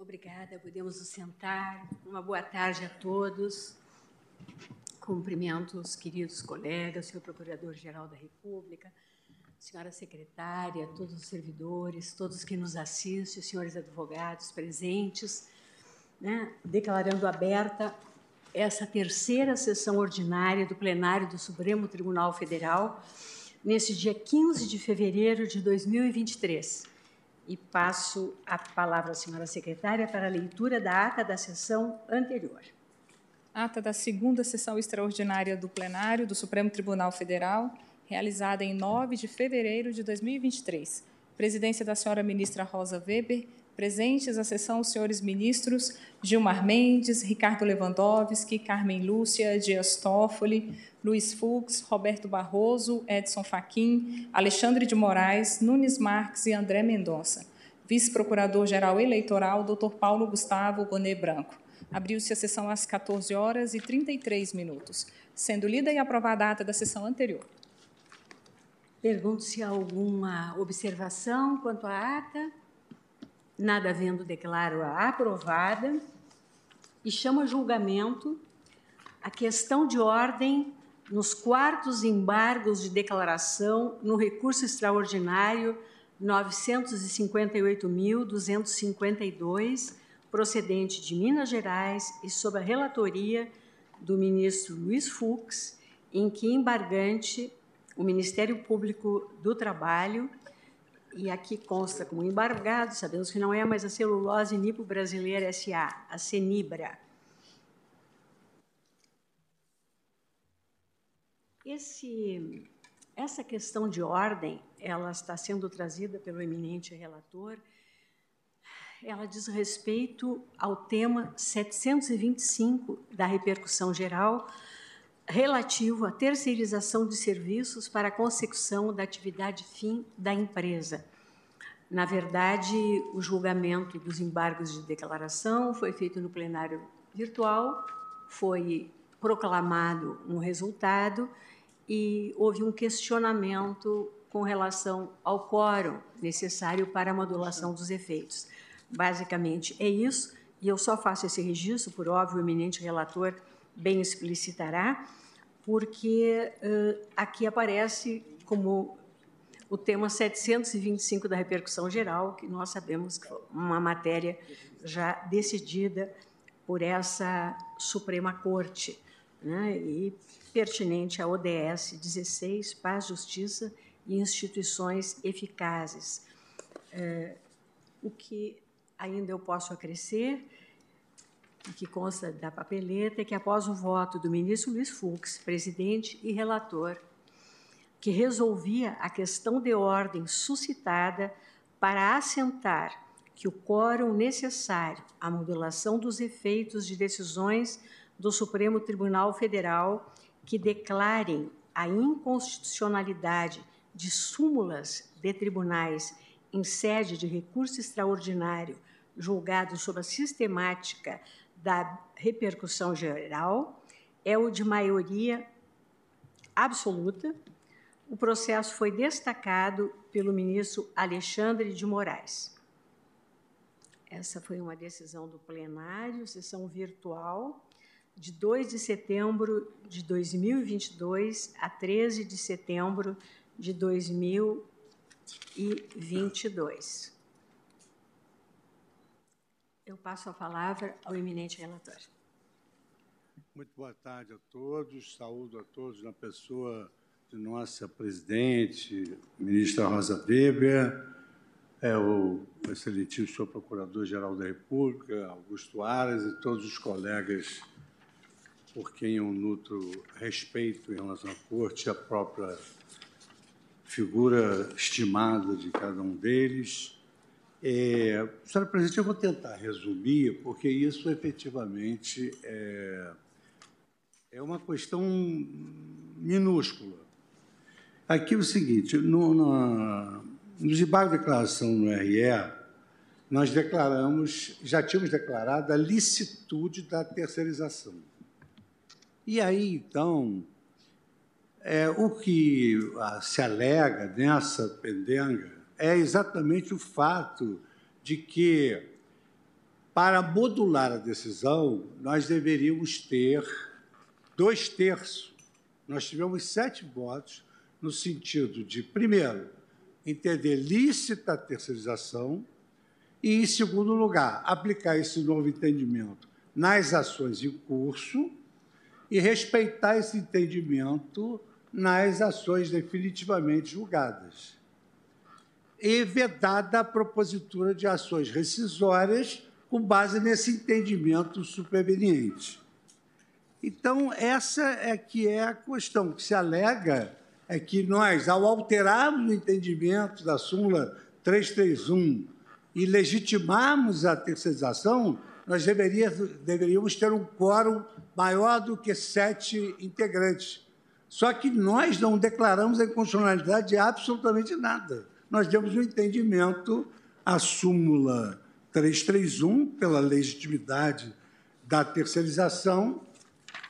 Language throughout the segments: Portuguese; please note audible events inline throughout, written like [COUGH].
Obrigada, podemos nos sentar. Uma boa tarde a todos. Cumprimento os queridos colegas, senhor Procurador-Geral da República, senhora secretária, todos os servidores, todos que nos assistem, senhores advogados presentes, né, declarando aberta essa terceira sessão ordinária do plenário do Supremo Tribunal Federal, nesse dia 15 de fevereiro de 2023. E passo a palavra à senhora secretária para a leitura da ata da sessão anterior. Ata da segunda sessão extraordinária do plenário do Supremo Tribunal Federal, realizada em 9 de fevereiro de 2023. Presidência da senhora ministra Rosa Weber, presentes à sessão os senhores ministros Gilmar Mendes, Ricardo Lewandowski, Carmen Lúcia, Dias Toffoli, Luiz Fux, Roberto Barroso, Edson Fachin, Alexandre de Moraes, Nunes Marques e André Mendonça. Vice-procurador-geral eleitoral, Dr. Paulo Gustavo Bonet Branco. Abriu-se a sessão às 14 horas e 33 minutos, sendo lida e aprovada a ata da sessão anterior. Pergunto se há alguma observação quanto à ata. Nada havendo, declaro-a aprovada e chamo a julgamento a questão de ordem nos quartos embargos de declaração no recurso extraordinário 958.252, procedente de Minas Gerais e sob a relatoria do ministro Luiz Fux, em que embargante o Ministério Público do Trabalho e aqui consta como embargado, sabemos que não é mais a celulose nipo brasileira SA, a Cenibra. Esse, essa questão de ordem, ela está sendo trazida pelo eminente relator, ela diz respeito ao tema 725 da repercussão geral, relativo à terceirização de serviços para a consecução da atividade fim da empresa. Na verdade, o julgamento dos embargos de declaração foi feito no plenário virtual, foi proclamado um resultado e houve um questionamento com relação ao quórum necessário para a modulação dos efeitos. Basicamente é isso, e eu só faço esse registro, por óbvio, o eminente relator bem explicitará, porque uh, aqui aparece como o tema 725 da repercussão geral, que nós sabemos que é uma matéria já decidida por essa Suprema Corte, né, e pertinente à ODS 16, Paz, Justiça e Instituições Eficazes. É, o que ainda eu posso acrescer que consta da papeleta, é que após o voto do ministro Luiz Fux, presidente e relator, que resolvia a questão de ordem suscitada para assentar que o quórum necessário à modulação dos efeitos de decisões do Supremo Tribunal Federal que declarem a inconstitucionalidade de súmulas de tribunais em sede de recurso extraordinário julgado sob a sistemática da repercussão geral é o de maioria absoluta. O processo foi destacado pelo ministro Alexandre de Moraes. Essa foi uma decisão do plenário, sessão virtual, de 2 de setembro de 2022 a 13 de setembro de 2022. Eu passo a palavra ao eminente relator. Muito boa tarde a todos. Saúdo a todos na pessoa de nossa presidente, ministra Rosa Weber, é, o excelentíssimo senhor Procurador-Geral da República, Augusto Aras e todos os colegas por quem eu nutro respeito em relação à Corte à própria figura estimada de cada um deles. É, senhora presidente, eu vou tentar resumir, porque isso efetivamente é, é uma questão minúscula. Aqui é o seguinte: no, no, no de declaração no RE, nós declaramos, já tínhamos declarado a licitude da terceirização. E aí, então, é, o que se alega nessa pendenga é exatamente o fato de que, para modular a decisão, nós deveríamos ter dois terços. Nós tivemos sete votos no sentido de, primeiro, entender lícita a terceirização e, em segundo lugar, aplicar esse novo entendimento nas ações em curso e respeitar esse entendimento nas ações definitivamente julgadas. E vedada a propositura de ações rescisórias com base nesse entendimento superveniente. Então, essa é que é a questão. Que se alega é que nós, ao alterarmos o entendimento da súmula 331 e legitimarmos a terceirização, nós deveríamos, deveríamos ter um quórum maior do que sete integrantes. Só que nós não declaramos a inconstitucionalidade de absolutamente nada. Nós demos um entendimento à súmula 331 pela legitimidade da terceirização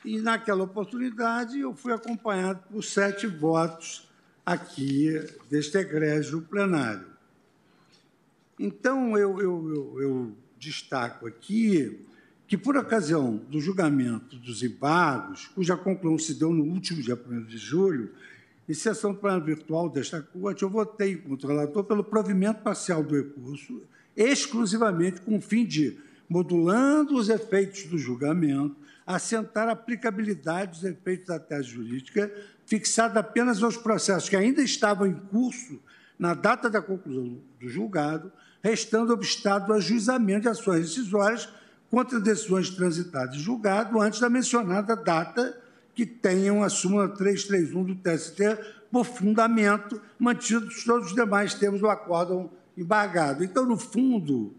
e, naquela oportunidade, eu fui acompanhado por sete votos aqui deste egrégio plenário. Então, eu, eu, eu, eu destaco aqui que, por ocasião do julgamento dos embargos, cuja conclusão se deu no último dia 1 de julho, em sessão do plenário virtual desta Corte, eu votei contra o relator pelo provimento parcial do recurso, exclusivamente com o fim de, modulando os efeitos do julgamento, assentar a aplicabilidade dos efeitos da tese jurídica, fixada apenas aos processos que ainda estavam em curso na data da conclusão do julgado, restando obstado o ajuizamento de ações decisórias contra decisões transitadas em julgado antes da mencionada data que tenham a súmula 331 do TST por fundamento, mantidos todos os demais termos do acórdão embargado. Então, no fundo,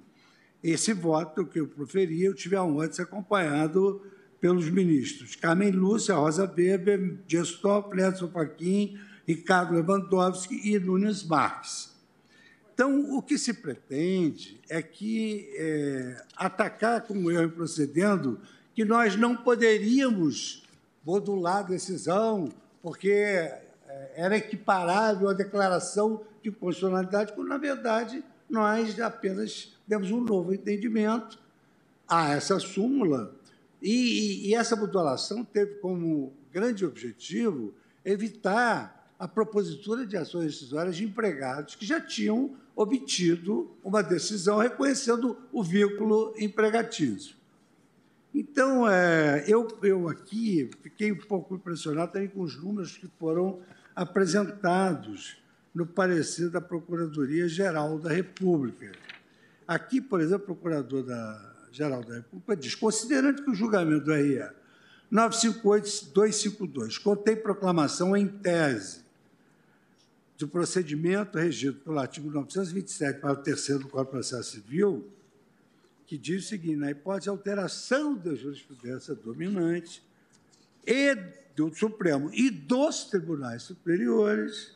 esse voto que eu proferi, eu tive a honra de ser acompanhado pelos ministros Carmen Lúcia, Rosa Weber, Dias Toffoli, Edson Fachin, Ricardo Lewandowski e Nunes Marques. Então, o que se pretende é que é, atacar como eu procedendo que nós não poderíamos modular a decisão, porque é, era equiparável à declaração de constitucionalidade, quando, na verdade, nós apenas demos um novo entendimento a essa súmula. E, e, e essa modulação teve como grande objetivo evitar a propositura de ações decisórias de empregados que já tinham obtido uma decisão reconhecendo o vínculo empregatício. Então, é, eu, eu aqui fiquei um pouco impressionado também com os números que foram apresentados no parecer da Procuradoria-Geral da República. Aqui, por exemplo, o Procurador-Geral da República diz, considerando que o julgamento do RE 958-252 contém proclamação em tese do procedimento regido pelo artigo 927, para o terceiro do Código de Processo Civil, que diz o seguinte: na hipótese de alteração da jurisprudência dominante e do Supremo e dos tribunais superiores,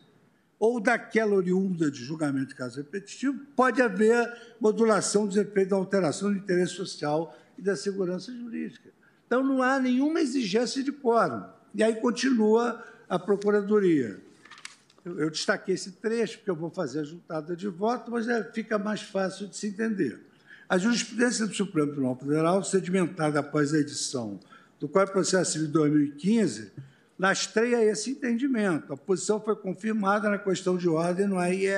ou daquela oriunda de julgamento de caso repetitivo, pode haver modulação dos efeitos da alteração do interesse social e da segurança jurídica. Então, não há nenhuma exigência de quórum. E aí continua a Procuradoria. Eu, destaquei esse trecho, porque eu vou fazer a juntada de voto, mas é, fica mais fácil de se entender. A jurisprudência do Supremo Tribunal Federal, sedimentada após a edição do Código de Processo Civil de 2015, lastreia esse entendimento. A posição foi confirmada na questão de ordem no RE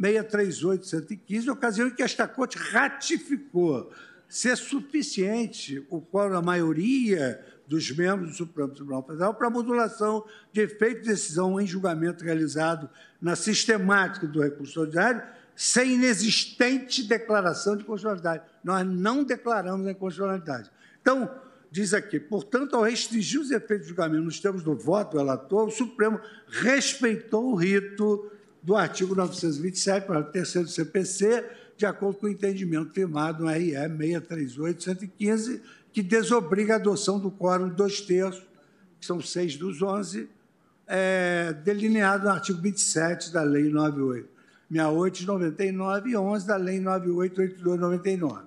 638-115, ocasião em que esta Corte ratificou ser suficiente o qual a maioria dos membros do Supremo Tribunal Federal para modulação de efeito de decisão em julgamento realizado na sistemática do recurso ordinário, sem inexistente declaração de constitucionalidade. Nós não declaramos a inconstitucionalidade. Então, diz aqui, portanto, ao restringir os efeitos de julgamento nos termos do voto do relator, o Supremo respeitou o rito do artigo 927, para o terceiro do CPC, de acordo com o entendimento firmado no RE 638-115, que desobriga a adoção do quórum de dois terços, que são seis dos onze, é, delineado no artigo 27 da Lei 9868 de 99 e 11 da Lei 9882 de 99.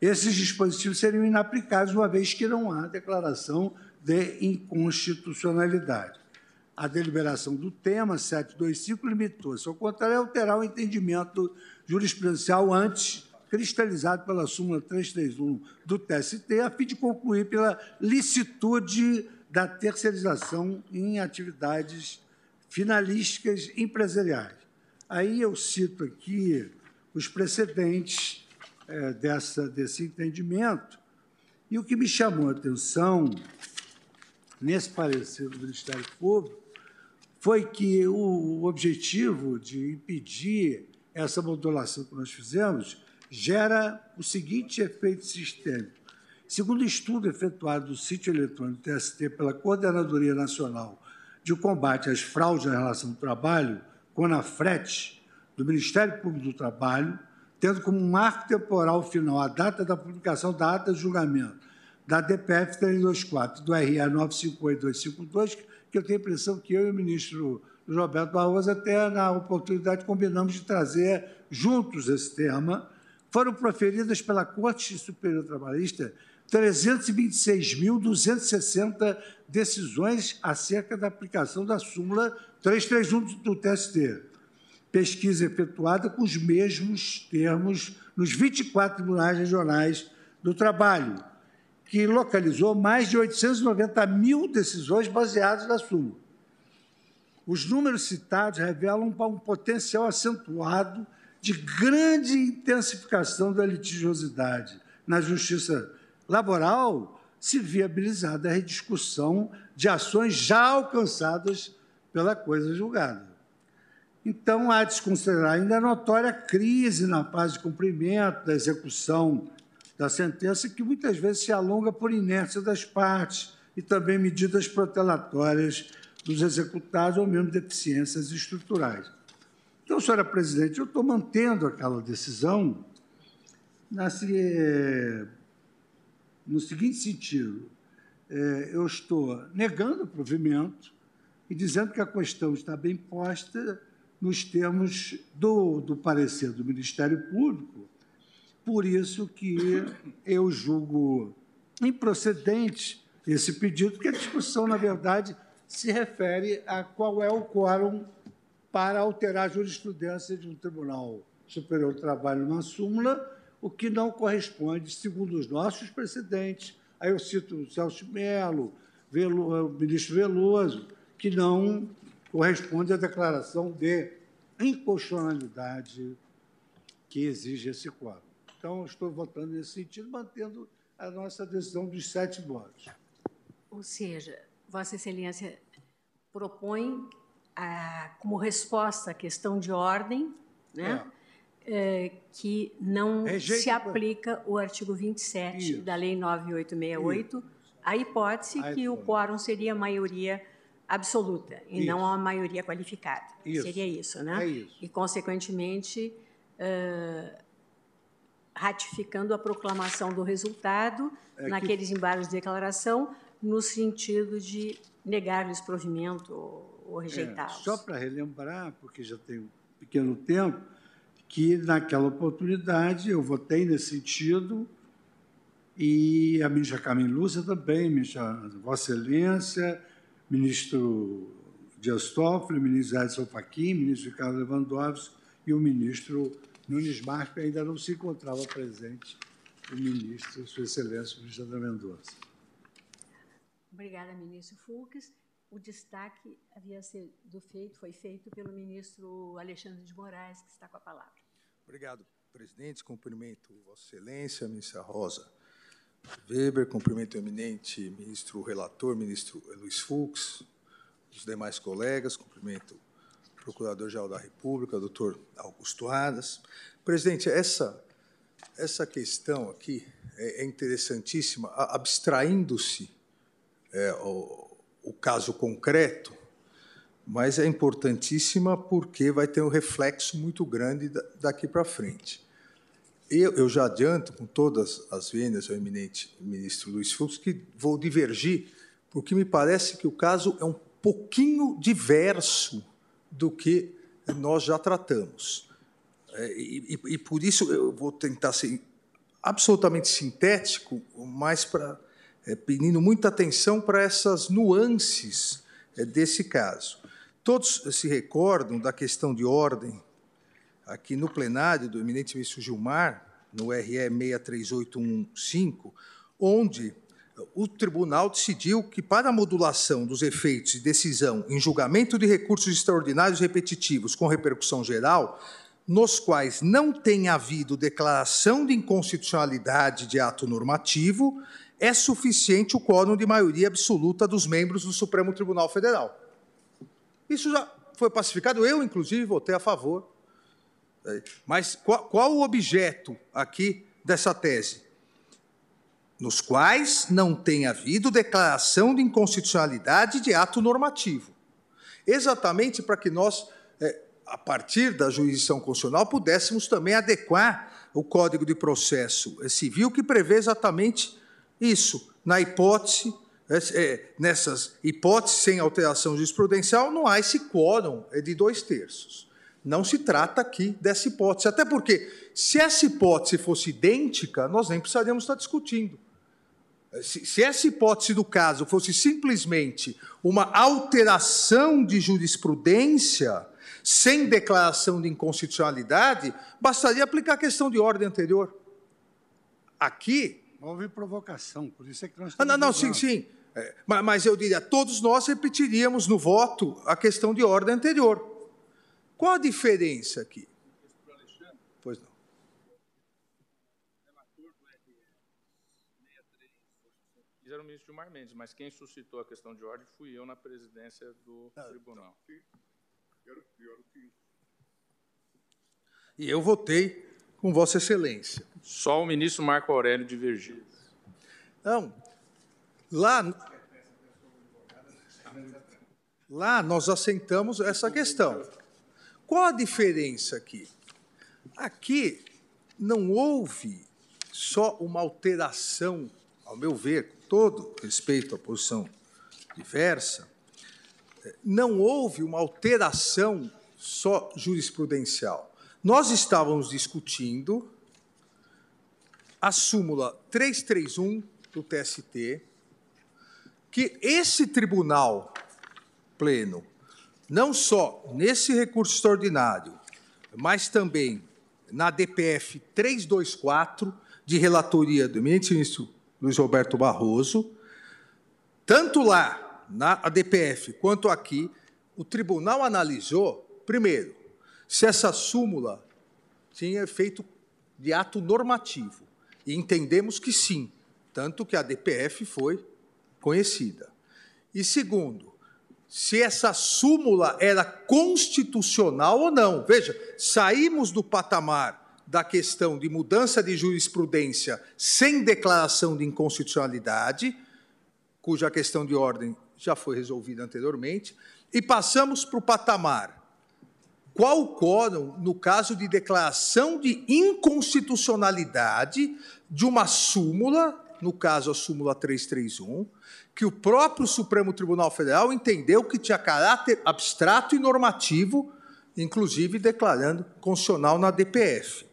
Esses dispositivos seriam inaplicáveis, uma vez que não há declaração de inconstitucionalidade. A deliberação do tema 725 limitou-se, ao contrário, a alterar o entendimento jurisprudencial antes cristalizado pela súmula 331 do TST, a fim de concluir pela licitude da terceirização em atividades finalísticas empresariais. Aí eu cito aqui os precedentes é, dessa, desse entendimento, e o que me chamou a atenção nesse parecer do Ministério Público foi que o objetivo de impedir essa modulação que nós fizemos gera o seguinte efeito sistêmico. Segundo estudo efetuado do sítio eletrônico TST pela Coordenadoria Nacional de Combate às Fraudes na Relação do Trabalho, CONAFRET, do Ministério Público do Trabalho, tendo como marco temporal final a data da publicação da ata de julgamento da DPF 324 do RA 958252, que eu tenho a impressão que eu e o ministro Roberto Barroso, até na oportunidade, combinamos de trazer juntos esse tema, foram proferidas pela Corte Superior Trabalhista 326.260 decisões acerca da aplicação da súmula 331 do TST. Pesquisa efetuada com os mesmos termos nos 24 tribunais regionais do trabalho, que localizou mais de 890 mil decisões baseadas na súmula. Os números citados revelam um potencial acentuado de grande intensificação da litigiosidade na justiça laboral, se viabilizada a rediscussão de ações já alcançadas pela coisa julgada. Então, há de se considerar ainda a notória crise na fase de cumprimento da execução da sentença, que muitas vezes se alonga por inércia das partes e também medidas protelatórias dos executados ou mesmo deficiências estruturais. Então, senhora presidente, eu estou mantendo aquela decisão eh, no seguinte sentido: eh, eu estou negando o provimento e dizendo que a questão está bem posta nos termos do, do parecer do Ministério Público. Por isso que eu julgo improcedente esse pedido, porque a discussão, na verdade, se refere a qual é o quórum para alterar a jurisprudência de um Tribunal Superior do Trabalho numa súmula, o que não corresponde, segundo os nossos precedentes. Aí eu cito o Celso Melo, o ministro Veloso, que não corresponde à declaração de inconstitucionalidade que exige esse quórum. Então, estou votando nesse sentido, mantendo a nossa decisão dos sete votos. Ou seja, Vossa Excelência propõe ah, como resposta à questão de ordem, né, é. É, que não Rejeito se aplica o artigo 27 Isso. da Lei 9868, Isso. a hipótese a que hipótese. o quórum seria a maioria absoluta e isso. não a maioria qualificada. Isso. Seria isso, né? É isso. E, consequentemente, uh, ratificando a proclamação do resultado é naqueles que... embargos de declaração, no sentido de negar-lhes provimento ou rejeitá-los. É, só para relembrar, porque já tem um pequeno tempo, que naquela oportunidade eu votei nesse sentido e a ministra Carmen Lúcia também, ministra Vossa Excelência, ministro Dias Toffoli, ministro Edson Fachin, ministro Ricardo Lewandowski e o ministro Nunes Marques, ainda não se encontrava presente o ministro, Sua Excelência, o ministro André Mendonça. Obrigada, ministro Fux. O destaque havia sido feito, foi feito pelo ministro Alexandre de Moraes, que está com a palavra. Obrigado, presidente. Cumprimento Vossa Excelência, ministra Rosa Weber, cumprimento o eminente ministro relator, ministro Luiz Fux, os demais colegas, cumprimento o Procurador-Geral da República, doutor Augusto Adas. Presidente, essa, essa questão aqui é, é interessantíssima, abstraindo-se é, o, o caso concreto, mas é importantíssima porque vai ter um reflexo muito grande daqui para frente. Eu, eu, já adianto, com todas as vendas ao eminente ministro Luiz Fux, que vou divergir, porque me parece que o caso é um pouquinho diverso do que nós já tratamos. É, e, e, e, por isso eu vou tentar ser absolutamente sintético, mas para é, pedindo muita atenção para essas nuances é, desse caso. Todos se recordam da questão de ordem aqui no plenário do eminente ministro Gilmar, no RE 63815, onde o tribunal decidiu que, para a modulação dos efeitos de decisão em julgamento de recursos extraordinários repetitivos com repercussão geral, nos quais não tenha havido declaração de inconstitucionalidade de ato normativo, é suficiente o quórum de maioria absoluta dos membros do Supremo Tribunal Federal. Isso já foi pacificado, eu, inclusive, votei a favor. Mas qual, qual o objeto aqui dessa tese? Nos quais não tem havido declaração de inconstitucionalidade de ato normativo. Exatamente para que nós, é, a partir da jurisdição constitucional, pudéssemos também adequar o Código de Processo Civil, que prevê exatamente isso, na hipótese, é, é, nessas hipóteses sem alteração jurisprudencial, não há esse quórum é de dois terços. Não se trata aqui dessa hipótese, até porque, se essa hipótese fosse idêntica, nós nem precisaríamos estar discutindo. Se, se essa hipótese do caso fosse simplesmente uma alteração de jurisprudência, sem declaração de inconstitucionalidade, bastaria aplicar a questão de ordem anterior. Aqui, Houve provocação, por isso é que nós ah, não, não, sim, sim. É, mas eu diria, todos nós repetiríamos no voto a questão de ordem anterior. Qual a diferença aqui? Pois não. Era o ministro Gilmar Mendes, mas quem suscitou a questão de ordem fui eu na presidência do ah, tribunal. E eu votei com Vossa Excelência. Só o ministro Marco Aurélio divergiu. Não. Lá, lá nós assentamos essa questão. Qual a diferença aqui? Aqui não houve só uma alteração, ao meu ver, com todo respeito à posição diversa, não houve uma alteração só jurisprudencial. Nós estávamos discutindo a súmula 331 do TST, que esse tribunal pleno, não só nesse recurso extraordinário, mas também na DPF 324, de relatoria do ministro Luiz Roberto Barroso, tanto lá na DPF quanto aqui, o tribunal analisou, primeiro, se essa súmula tinha efeito de ato normativo. E entendemos que sim, tanto que a DPF foi conhecida. E segundo, se essa súmula era constitucional ou não. Veja, saímos do patamar da questão de mudança de jurisprudência sem declaração de inconstitucionalidade, cuja questão de ordem já foi resolvida anteriormente, e passamos para o patamar qual quórum no caso de declaração de inconstitucionalidade de uma súmula, no caso a súmula 331, que o próprio Supremo Tribunal Federal entendeu que tinha caráter abstrato e normativo, inclusive declarando constitucional na DPF.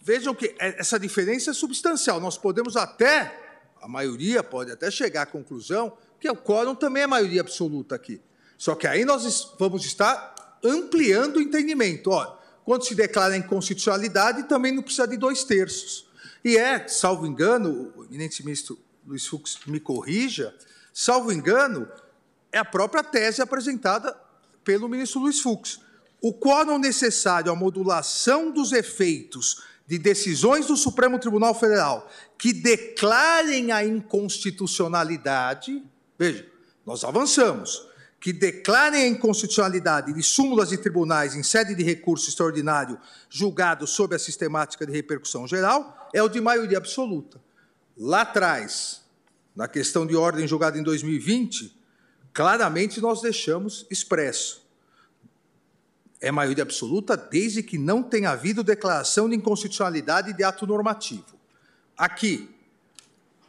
Vejam que essa diferença é substancial. Nós podemos até, a maioria pode até chegar à conclusão que o quórum também é maioria absoluta aqui. Só que aí nós vamos estar ampliando o entendimento. Olha, quando se declara inconstitucionalidade, também não precisa de dois terços. E é, salvo engano, o eminente ministro Luiz Fux me corrija, salvo engano, é a própria tese apresentada pelo ministro Luiz Fux. O quórum necessário à modulação dos efeitos de decisões do Supremo Tribunal Federal que declarem a inconstitucionalidade, veja, nós avançamos que declarem a inconstitucionalidade de súmulas de tribunais em sede de recurso extraordinário julgado sob a sistemática de repercussão geral é o de maioria absoluta. Lá atrás, na questão de ordem julgada em 2020, claramente nós deixamos expresso. É maioria absoluta desde que não tenha havido declaração de inconstitucionalidade de ato normativo. Aqui,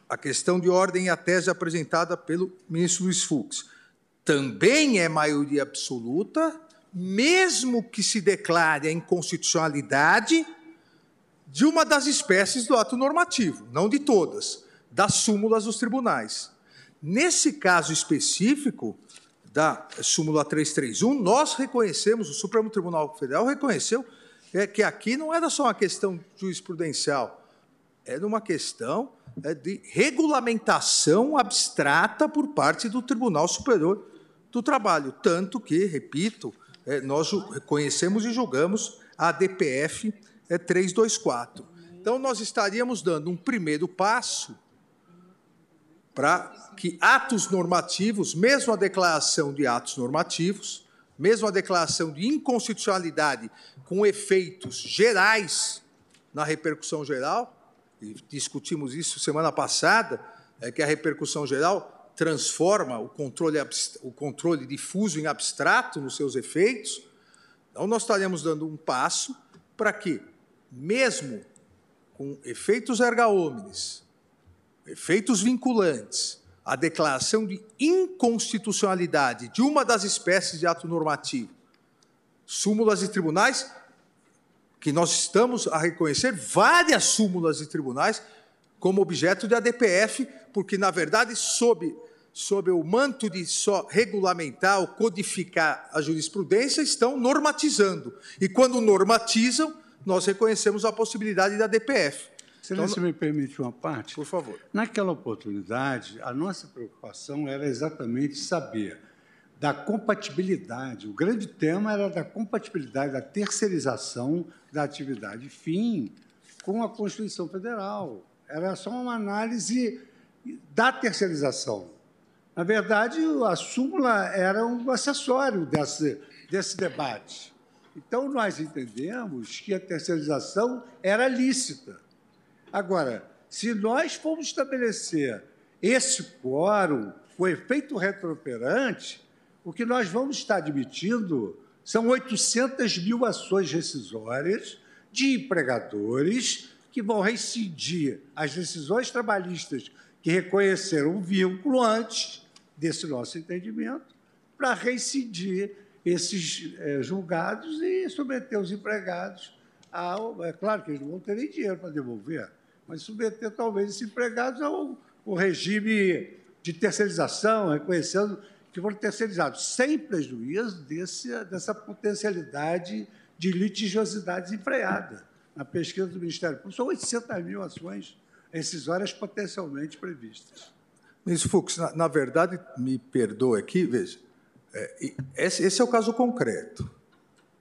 a questão de ordem e a tese apresentada pelo ministro Luiz Fux também é maioria absoluta, mesmo que se declare a inconstitucionalidade de uma das espécies do ato normativo, não de todas, das súmulas dos tribunais. Nesse caso específico da súmula 331, nós reconhecemos, o Supremo Tribunal Federal reconheceu é que aqui não era só uma questão jurisprudencial, era uma questão é, de regulamentação abstrata por parte do Tribunal Superior do Trabalho. Tanto que, repito, é, nós conhecemos e julgamos a DPF é, 324. Então, nós estaríamos dando um primeiro passo para que atos normativos, mesmo a declaração de atos normativos, mesmo a declaração de inconstitucionalidade com efeitos gerais na repercussão geral, e discutimos isso semana passada, é que a repercussão geral transforma o controle, o controle difuso em abstrato nos seus efeitos. Então, nós estaremos dando um passo para que, mesmo com efeitos erga omnes, efeitos vinculantes, a declaração de inconstitucionalidade de uma das espécies de ato normativo, súmulas de tribunais, que nós estamos a reconhecer várias súmulas de tribunais como objeto de ADPF, porque, na verdade, sob, sob o manto de só regulamentar ou codificar a jurisprudência, estão normatizando. E quando normatizam, nós reconhecemos a possibilidade da DPF. Excelência, então, me permite uma parte? Por favor. Naquela oportunidade, a nossa preocupação era exatamente saber da compatibilidade. O grande tema era da compatibilidade, da terceirização da atividade fim com a Constituição Federal. Era só uma análise da terceirização. Na verdade, a súmula era um acessório desse, desse debate. Então, nós entendemos que a terceirização era lícita. Agora, se nós formos estabelecer esse quórum com efeito retroperante, o que nós vamos estar admitindo são 800 mil ações rescisórias de empregadores que vão rescindir as decisões trabalhistas que reconheceram o vínculo antes desse nosso entendimento, para rescindir esses é, julgados e submeter os empregados ao. É claro que eles não vão ter nem dinheiro para devolver, mas submeter talvez esses empregados ao, ao regime de terceirização, reconhecendo que foram terceirizados, sem prejuízo desse, dessa potencialidade de litigiosidade desenfreada. Na pesquisa do Ministério Público, são 800 mil ações rescisórias potencialmente previstas. Ministro Fux, na, na verdade, me perdoe aqui, veja, é, esse, esse, é o caso concreto.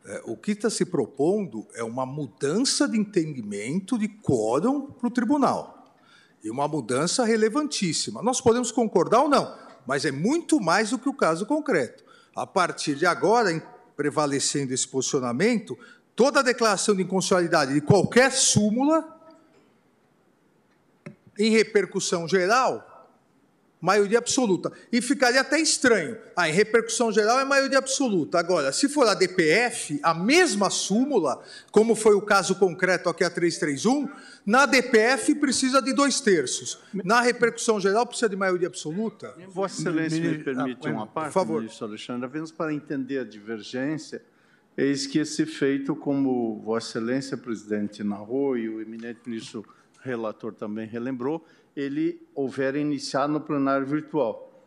É, o que está se propondo é uma mudança de entendimento de quórum para o tribunal. E uma mudança relevantíssima. Nós podemos concordar ou não, mas é muito mais do que o caso concreto. A partir de agora, prevalecendo esse posicionamento, toda declaração de inconstitucionalidade de qualquer súmula, em repercussão geral, maioria absoluta. E ficaria até estranho. Ah, em repercussão geral é maioria absoluta. Agora, se for a DPF, a mesma súmula, como foi o caso concreto aqui a 331, na DPF precisa de dois terços. Na repercussão geral precisa de maioria absoluta. Vossa Excelência me permite uma parte, Por favor. ministro Alexandre, apenas para entender a divergência, eis que esse feito, como Vossa Excelência, presidente narrou e o eminente ministro relator também relembrou, ele houver iniciado no plenário virtual.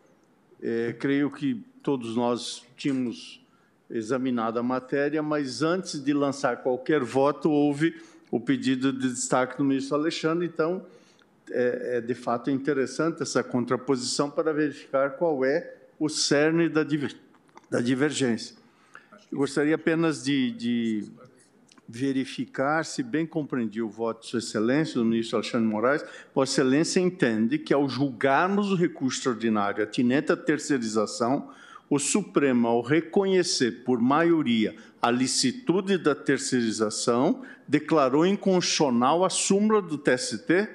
É, creio que todos nós tínhamos examinado a matéria, mas antes de lançar qualquer voto, houve o pedido de destaque do ministro Alexandre, então, é, é de fato interessante essa contraposição para verificar qual é o cerne da, diver, da divergência. Eu gostaria apenas de, de verificar se bem compreendi o voto de Sua Excelência, do ministro Alexandre Moraes, Vossa Excelência entende que, ao julgarmos o recurso extraordinário atinente à terceirização, o Supremo, ao reconhecer por maioria a licitude da terceirização, declarou inconstitucional a súmula do TST?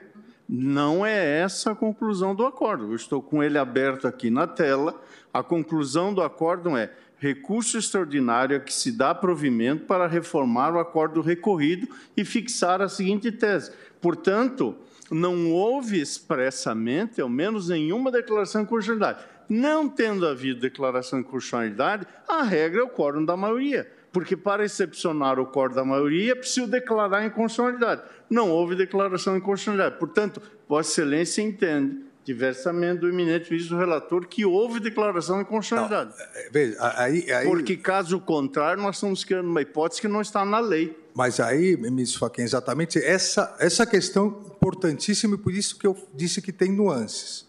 Não é essa a conclusão do acordo. Eu estou com ele aberto aqui na tela. A conclusão do acordo é recurso extraordinário a que se dá provimento para reformar o acordo recorrido e fixar a seguinte tese. Portanto, não houve expressamente, ao menos nenhuma declaração de constitucionalidade. Não tendo havido declaração de constitucionalidade, a regra é o quórum da maioria, porque para excepcionar o quórum da maioria é preciso declarar inconstitucionalidade. Não houve declaração de inconstitucionalidade. Portanto, Vossa Excelência entende diversamente do eminente ministro relator, que houve declaração de constitucionalidade. Não, é, veja, aí, aí... Porque, caso contrário, nós estamos criando uma hipótese que não está na lei. Mas aí, ministro Fachin, exatamente essa, essa questão importantíssima e por isso que eu disse que tem nuances.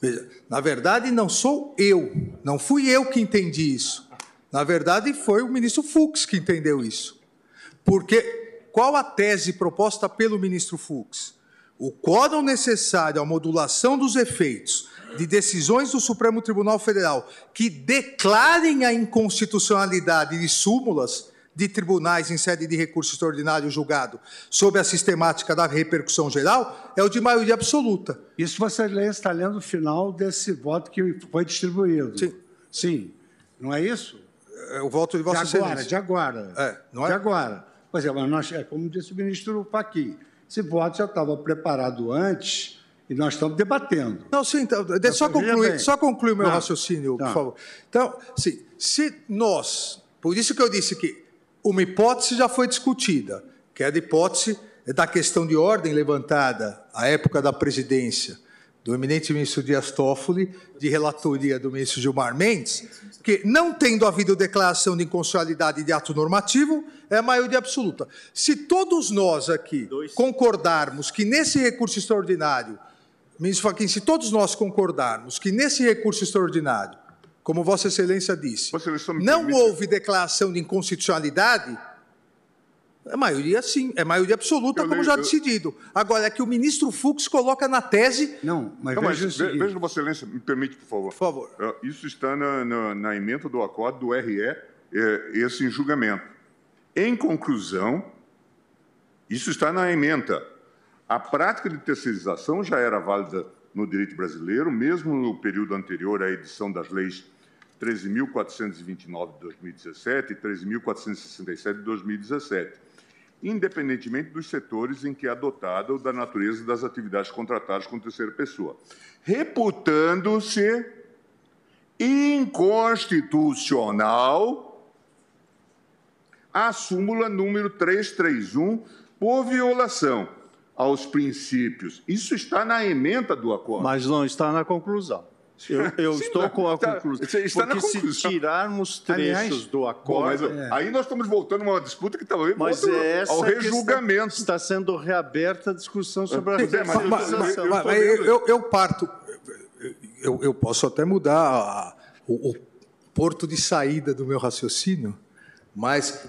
Veja, na verdade, não sou eu, não fui eu que entendi isso. Na verdade, foi o ministro Fux que entendeu isso. Porque qual a tese proposta pelo ministro Fux? O quórum necessário à modulação dos efeitos de decisões do Supremo Tribunal Federal que declarem a inconstitucionalidade de súmulas de tribunais em sede de recurso extraordinário julgado sob a sistemática da repercussão geral é o de maioria absoluta. Isso você está lendo o final desse voto que foi distribuído. Sim. Sim. Não é isso? É o voto de Vossa de agora, Excelência. de agora. É, não é? De agora. Pois é, mas nós, é como disse o ministro Paqui, esse voto já estava preparado antes e nós estamos debatendo. Não, sim, então, deixa só concluir, bem. só concluir o meu Tá. raciocínio, Tá. por favor. Então, sim, se nós, por isso que eu disse que uma hipótese já foi discutida, que é a hipótese da questão de ordem levantada à época da presidência do eminente ministro Dias Toffoli, de relatoria do ministro Gilmar Mendes, que, não tendo havido declaração de inconstitucionalidade de ato normativo, é a maioria absoluta. Se todos nós aqui concordarmos que nesse recurso extraordinário Ministro Fachin, se todos nós concordarmos que nesse recurso extraordinário, como Vossa Excelência disse, Vossa Excelência, não permite- houve declaração de inconstitucionalidade, é maioria sim, é maioria absoluta, Eu como leio- já eu- decidido. Agora, é que o ministro Fux coloca na tese, Não, mas Não, mas veja veja, Vossa Excelência, me permite, por favor. por favor, É, Isso está na, na, na emenda do acordo do RE, é, esse em julgamento. Em conclusão, isso está na emenda. A prática de terceirização já era válida no direito brasileiro, mesmo no período anterior à edição das leis 13.429 de 2017 e 13.467 de 2017, independentemente dos setores em que é adotada ou da natureza das atividades contratadas com terceira pessoa, reputando-se inconstitucional a súmula número 331 por violação aos princípios. Isso está na emenda do acordo. Mas não está na conclusão. Eu, eu Sim, estou não, com a tá, conclusão. isso está na Porque se tirarmos trechos Aliás, do Bom, mas acordo, aí nós estamos voltando a uma disputa que talvez mas volte é essa ao rejulgamento. Está, está sendo reaberta a discussão sobre a Pois é, mas- terceirização. eu Mas- vendo eu, eu parto, eu, eu posso até mudar a- o, o porto de saída do meu raciocínio, mas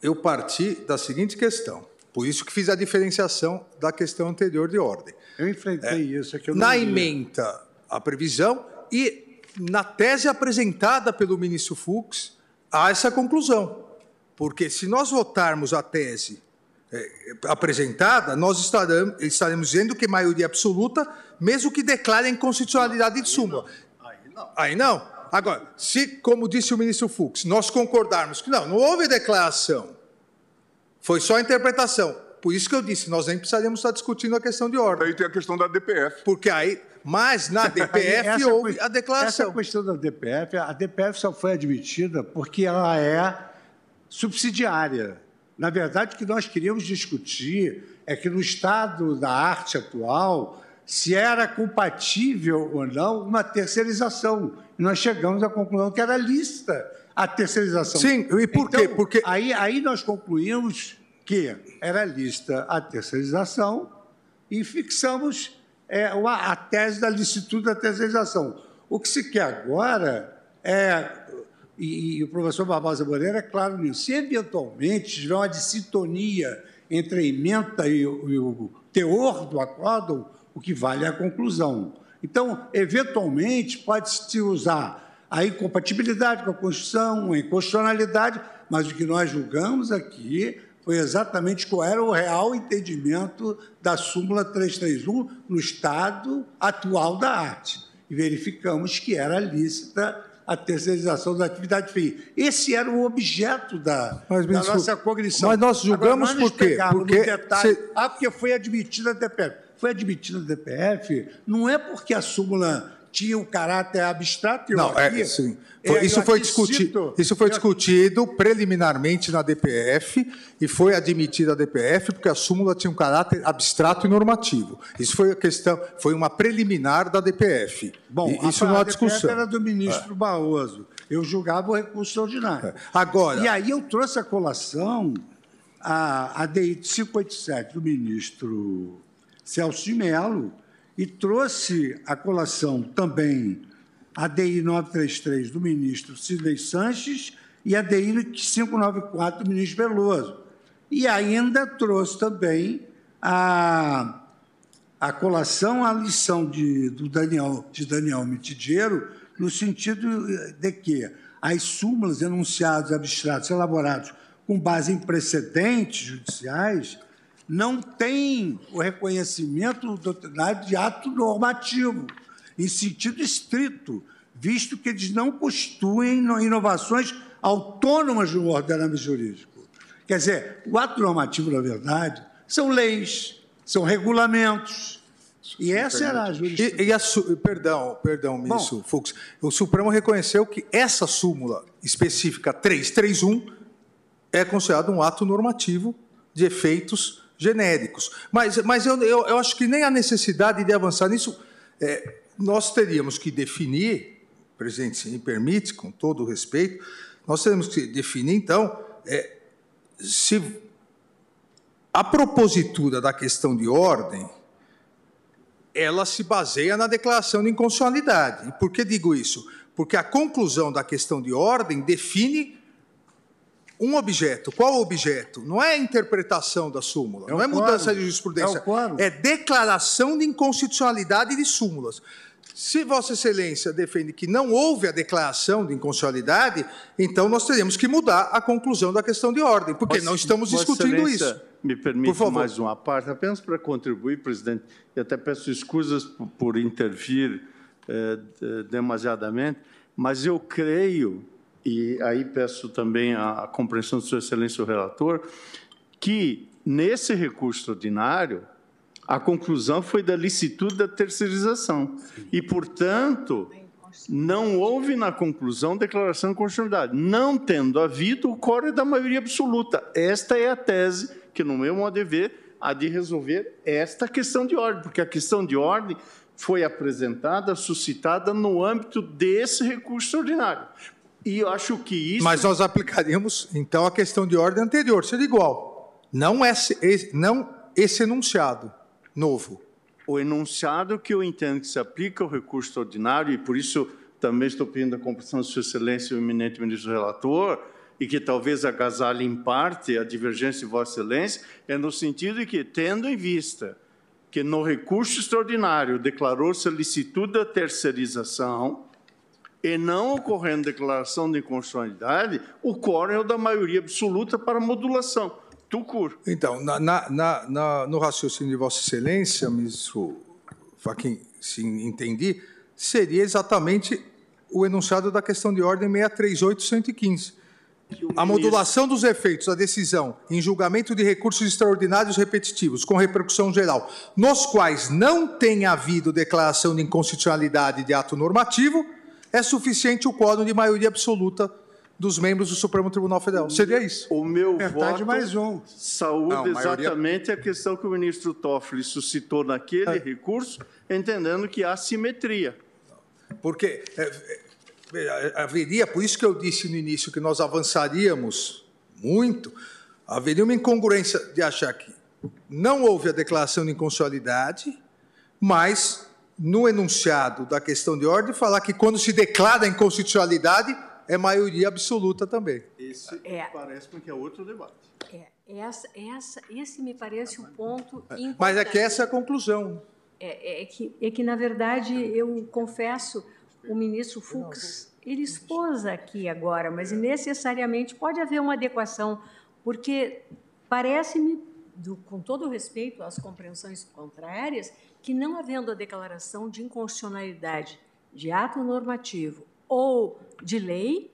eu parti da seguinte questão, por isso que fiz a diferenciação da questão anterior de ordem. Eu enfrentei isso. É que eu não Na emenda, a previsão, e na tese apresentada pelo ministro Fux, há essa conclusão. Porque se nós votarmos a tese eh, apresentada, nós estaremos, estaremos dizendo que maioria absoluta, mesmo que declare a inconstitucionalidade de súmula. Aí não. Aí não. Agora, se, como disse o ministro Fux, nós concordarmos que não, não houve declaração, foi só interpretação. Por isso que eu disse, nós nem precisaríamos estar discutindo a questão de ordem. Aí tem a questão da DPF. Porque aí, mas na DPF Essa houve a declaração. Essa questão da DPF, a DPF só foi admitida porque ela é subsidiária. Na verdade, o que nós queríamos discutir é que no estado da arte atual, se era compatível ou não uma terceirização. E nós chegamos à conclusão que era lícita a terceirização. Sim, e por quê? Então, Porque- Aí, aí nós concluímos que era lícita a terceirização e fixamos é, a tese da licitude da terceirização. O que se quer agora é, e, e o professor Barbosa Moreira é claro nisso, se eventualmente tiver uma dissintonia entre a emenda e, e o teor do acórdão, o que vale é a conclusão. Então, eventualmente, pode-se usar a incompatibilidade com a Constituição, a inconstitucionalidade, mas o que nós julgamos aqui foi exatamente qual era o real entendimento da súmula 331 no estado atual da arte. E verificamos que era lícita a terceirização da atividade FII. Esse era o objeto da, Mas, da nossa cognição. mas nós julgamos Agora, nós por quê? Porque detalhe- se- ah, porque foi admitida a DPF. Foi admitida a DPF, não é porque a súmula tinha um caráter abstrato. e Não, é, aqui- sim. é, Foi- eu isso, foi aqui discuti- cito- isso foi discutido preliminarmente na DPF e foi admitida a DPF porque a súmula tinha um caráter abstrato e normativo. Isso foi a questão, foi uma preliminar da DPF. Bom, E isso a, não há a DPF discussão. era do ministro Barroso. Eu julgava o recurso ordinário. Agora- E aí eu trouxe a colação a ADI 587 do ministro Celso de Mello e trouxe à colação também a DI 933 do ministro Sidney Sanches e a DI 594 do ministro Veloso. E ainda trouxe também a, a colação a lição de, do Daniel, de Daniel Mitidiero, no sentido de que as súmulas, enunciados abstratos elaborados com base em precedentes judiciais não têm o reconhecimento doutrinário de ato normativo, em sentido estrito, visto que eles não constituem inovações autônomas do ordenamento jurídico. Quer dizer, o ato normativo, na verdade, são leis, são regulamentos. E essa era a jurisprudência. E, e a, perdão, perdão, ministro Bom, Fux. O Supremo reconheceu que essa súmula específica 331 é considerada um ato normativo de efeitos genéricos. Mas, mas eu, eu, eu acho que nem a necessidade de avançar nisso. É, nós teríamos que definir, presidente, se me permite, com todo o respeito, nós teríamos que definir, então, é, se a propositura da questão de ordem, ela se baseia na declaração de inconstitucionalidade. E por que digo isso? Porque a conclusão da questão de ordem define um objeto. Qual objeto? Não é a interpretação da súmula, é não é mudança de jurisprudência. É, é declaração de inconstitucionalidade de súmulas. Se Vossa Excelência defende que não houve a declaração de inconstitucionalidade, então nós teremos que mudar a conclusão da questão de ordem, porque Vossa, não estamos discutindo isso. Me permite mais uma parte, apenas para contribuir, presidente, e até peço escusas por, por intervir eh, demasiadamente, mas eu creio e aí peço também a, compreensão de Sua Excelência o relator, que nesse recurso ordinário a conclusão foi da licitude da terceirização. E, portanto, não houve na conclusão declaração de constitucionalidade. Não tendo havido, o core é da maioria absoluta. Esta é a tese que, no meu modo de ver, há de resolver esta questão de ordem, porque a questão de ordem foi apresentada, suscitada no âmbito desse recurso ordinário. E eu acho que isso. Mas nós aplicaríamos, então, a questão de ordem anterior, seria igual. Não esse, não esse enunciado novo. O enunciado que eu entendo que se aplica ao recurso ordinário, e por isso também estou pedindo a compreensão de Sua Excelência, o eminente ministro relator, e que talvez agasalhe em parte a divergência de Vossa Excelência, é no sentido de que, tendo em vista que no recurso extraordinário declarou-se a licitude da terceirização, e não ocorrendo declaração de inconstitucionalidade, o quórum é o da maioria absoluta para modulação. Tucur. Então, na, na, na, no raciocínio de Vossa Excelência, ministro Faquim, se entendi, seria exatamente o enunciado da questão de ordem 638-115. A modulação dos efeitos da decisão em julgamento de recursos extraordinários repetitivos com repercussão geral, nos quais não tenha havido declaração de inconstitucionalidade de ato normativo, é suficiente o quórum de maioria absoluta dos membros do Supremo Tribunal Federal. Seria isso. O meu Metade voto mais um. saúde Não, exatamente maioria... a questão que o ministro Toffoli suscitou naquele é. recurso, entendendo que há simetria. Porque é, é, haveria, por isso que eu disse no início que nós avançaríamos muito, haveria uma incongruência de achar que não houve a declaração de inconstitucionalidade, mas no enunciado da questão de ordem, falar que quando se declara a inconstitucionalidade, é maioria absoluta também. Esse é, parece-me que é outro debate. É, essa, essa, esse me parece o ponto importante. Mas é que essa é a conclusão. É, é, que, é que, na verdade, eu confesso, o ministro Fux, ele expôs aqui agora, mas necessariamente pode haver uma adequação, porque parece-me, com todo o respeito às compreensões contrárias, que, não havendo a declaração de inconstitucionalidade de ato normativo ou de lei,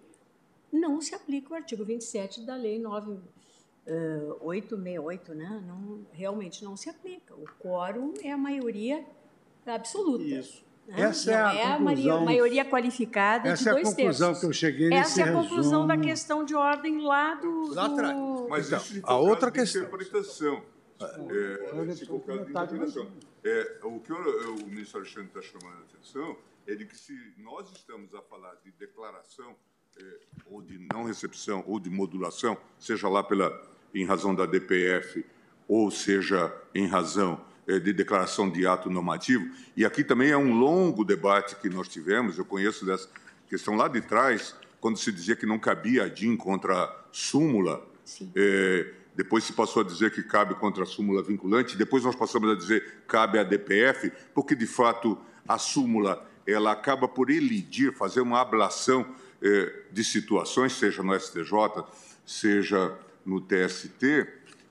não se aplica o artigo 27 da Lei 9868, uh, né? Não, realmente não se aplica. O quórum é a maioria absoluta. Isso. Né? Essa não é a, é conclusão, a maioria qualificada essa de dois terços. Essa é a conclusão terços. que eu cheguei nesse Essa é a conclusão resumo. da questão de ordem lá do... Lá atrás. Mas então, isso a outra questão... interpretação. É, é, o que o, o ministro Alexandre está chamando a atenção é de que se nós estamos a falar de declaração é, ou de não recepção ou de modulação, seja lá pela em razão da DPF, ou seja, em razão eh, de declaração de ato normativo. E aqui também é um longo debate que nós tivemos, eu conheço dessa questão lá de trás, quando se dizia que não cabia a DIN contra a súmula. Eh, depois se passou a dizer que cabe contra a súmula vinculante, depois nós passamos a dizer cabe a DPF, porque de fato a súmula ela acaba por elidir, fazer uma ablação eh, de situações, seja no STJ, seja no TST.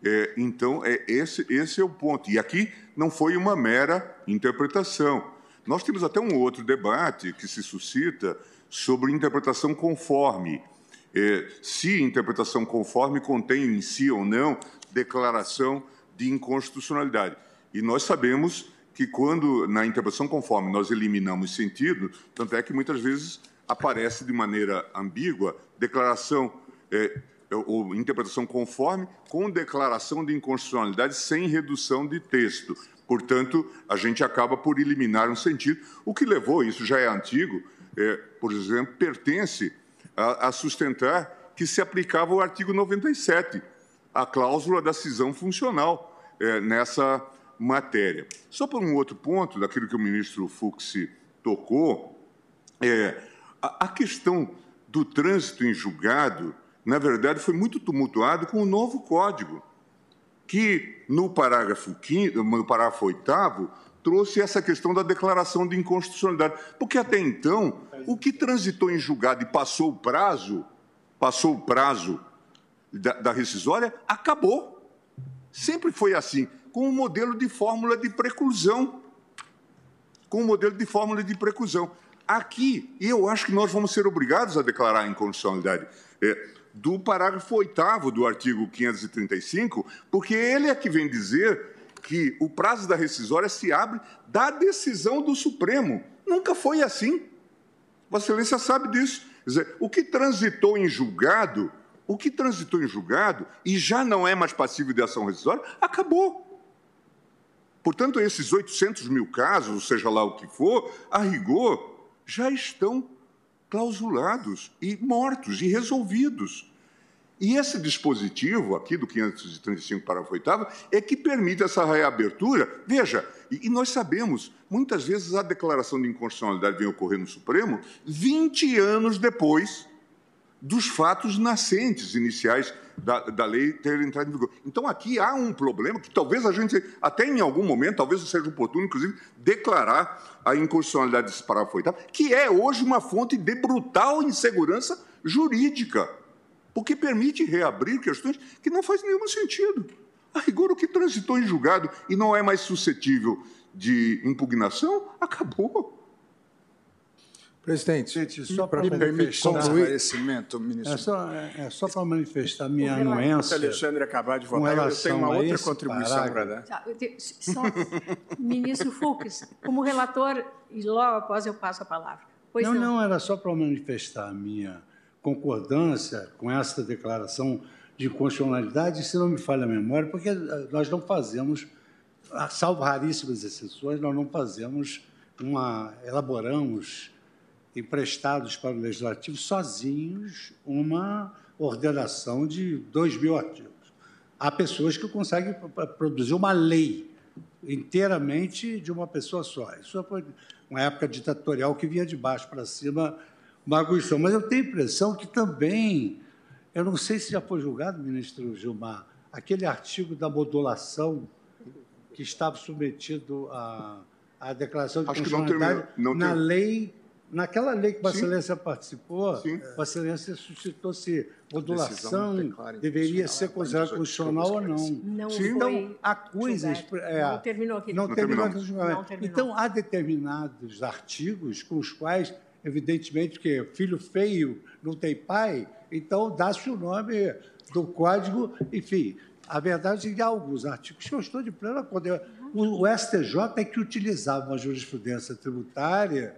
Eh, então, é, esse, esse é o ponto. E aqui não foi uma mera interpretação. Nós temos até um outro debate que se suscita sobre interpretação conforme. É, se interpretação conforme contém em si ou não declaração de inconstitucionalidade. E nós sabemos que quando na interpretação conforme nós eliminamos sentido, tanto é que muitas vezes aparece de maneira ambígua declaração é, ou interpretação conforme com declaração de inconstitucionalidade sem redução de texto. Portanto, a gente acaba por eliminar um sentido, o que levou, isso já é antigo, é, por exemplo, pertence a, a sustentar que se aplicava o artigo 97, a cláusula da cisão funcional é, nessa matéria. Só por um outro ponto, daquilo que o ministro Fux tocou, é, a, a questão do trânsito em julgado, na verdade, foi muito tumultuado com o novo código, que no parágrafo, quinto, no parágrafo 8 trouxe essa questão da declaração de inconstitucionalidade. Porque até então, o que transitou em julgado e passou o prazo, passou o prazo da, da rescisória, acabou. Sempre foi assim, com o um modelo de fórmula de preclusão. Com o um modelo de fórmula de preclusão. Aqui, eu acho que nós vamos ser obrigados a declarar a inconstitucionalidade é, do parágrafo 8 do artigo 535, porque ele é que vem dizer que o prazo da rescisória se abre da decisão do Supremo. Nunca foi assim. Vossa Excelência sabe disso. Dizer, o que transitou em julgado, o que transitou em julgado e já não é mais passível de ação rescisória, acabou. Portanto, esses 800 mil casos, seja lá o que for, a rigor, já estão clausulados e mortos e resolvidos. E esse dispositivo aqui do 535 parágrafo 8 é que permite essa reabertura. Veja, e, nós sabemos, muitas vezes a declaração de inconstitucionalidade vem ocorrer no Supremo 20 anos depois dos fatos nascentes iniciais da, da lei ter entrado em vigor. Então aqui há um problema que talvez a gente, até em algum momento, talvez seja oportuno, inclusive, declarar a inconstitucionalidade desse parágrafo 8 que é hoje uma fonte de brutal insegurança jurídica porque permite reabrir questões que não fazem nenhum sentido. A rigor, o que transitou em julgado e não é mais suscetível de impugnação, acabou. Presidente, Gente, só para manifestar esclarecimento, ministro. É só, é, é só para manifestar minha anuência. Alexandre acabar de votar, eu tenho uma outra contribuição para dar. Só, ministro Fux, como relator, e logo após eu passo a palavra. Pois não, não, não, era só para manifestar a minha concordância com essa declaração de constitucionalidade, se não me falha a memória, porque eh, nós não fazemos, salvo raríssimas exceções, nós não fazemos uma, elaboramos emprestados para o legislativo sozinhos uma ordenação de dois mil artigos. Há pessoas que conseguem produzir uma lei inteiramente de uma pessoa só. Isso foi uma época ditatorial que vinha de baixo para cima bagunçou. Mas eu tenho a impressão que também, eu não sei se já foi julgado, ministro Gilmar, aquele artigo da modulação que estava submetido à, à declaração de Acho constitucionalidade na lei, naquela lei que Vossa Excelência participou. Vossa Excelência suscitou se modulação deveria ser considerada constitucional ou não. Não Sim. Então, há coisas... É, não terminou aqui. Não, não terminou. Não terminou. Então, há determinados artigos com os quais evidentemente que filho feio não tem pai, então dá-se o nome do código, enfim. A verdade é que há alguns artigos que eu estou de pleno acordo. O, o STJ é que utilizava uma jurisprudência tributária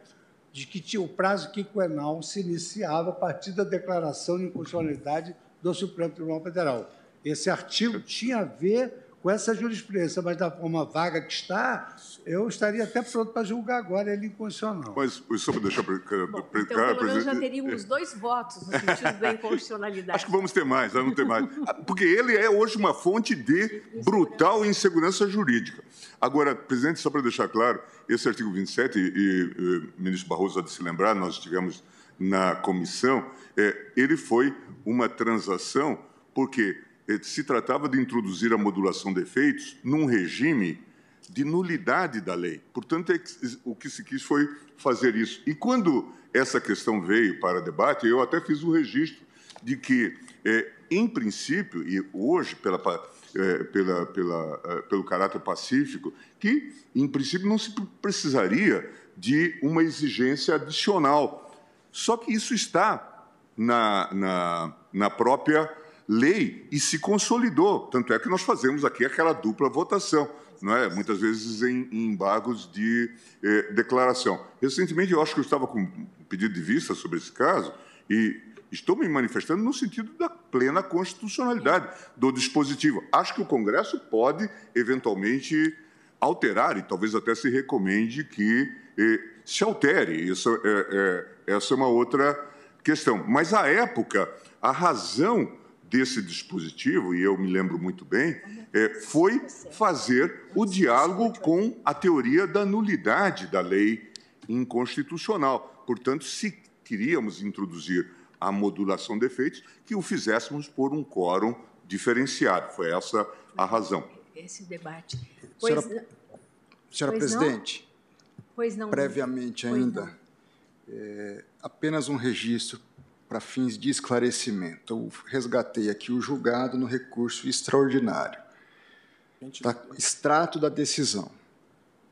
de que tinha o prazo quinquenal se iniciava a partir da declaração de inconstitucionalidade do Supremo Tribunal Federal. Esse artigo tinha a ver com essa jurisprudência, mas da forma vaga que está, eu estaria até pronto para julgar agora ele inconstitucional. Mas só para deixar para Bom, então, pelo menos já teríamos dois votos no sentido da inconstitucionalidade. Acho que vamos ter mais, não ter mais. Porque ele é hoje uma fonte de brutal insegurança jurídica. Agora, presidente, só para deixar claro, esse artigo 27, e, e o ministro Barroso há de se lembrar, nós estivemos na comissão, é, ele foi uma transação porque se tratava de introduzir a modulação de efeitos num regime de nulidade da lei. Portanto, é o que se quis foi fazer isso. E quando essa questão veio para debate, eu até fiz o registro de que, é, em princípio, e hoje, pela, é, pela, pela, é, pelo caráter pacífico, que, em princípio, não se precisaria de uma exigência adicional. Só que isso está na, na, na própria lei e se consolidou. Tanto é que nós fazemos aqui aquela dupla votação não é? muitas vezes em, em embargos de eh, declaração. Recentemente, eu acho que eu estava com um pedido de vista sobre esse caso e estou me manifestando no sentido da plena constitucionalidade do dispositivo. Acho que o Congresso pode, eventualmente, alterar e talvez até se recomende que eh, se altere. Isso é, é, essa é uma outra questão. Mas, à época, a razão desse dispositivo, e eu me lembro muito bem, é, foi fazer o diálogo com a teoria da nulidade da lei inconstitucional. Portanto, se queríamos introduzir a modulação de efeitos, que o fizéssemos por um quórum diferenciado. Foi essa a razão. Esse debate. Pois, senhora, senhora pois presidente, não? Pois não. previamente ainda, é, apenas um registro para fins de esclarecimento. Eu resgatei aqui o julgado no recurso extraordinário. Tá, extrato da decisão.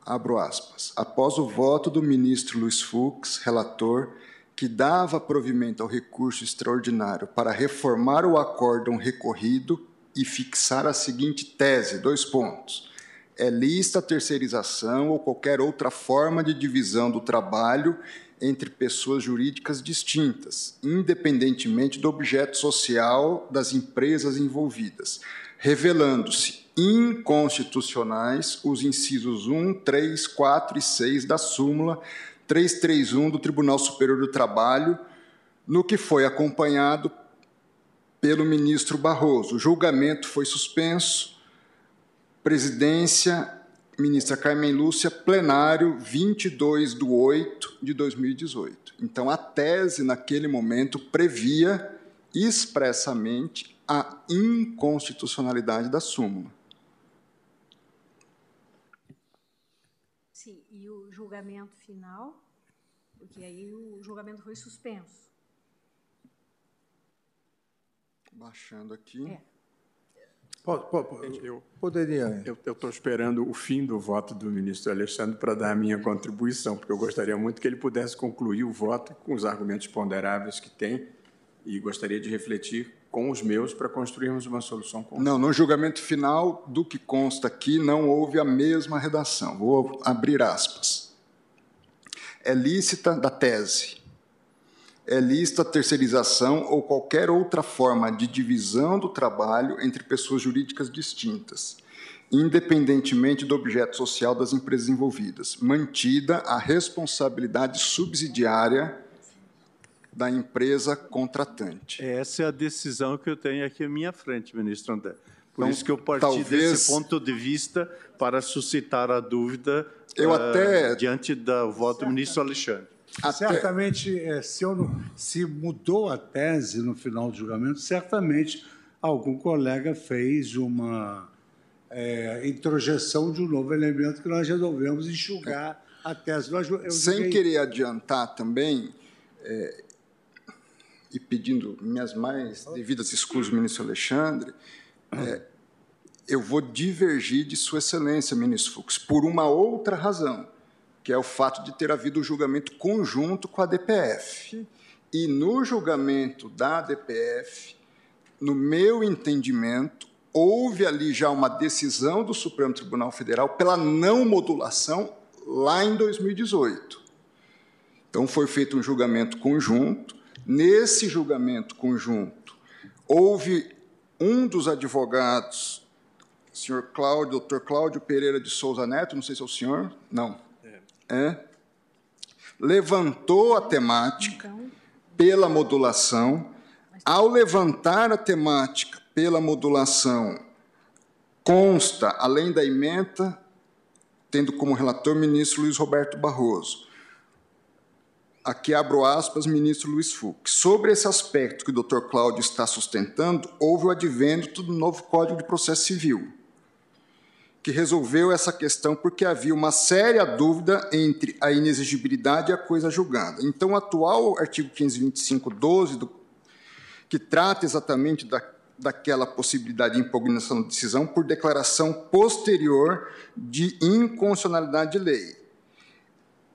Abro aspas. Após o voto do ministro Luiz Fux, relator, que dava provimento ao recurso extraordinário para reformar o acórdão recorrido e fixar a seguinte tese, dois pontos. É lista a terceirização ou qualquer outra forma de divisão do trabalho entre pessoas jurídicas distintas, independentemente do objeto social das empresas envolvidas, revelando-se inconstitucionais os incisos 1, 3, 4 e 6 da súmula 331 do Tribunal Superior do Trabalho, no que foi acompanhado pelo ministro Barroso. O julgamento foi suspenso, presidência ministra Carmen Lúcia, plenário 22 de 8 de 2018. Então, a tese, naquele momento, previa expressamente a inconstitucionalidade da súmula. Sim, e o julgamento final, porque aí o julgamento foi suspenso. Baixando aqui. É. Eu poderia. Eu estou esperando o fim do voto do ministro Alexandre para dar a minha contribuição, porque eu gostaria muito que ele pudesse concluir o voto com os argumentos ponderáveis que tem e gostaria de refletir com os meus para construirmos uma solução conjunta. Não, no julgamento final do que consta aqui não houve a mesma redação. Vou abrir aspas. É lícita da tese é lista terceirização ou qualquer outra forma de divisão do trabalho entre pessoas jurídicas distintas, independentemente do objeto social das empresas envolvidas, mantida a responsabilidade subsidiária da empresa contratante. Essa é a decisão que eu tenho aqui à minha frente, ministro André. Por então, isso que eu parti talvez, desse ponto de vista para suscitar a dúvida eu uh, até, diante do voto do ministro Alexandre. Até... Certamente, é, se, não, se, mudou a tese no final do julgamento, certamente algum colega fez uma é, introjeção de um novo elemento que nós resolvemos enxugar a tese. Nós, Sem julguei... querer adiantar também, é, e pedindo minhas mais devidas escusas, ministro Alexandre, é, eu vou divergir de Sua Excelência, ministro Fux, por uma outra razão que é o fato de ter havido o um julgamento conjunto com a DPF. E no julgamento da DPF, no meu entendimento, houve ali já uma decisão do Supremo Tribunal Federal pela não modulação lá em 2018. Então foi feito um julgamento conjunto. Nesse julgamento conjunto, houve um dos advogados senhor Cláudio, doutor Cláudio Pereira de Souza Neto, não sei se é o senhor, não, é, levantou a temática pela modulação. Ao levantar a temática pela modulação, consta, além da emenda, tendo como relator o ministro Luiz Roberto Barroso. Aqui abro aspas, ministro Luiz Fux. Sobre esse aspecto que o doutor Cláudio está sustentando, houve o advento do novo Código de Processo Civil, que resolveu essa questão porque havia uma séria dúvida entre a inexigibilidade e a coisa julgada. Então, o atual artigo 525.12, do, que trata exatamente da, daquela possibilidade de impugnação da decisão por declaração posterior de inconstitucionalidade de lei.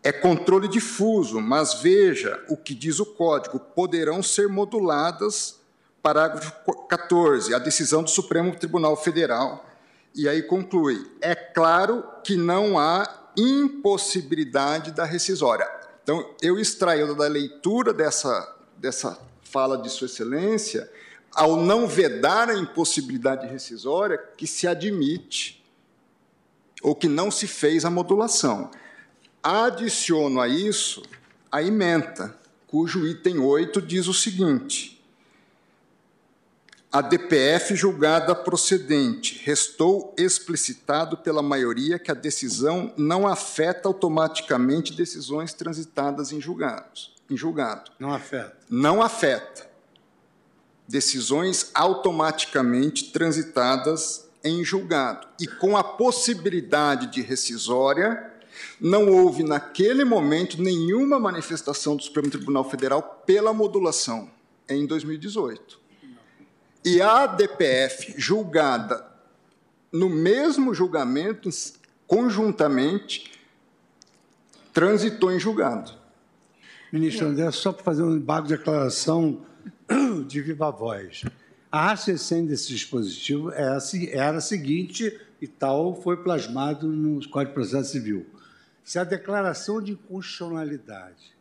É controle difuso, mas veja o que diz o Código: poderão ser moduladas, parágrafo 14, a decisão do Supremo Tribunal Federal e aí conclui: é claro que não há impossibilidade da rescisória. Então, eu extraio da leitura dessa, dessa fala de Sua Excelência, ao não vedar a impossibilidade rescisória, que se admite ou que não se fez a modulação. Adiciono a isso a ementa, cujo item 8 diz o seguinte: a DPF julgada procedente. Restou explicitado pela maioria que a decisão não afeta automaticamente decisões transitadas em julgados. Em julgado. Não afeta. Não afeta. Decisões automaticamente transitadas em julgado. E com a possibilidade de rescisória, não houve naquele momento nenhuma manifestação do Supremo Tribunal Federal pela modulação em 2018 e a DPF julgada no mesmo julgamento, conjuntamente, transitou em julgado. Ministro André, só para fazer um embargo de declaração [COUGHS] de viva voz. A racessão desse dispositivo era, era a seguinte, e tal foi plasmado no Código de Processo Civil. Se a declaração de inconstitucionalidade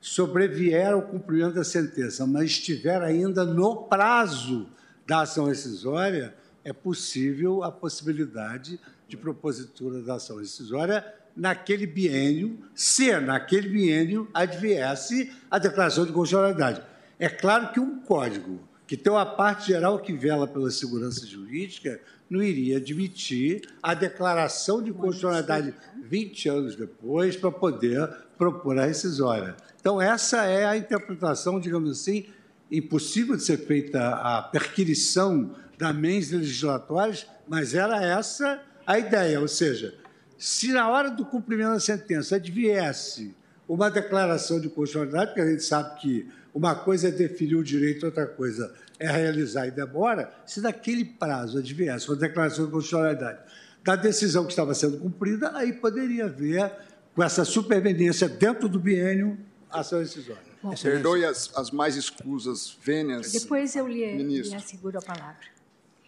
sobrevier ao cumprimento da sentença, mas estiver ainda no prazo da ação rescisória, é possível a possibilidade de propositura da ação rescisória naquele biênio, se naquele biênio adviesse a declaração de constitucionalidade. É claro que um código que tem uma parte geral que vela pela segurança jurídica não iria admitir a declaração de constitucionalidade 20 anos depois para poder propor a rescisória. Então, essa é a interpretação, digamos assim, impossível de ser feita a perquirição da mens legislatórias, mas era essa a ideia, ou seja, se na hora do cumprimento da sentença adviesse uma declaração de constitucionalidade, porque a gente sabe que uma coisa é definir o direito, outra coisa é realizar e demora, se naquele prazo adviesse uma declaração de constitucionalidade da decisão que estava sendo cumprida, aí poderia haver, com essa superveniência dentro do biênio, ação decisória. Bom, Perdoe as, as, mais escusas vênias. Depois eu lhe, lhe asseguro a palavra.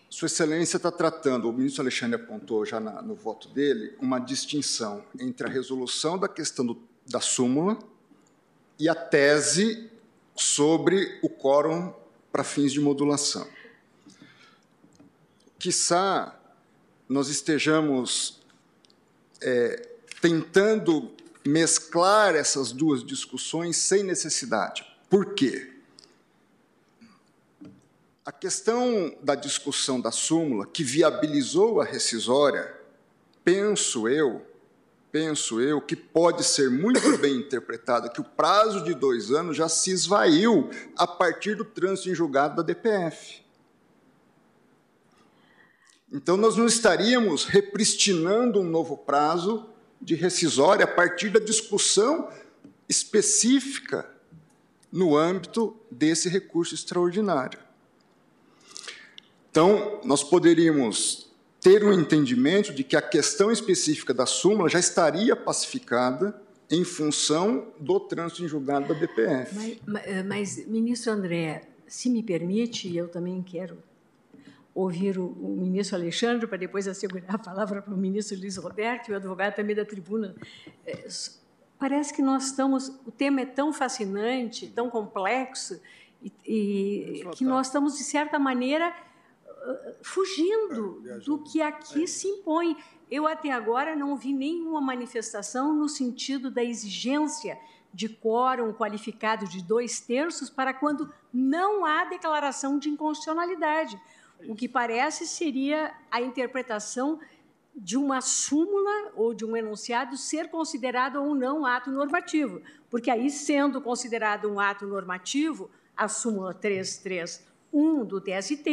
Sua Excelência está tratando, o ministro Alexandre apontou já na, no voto dele, uma distinção entre a resolução da questão do, da súmula e a tese sobre o quórum para fins de modulação. Quissá nós estejamos é, tentando mesclar essas duas discussões sem necessidade. Por quê? A questão da discussão da súmula que viabilizou a rescisória, penso eu, penso eu, que pode ser muito bem interpretada que o prazo de dois anos já se esvaiu a partir do trânsito em julgado da DPF. Então, nós não estaríamos repristinando um novo prazo de rescisória a partir da discussão específica no âmbito desse recurso extraordinário. Então, nós poderíamos ter um entendimento de que a questão específica da súmula já estaria pacificada em função do trânsito em julgado da DPF. Mas, mas, mas, ministro André, se me permite, eu também quero ouvir o, o, ministro Alexandre, para depois assegurar a palavra para o ministro Luiz Roberto e o advogado também da tribuna. É, parece que nós estamos. O tema é tão fascinante, tão complexo, e, e que nós estamos, de certa maneira, fugindo do que aqui se impõe. Eu até agora não vi nenhuma manifestação no sentido da exigência de quórum qualificado de dois terços para quando não há declaração de inconstitucionalidade. O que parece seria a interpretação de uma súmula ou de um enunciado ser considerado ou não ato normativo, porque aí, sendo considerado um ato normativo, a súmula 331 do TST,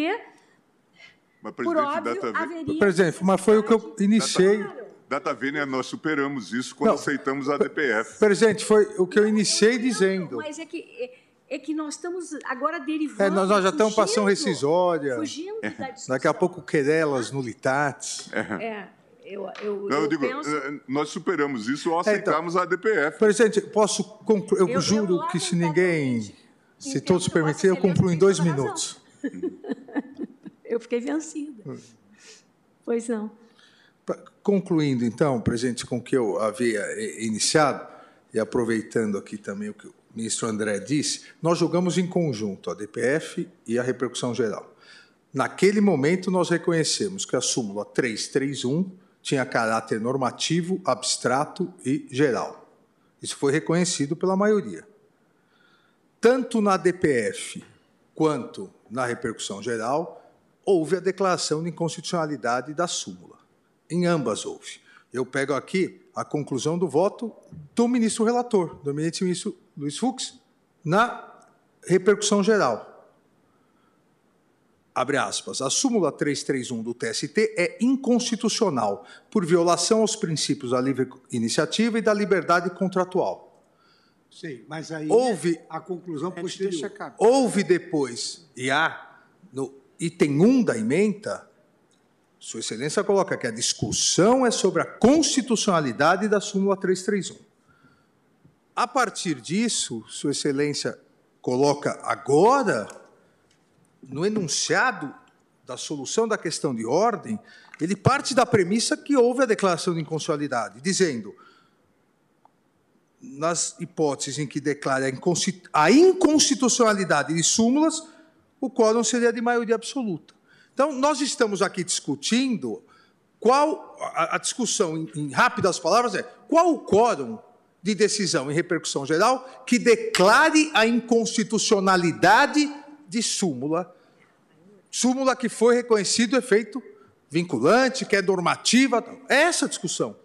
Mas, por óbvio, data haveria... Presidente, mas foi o que eu iniciei. Data vênia, nós superamos isso quando Não. aceitamos a DPF. Presidente, foi o que eu iniciei dizendo. Mas é que, é, é que nós estamos agora derivando... É, nós, nós já estamos passando rescisória. Fugindo da discussão. Daqui a pouco querelas, nulitates. É, eu, eu, Não, eu eu digo, penso... eh, nós superamos isso ao É, então. aceitarmos a DPF. Presidente, posso concluir? Eu, Eu- eu juro que se ninguém, se todos permitirem, eu concluo em dois minutos. [LAUGHS] Eu fiquei vencida. Pois não. Concluindo, então, presidente, com o que eu havia iniciado, e aproveitando aqui também o que o ministro André disse, nós julgamos em conjunto a DPF e a repercussão geral. Naquele momento, nós reconhecemos que a súmula 331 tinha caráter normativo, abstrato e geral. Isso foi reconhecido pela maioria. Tanto na DPF quanto na repercussão geral, houve a declaração de inconstitucionalidade da súmula. Em ambas houve. Eu pego aqui a conclusão do voto do ministro relator, do ministro Luiz Fux, na repercussão geral. Abre aspas. A súmula 331 do TST é inconstitucional por violação aos princípios da livre iniciativa e da liberdade contratual. Sim, mas aí Houve- a conclusão posterior. Houve depois, e há, no item 1 da emenda, Sua Excelência coloca que a discussão é sobre a constitucionalidade da súmula 331. A partir disso, Sua Excelência coloca agora, no enunciado da solução da questão de ordem, ele parte da premissa que houve a declaração de inconstitucionalidade, dizendo nas hipóteses em que declara a inconsti- a inconstitucionalidade de súmulas, o quórum seria de maioria absoluta. Então, nós estamos aqui discutindo qual a, a discussão, em, em rápidas palavras, é qual o quórum de decisão em repercussão geral que declare a inconstitucionalidade de súmula, súmula que foi reconhecido efeito vinculante, que é normativa. É essa discussão.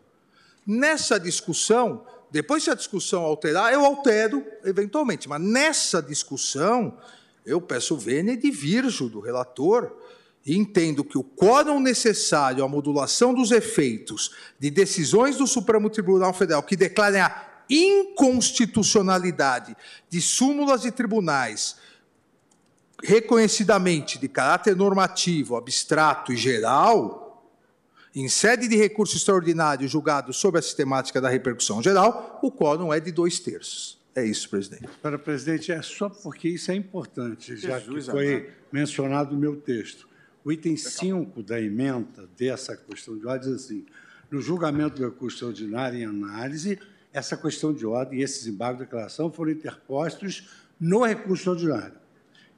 Nessa discussão, depois se a discussão alterar, eu altero eventualmente, mas nessa discussão, eu peço vênia e divirjo do relator e entendo que o quórum necessário à modulação dos efeitos de decisões do Supremo Tribunal Federal que declarem a inconstitucionalidade de súmulas de tribunais reconhecidamente de caráter normativo, abstrato e geral, em sede de recurso extraordinário julgado sob a sistemática da repercussão geral, o quórum é de dois terços. É isso, presidente. Para presidente, é só porque isso é importante, já Jesus que foi amado. mencionado no meu texto. O item 5 da emenda dessa questão de ordem diz assim: no julgamento do recurso extraordinário em análise, essa questão de ordem e esses embargos de declaração foram interpostos no recurso extraordinário.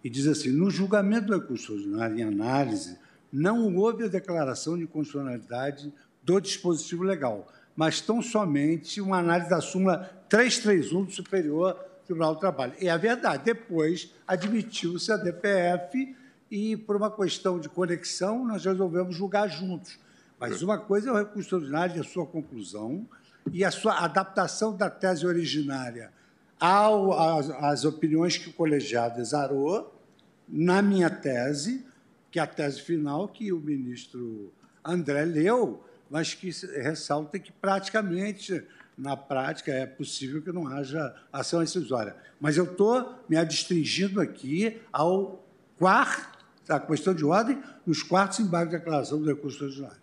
E diz assim: no julgamento do recurso extraordinário em análise, não houve a declaração de constitucionalidade do dispositivo legal, mas tão somente uma análise da súmula 331 do Superior Tribunal do Trabalho. É a verdade. Depois admitiu-se a DPF e, por uma questão de conexão, nós resolvemos julgar juntos. Mas uma coisa é o recurso extraordinário e a sua conclusão e a sua adaptação da tese originária ao, às, às opiniões que o colegiado exarou, na minha tese, que é a tese final que o ministro André leu, mas que ressalta que praticamente, na prática, é possível que não haja ação rescisória. Mas eu estou me adstringindo aqui ao quarto, a questão de ordem, nos quartos embargos de declaração do recurso extraordinário.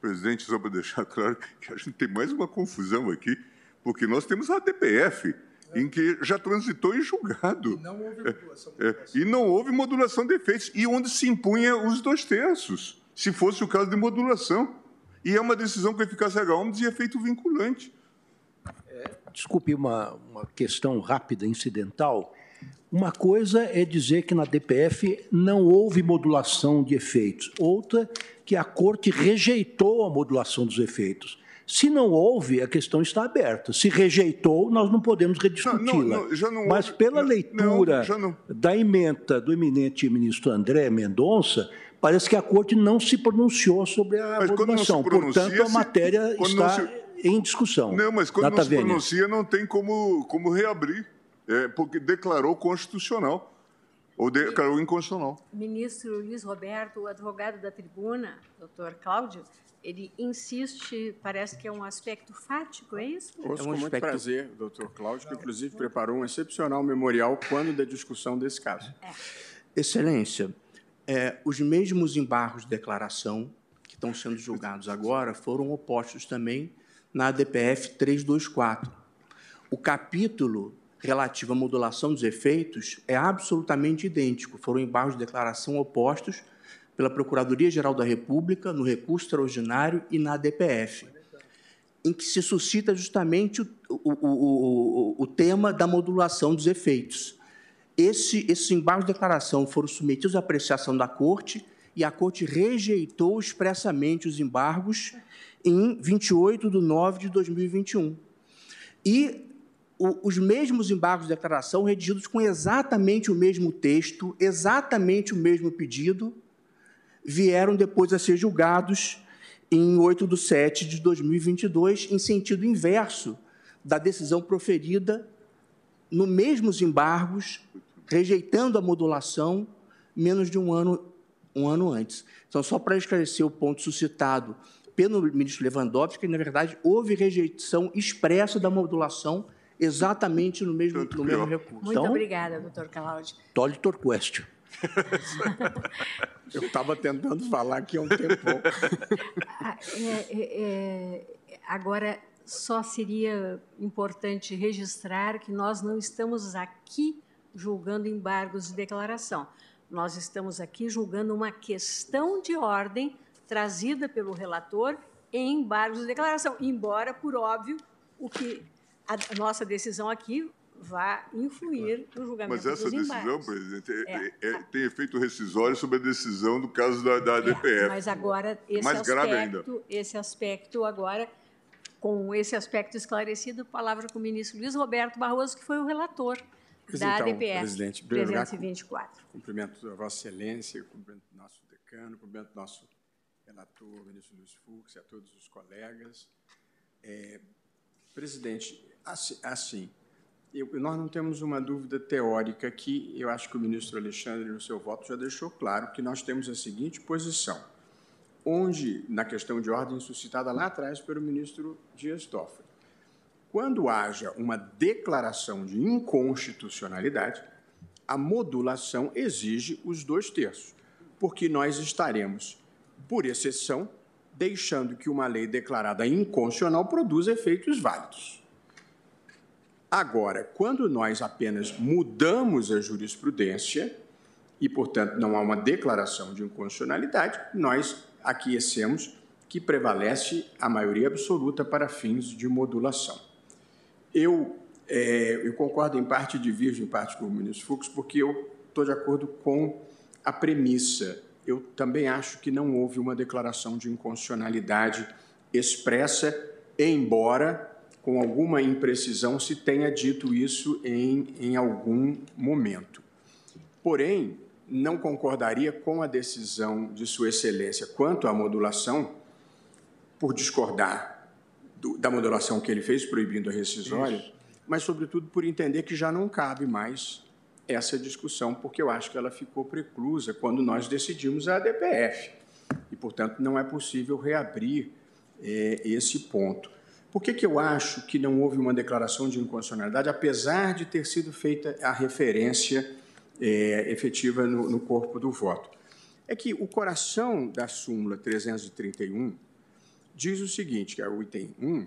Presidente, só para deixar claro que a gente tem mais uma confusão aqui, porque nós temos a DPF, em que já transitou em julgado. Não houve modulação. É, e não houve modulação de efeitos, e onde se impunha os dois terços, se fosse o caso de modulação. E é uma decisão com eficácia H1 e efeito vinculante. Desculpe uma, uma questão rápida, incidental. Uma coisa é dizer que na DPF não houve modulação de efeitos, outra que a Corte rejeitou a modulação dos efeitos. Se não houve, a questão está aberta. Se rejeitou, nós não podemos rediscuti-la. Mas pela leitura não, da emenda do eminente ministro André Mendonça, parece que a Corte não se pronunciou sobre a mas modulação. Portanto, a matéria está se... em discussão. Não, mas quando não se pronuncia, não tem como, como reabrir, é, porque declarou constitucional. Ou declarou inconstitucional. Ministro Luiz Roberto, o advogado da tribuna, doutor Cláudio, ele insiste, parece que é um aspecto fático, é isso? Ouço é um com muito prazer, doutor Cláudio, que inclusive preparou um excepcional memorial quando da discussão desse caso. É. Excelência, é, os mesmos embargos de declaração que estão sendo julgados agora foram opostos também na ADPF 324. O capítulo relativo à modulação dos efeitos é absolutamente idêntico. Foram embargos de declaração opostos pela Procuradoria-Geral da República, no recurso extraordinário e na ADPF, em que se suscita justamente o, o, o, o tema da modulação dos efeitos. Esse, esses embargos de declaração foram submetidos à apreciação da Corte e a Corte rejeitou expressamente os embargos em 28 de nove de 2021. E os mesmos embargos de declaração, redigidos com exatamente o mesmo texto, exatamente o mesmo pedido, vieram depois a ser julgados em 8 de 7 de 2022, em sentido inverso da decisão proferida no mesmos embargos, rejeitando a modulação menos de um ano, um ano antes. Então, só para esclarecer o ponto suscitado pelo ministro Lewandowski, na verdade, houve rejeição expressa da modulação exatamente no mesmo, no mesmo recurso. Muito então, obrigada, doutor Cláudio. Tolly Torquestio. [LAUGHS] Eu estava tentando falar aqui há um tempo. Ah, é, é, é, agora, só seria importante registrar que nós não estamos aqui julgando embargos de declaração. Nós estamos aqui julgando uma questão de ordem trazida pelo relator em embargos de declaração, embora, por óbvio, o que a nossa decisão aqui vá influir no julgamento Mas essa decisão, presidente, é, é, é, tem efeito rescisório sobre a decisão do caso da, da ADPF. É, mas agora, esse Mais aspecto, esse aspecto agora, com esse aspecto esclarecido, palavra com o ministro Luiz Roberto Barroso, que foi o relator pois da então, ADPF presidente, 324. Cumprimento a Vossa Excelência, cumprimento o nosso decano, cumprimento o nosso relator, ministro Luiz Fux, e a todos os colegas. É, presidente, assim, assim eu, nós não temos uma dúvida teórica aqui. Eu acho que o ministro Alexandre, no seu voto, já deixou claro que nós temos a seguinte posição, onde, na questão de ordem suscitada lá atrás pelo ministro Dias Toffoli, quando haja uma declaração de inconstitucionalidade, a modulação exige os dois terços, porque nós estaremos, por exceção, deixando que uma lei declarada inconstitucional produza efeitos válidos. Agora, quando nós apenas mudamos a jurisprudência, e, portanto, não há uma declaração de inconstitucionalidade, nós aquecemos que prevalece a maioria absoluta para fins de modulação. Eu, é, eu concordo em parte, divirjo em parte com o ministro Fux, porque eu estou de acordo com a premissa. Eu também acho que não houve uma declaração de inconstitucionalidade expressa, embora com alguma imprecisão, se tenha dito isso em, em algum momento. Porém, não concordaria com a decisão de Sua Excelência quanto à modulação, por discordar do, da modulação que ele fez, proibindo a rescisória, isso. mas, sobretudo, por entender que já não cabe mais essa discussão, porque eu acho que ela ficou preclusa quando nós decidimos a ADPF. E, portanto, não é possível reabrir é, esse ponto. Por que, que eu acho que não houve uma declaração de inconstitucionalidade, apesar de ter sido feita a referência é, efetiva no, no corpo do voto? É que o coração da súmula 331 diz o seguinte, que é o item 1,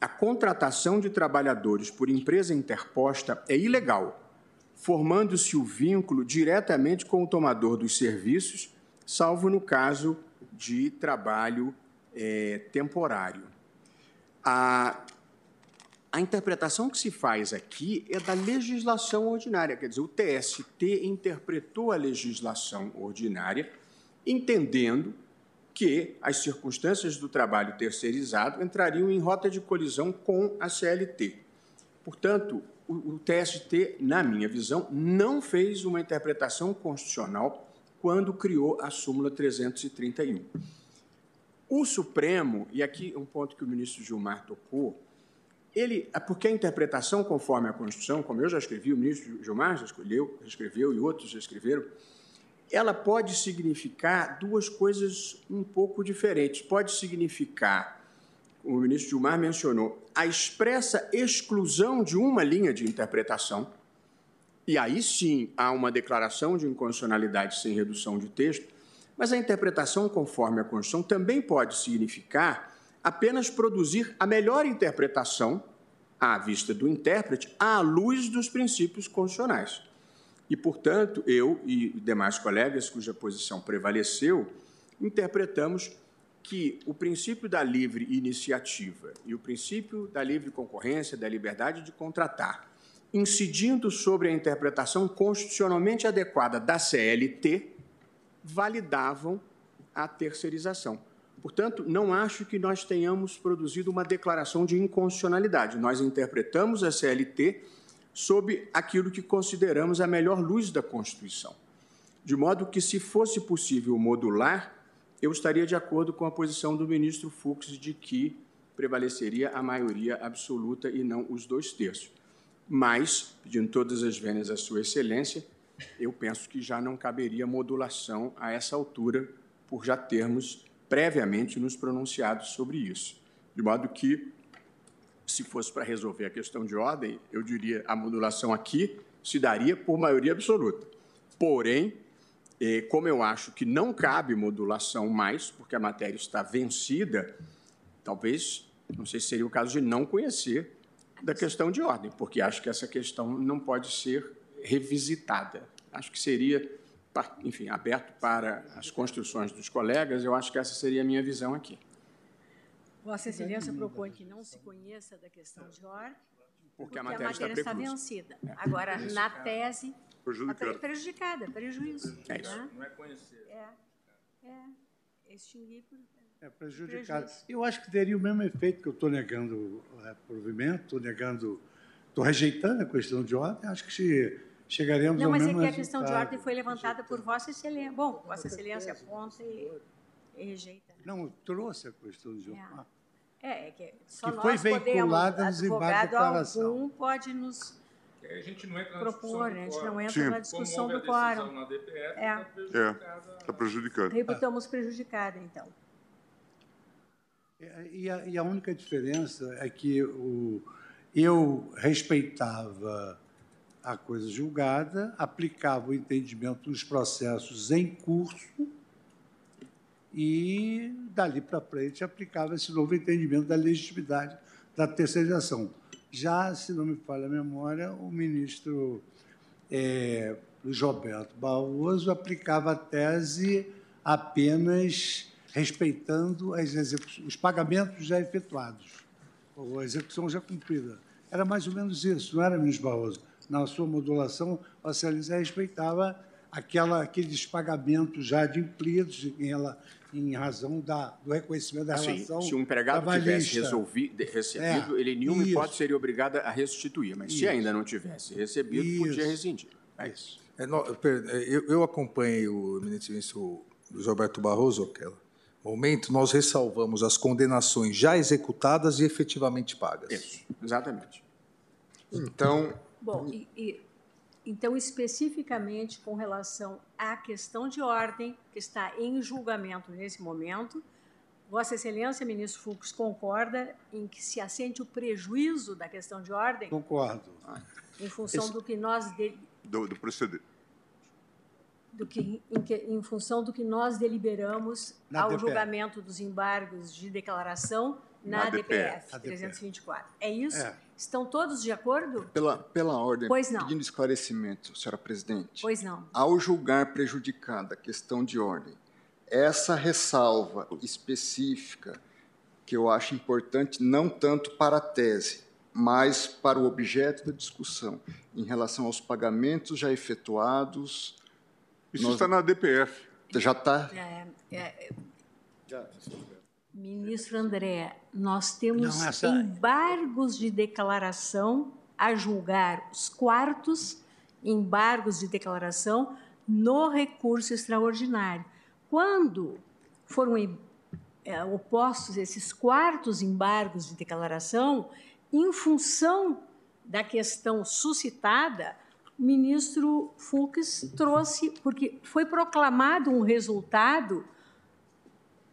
a contratação de trabalhadores por empresa interposta é ilegal, formando-se o vínculo diretamente com o tomador dos serviços, salvo no caso de trabalho é, temporário. A, a, interpretação que se faz aqui é da legislação ordinária, quer dizer, o TST interpretou a legislação ordinária, entendendo que as circunstâncias do trabalho terceirizado entrariam em rota de colisão com a CLT. Portanto, o, o TST, na minha visão, não fez uma interpretação constitucional quando criou a súmula 331. O Supremo, e aqui um ponto que o ministro Gilmar tocou, ele, é porque a interpretação conforme a Constituição, como eu já escrevi, o ministro Gilmar já escolheu, escreveu e outros já escreveram, ela pode significar duas coisas um pouco diferentes. Pode significar, o ministro Gilmar mencionou, a expressa exclusão de uma linha de interpretação, e aí sim há uma declaração de inconstitucionalidade sem redução de texto, mas a interpretação conforme a Constituição também pode significar apenas produzir a melhor interpretação, à vista do intérprete, à luz dos princípios constitucionais. E, portanto, eu e demais colegas cuja posição prevaleceu, interpretamos que o princípio da livre iniciativa e o princípio da livre concorrência, da liberdade de contratar, incidindo sobre a interpretação constitucionalmente adequada da CLT, validavam a terceirização. Portanto, não acho que nós tenhamos produzido uma declaração de inconstitucionalidade. Nós interpretamos a CLT sob aquilo que consideramos a melhor luz da Constituição. De modo que, se fosse possível modular, eu estaria de acordo com a posição do ministro Fux de que prevaleceria a maioria absoluta e não os dois terços. Mas, pedindo todas as vênias à Sua Excelência, eu penso que já não caberia modulação a essa altura, por já termos previamente nos pronunciado sobre isso. De modo que, se fosse para resolver a questão de ordem, eu diria a modulação aqui se daria por maioria absoluta. Porém, eh, como eu acho que não cabe modulação mais, porque a matéria está vencida, talvez, não sei se seria o caso de não conhecer da questão de ordem, porque acho que essa questão não pode ser revisitada. Acho que seria, enfim, aberto para as construções dos colegas, eu acho que essa seria a minha visão aqui. Vossa Excelência propõe que não se conheça da questão de ordem, porque, porque a matéria, a matéria está, está, vencida. É. Agora, é na tese, prejudicada, prejudicada prejuízo. É isso. Né? Não é conhecer. É, é extinguir por... É prejudicado. Prejuízo. Eu acho que teria o mesmo efeito que eu estou negando o provimento, estou negando, estou rejeitando a questão de ordem. Acho que se chegaremos Não, ao mas é que a questão de ordem foi levantada por Vossa Excelência. Bom, Vossa Excelência aponta e, e rejeita. Né? Não, trouxe a questão de ordem. É, é que só que nós foi veiculada podemos, advogado algum pode nos a gente não entra propor, na discussão, né? a gente não entra Sim. na discussão do quórum. Na DPF, é, está prejudicando. Reputamos prejudicada, então. E a, e a, única diferença é que o, eu respeitava a coisa julgada, aplicava o entendimento dos processos em curso e, dali para frente, aplicava esse novo entendimento da legitimidade da terceirização. Já, se não me falha a memória, o ministro é, Roberto Barroso aplicava a tese apenas respeitando os pagamentos já efetuados, ou a execução já cumprida. Era mais ou menos isso, não era, ministro Barroso? Na sua modulação, a Celisa respeitava aquela, aqueles pagamentos já adimplidos em, ela, em razão da, do reconhecimento da assim, relação Se o um empregado tivesse resolvido, recebido, é, ele nenhuma isso. hipótese seria obrigado a restituir, mas isso. se ainda não tivesse recebido, isso. podia rescindir. É isso. É, eu, eu acompanhei o eminente ministro Luiz Roberto Barroso, aquela momento, nós ressalvamos as condenações já executadas e efetivamente pagas. Isso, exatamente. Então. Bom, e, e, então, especificamente com relação à questão de ordem, que está em julgamento nesse momento, Vossa Excelência, ministro Fux, concorda em que se assente o prejuízo da questão de ordem? Concordo. Em função Esse... do que nós. De... Do, do proceder do que, em, que, em função do que nós deliberamos na ao DPF. julgamento dos embargos de declaração na, na DPF, DPF 324. É isso? É. Estão todos de acordo? Pela, pela ordem, pois não. pedindo esclarecimento, senhora presidente. Pois não. Ao julgar prejudicada a questão de ordem, essa ressalva específica que eu acho importante, não tanto para a tese, mas para o objeto da discussão, em relação aos pagamentos já efetuados. Isso nós... está na DPF. Já está? É, é, Ministro André, nós temos Não, essa... embargos de declaração a julgar os quartos, embargos de declaração no recurso extraordinário. Quando foram é, opostos esses quartos embargos de declaração, em função da questão suscitada, o ministro Fux trouxe, porque foi proclamado um resultado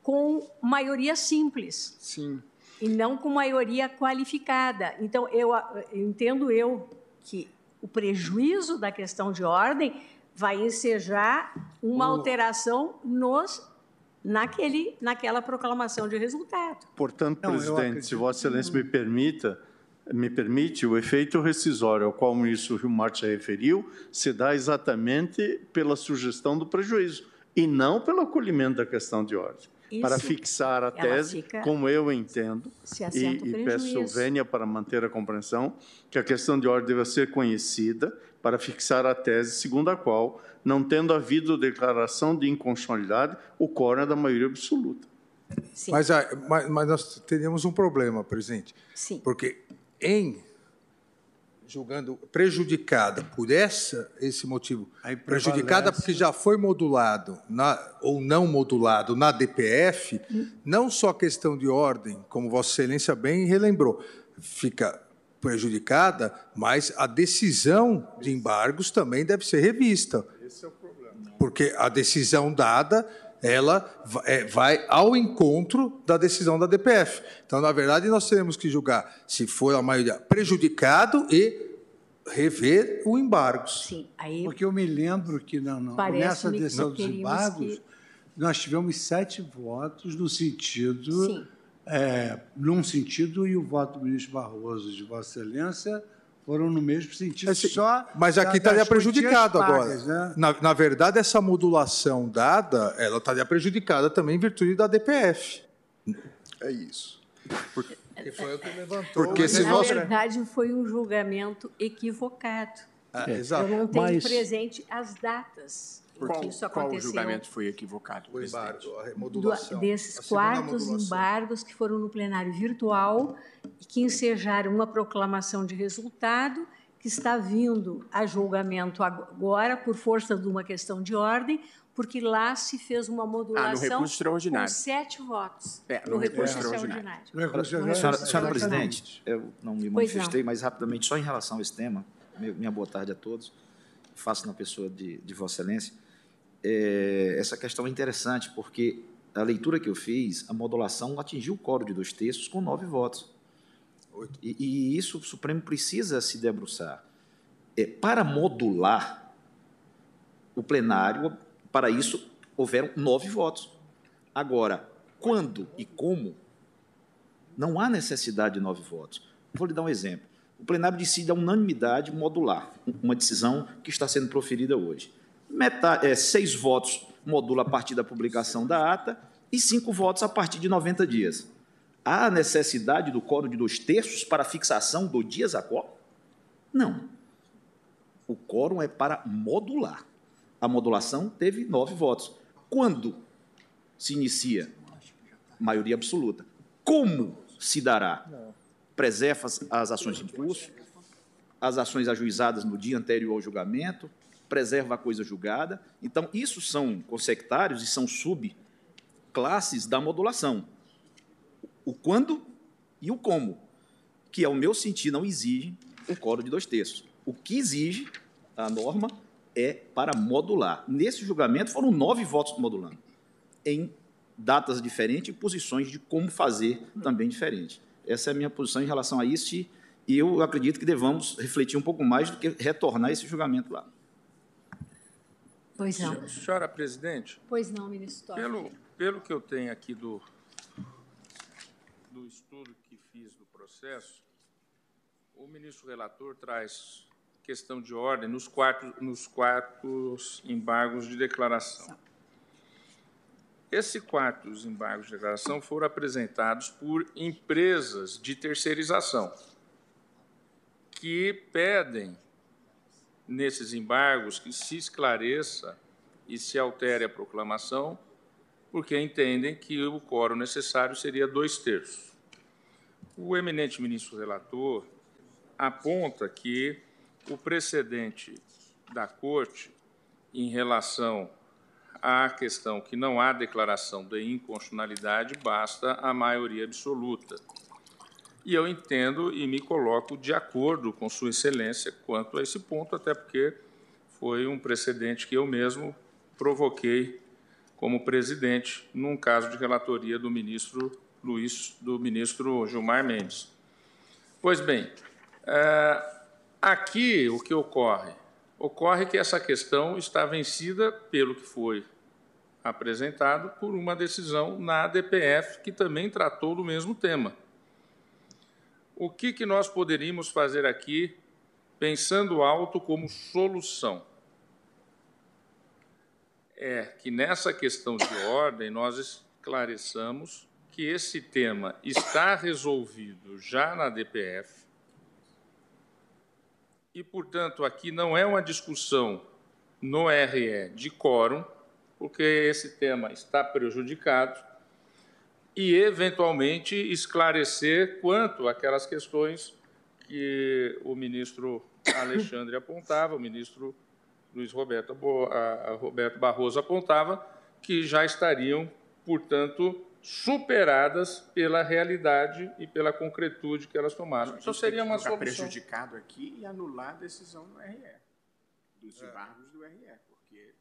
com maioria simples. Sim. E não com maioria qualificada. Então, eu, eu entendo eu que o prejuízo da questão de ordem vai ensejar uma o... alteração nos naquele, naquela proclamação de resultado. Portanto, Não, presidente, se Vossa Excelência me permita, me permite, o efeito rescisório ao qual o ministro Gilmar se referiu se dá exatamente pela sugestão do prejuízo e não pelo acolhimento da questão de ordem. Isso, para fixar a tese, como eu entendo, e, e peço vênia para manter a compreensão, que a questão de ordem deve ser conhecida para fixar a tese segundo a qual, não tendo havido declaração de inconstitucionalidade, o quórum é da maioria absoluta. Mas, mas, mas, nós teríamos um problema, presidente. Sim. Porque em julgando prejudicada por essa esse motivo, prejudicada porque já foi modulado na, ou não modulado na DPF, não só questão de ordem, como Vossa Excelência bem relembrou, fica prejudicada, mas a decisão de embargos também deve ser revista. Esse é o problema. Porque a decisão dada ela é, vai ao encontro da decisão da DPF. Então, na verdade, nós teremos que julgar se foi a maioria prejudicado e rever o embargo. Sim, aí porque eu me lembro que não, não, nessa decisão dos embargos que... nós tivemos sete votos no sentido, Sim. É, num sentido e o voto do ministro Barroso de Vossa Excelência foram no mesmo sentido, Esse, só. Mas aqui estaria prejudicado pagas, agora. Né? Na, na, verdade, essa modulação dada, ela estaria prejudicada também em virtude da DPF. É isso. Porque, foi o que levantou. Porque se na nós... verdade, foi um julgamento equivocado. É, exato. Eu não tenho Mas... presente as datas. Qual, isso aconteceu. qual julgamento foi equivocado? O embargo, a remodulação. Do, desses quartos embargos que foram no plenário virtual e que ensejaram uma proclamação de resultado que está vindo a julgamento agora por força de uma questão de ordem, porque lá se fez uma modulação ah, no recurso extraordinário. com sete votos. É, no, no recurso, recurso extraordinário. extraordinário. Senhora, senhora Presidente, eu não me manifestei, mas rapidamente, só em relação a esse tema, minha boa tarde a todos, faço na pessoa de, de Vossa Excelência é, essa questão é interessante, porque a leitura que eu fiz, a modulação atingiu o coro de dois terços com nove votos. E, e isso o Supremo precisa se debruçar. É, para modular o plenário, para isso houveram nove votos. Agora, quando e como, não há necessidade de nove votos. Vou lhe dar um exemplo. O plenário decide a unanimidade modular, uma decisão que está sendo proferida hoje metade, é, seis votos modula a partir da publicação da ata e cinco votos a partir de 90 dias. Há necessidade do quórum de dois terços para fixação do dias a quórum? Não. O quórum é para modular. A modulação teve nove votos. Quando se inicia? Maioria absoluta. Como se dará? Preserva as ações em curso, as ações ajuizadas no dia anterior ao julgamento, preserva a coisa julgada. Então, isso são consectários e são subclasses da modulação. O quando e o como, que, ao meu sentir, não exige o coro de dois terços. O que exige a norma é para modular. Nesse julgamento foram nove votos modulando, em datas diferentes e posições de como fazer também diferentes. Essa é a minha posição em relação a isso e eu acredito que devamos refletir um pouco mais do que retornar esse julgamento lá. Pois não. Senhora presidente. Pois não, ministro Pelo, pelo que eu tenho aqui do, do estudo que fiz do processo, o ministro relator traz questão de ordem nos quartos, nos quartos embargos de declaração. Esses quartos embargos de declaração foram apresentados por empresas de terceirização. que pedem, nesses embargos, que se esclareça e se altere a proclamação, porque entendem que o quórum necessário seria dois terços. O eminente ministro relator aponta que o precedente da Corte em relação à questão que não há declaração de inconstitucionalidade, basta a maioria absoluta. E eu entendo e me coloco de acordo com Sua Excelência quanto a esse ponto, até porque foi um precedente que eu mesmo provoquei como presidente num caso de relatoria do ministro Luiz, do ministro Gilmar Mendes. Pois bem, é, aqui o que ocorre? Ocorre que essa questão está vencida pelo que foi apresentado por uma decisão na ADPF, que também tratou do mesmo tema. O que, que nós poderíamos fazer aqui, pensando alto como solução? É que nessa questão de ordem nós esclareçamos que esse tema está resolvido já na DPF e, portanto, aqui não é uma discussão no RE de quórum, porque esse tema está prejudicado, e, eventualmente, esclarecer quanto aquelas questões que o ministro Alexandre apontava, o ministro Luiz Roberto, Roberto Barroso apontava, que já estariam, portanto, superadas pela realidade e pela concretude que elas tomaram. Então seria uma solução. prejudicado aqui e anular a decisão do RE, dos é. embargos do RE, porque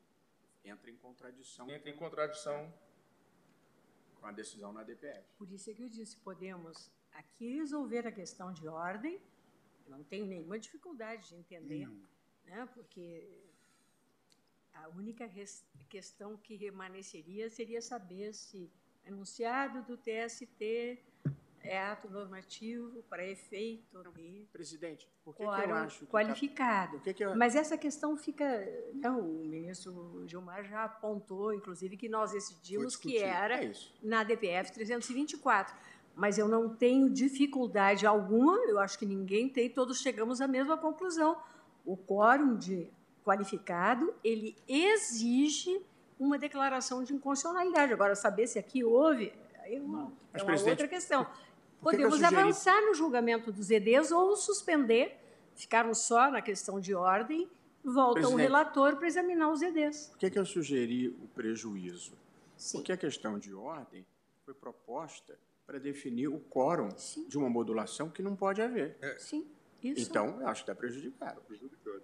entra em contradição. Entra em contradição com a decisão na DPF. Por isso é que eu disse, podemos aqui resolver a questão de ordem, não tenho nenhuma dificuldade de entender, né, porque a única questão que remanesceria seria saber se enunciado do TST é ato normativo para efeito de presidente por que, que eu acho que tá qualificado. que que eu... mas essa questão fica não o ministro Gilmar já apontou inclusive que nós decidimos que era é na DPF 324 mas eu não tenho dificuldade alguma eu acho que ninguém tem todos chegamos à mesma conclusão. O quórum de qualificado ele exige uma declaração de inconstitucionalidade. Agora, saber se aqui houve, é uma, é uma outra questão. Podemos que avançar no julgamento dos EDs ou suspender, ficarmos só na questão de ordem, volta o relator para examinar os EDs. Por que, que eu sugeri o prejuízo? Sim. Porque a questão de ordem foi proposta para definir o quórum Sim. de uma modulação que não pode haver. É. Sim, isso. Então, eu acho que está prejudicado. prejudicado.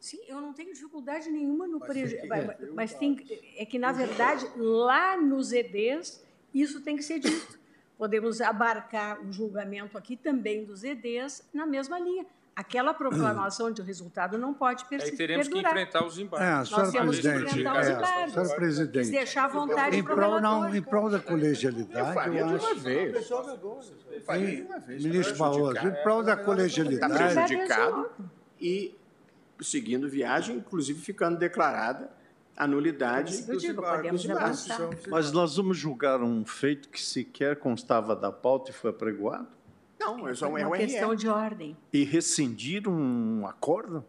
Sim, eu não tenho dificuldade nenhuma no prejuízo. Mas, mas tem, é que, na verdade, lá nos EDs, isso tem que ser dito. Podemos abarcar o julgamento aqui também dos EDs na mesma linha. Aquela proclamação de resultado não pode persistir. Aí teremos perdurar. que enfrentar os embargos. É, Nós temos que enfrentar os é, embargos. Senhor presidente. Deixar à vontade em prol, não, em prol da colegialidade, eu, eu acho... De uma vez. Em, ministro Barroso, em prol da colegialidade... Está prejudicado e seguindo viagem, inclusive ficando declarada a nulidade dos embargos. Mas nós vamos julgar um feito que sequer constava da pauta e foi apregoado? Não, é só um uma questão de ordem. E rescindir um acordo?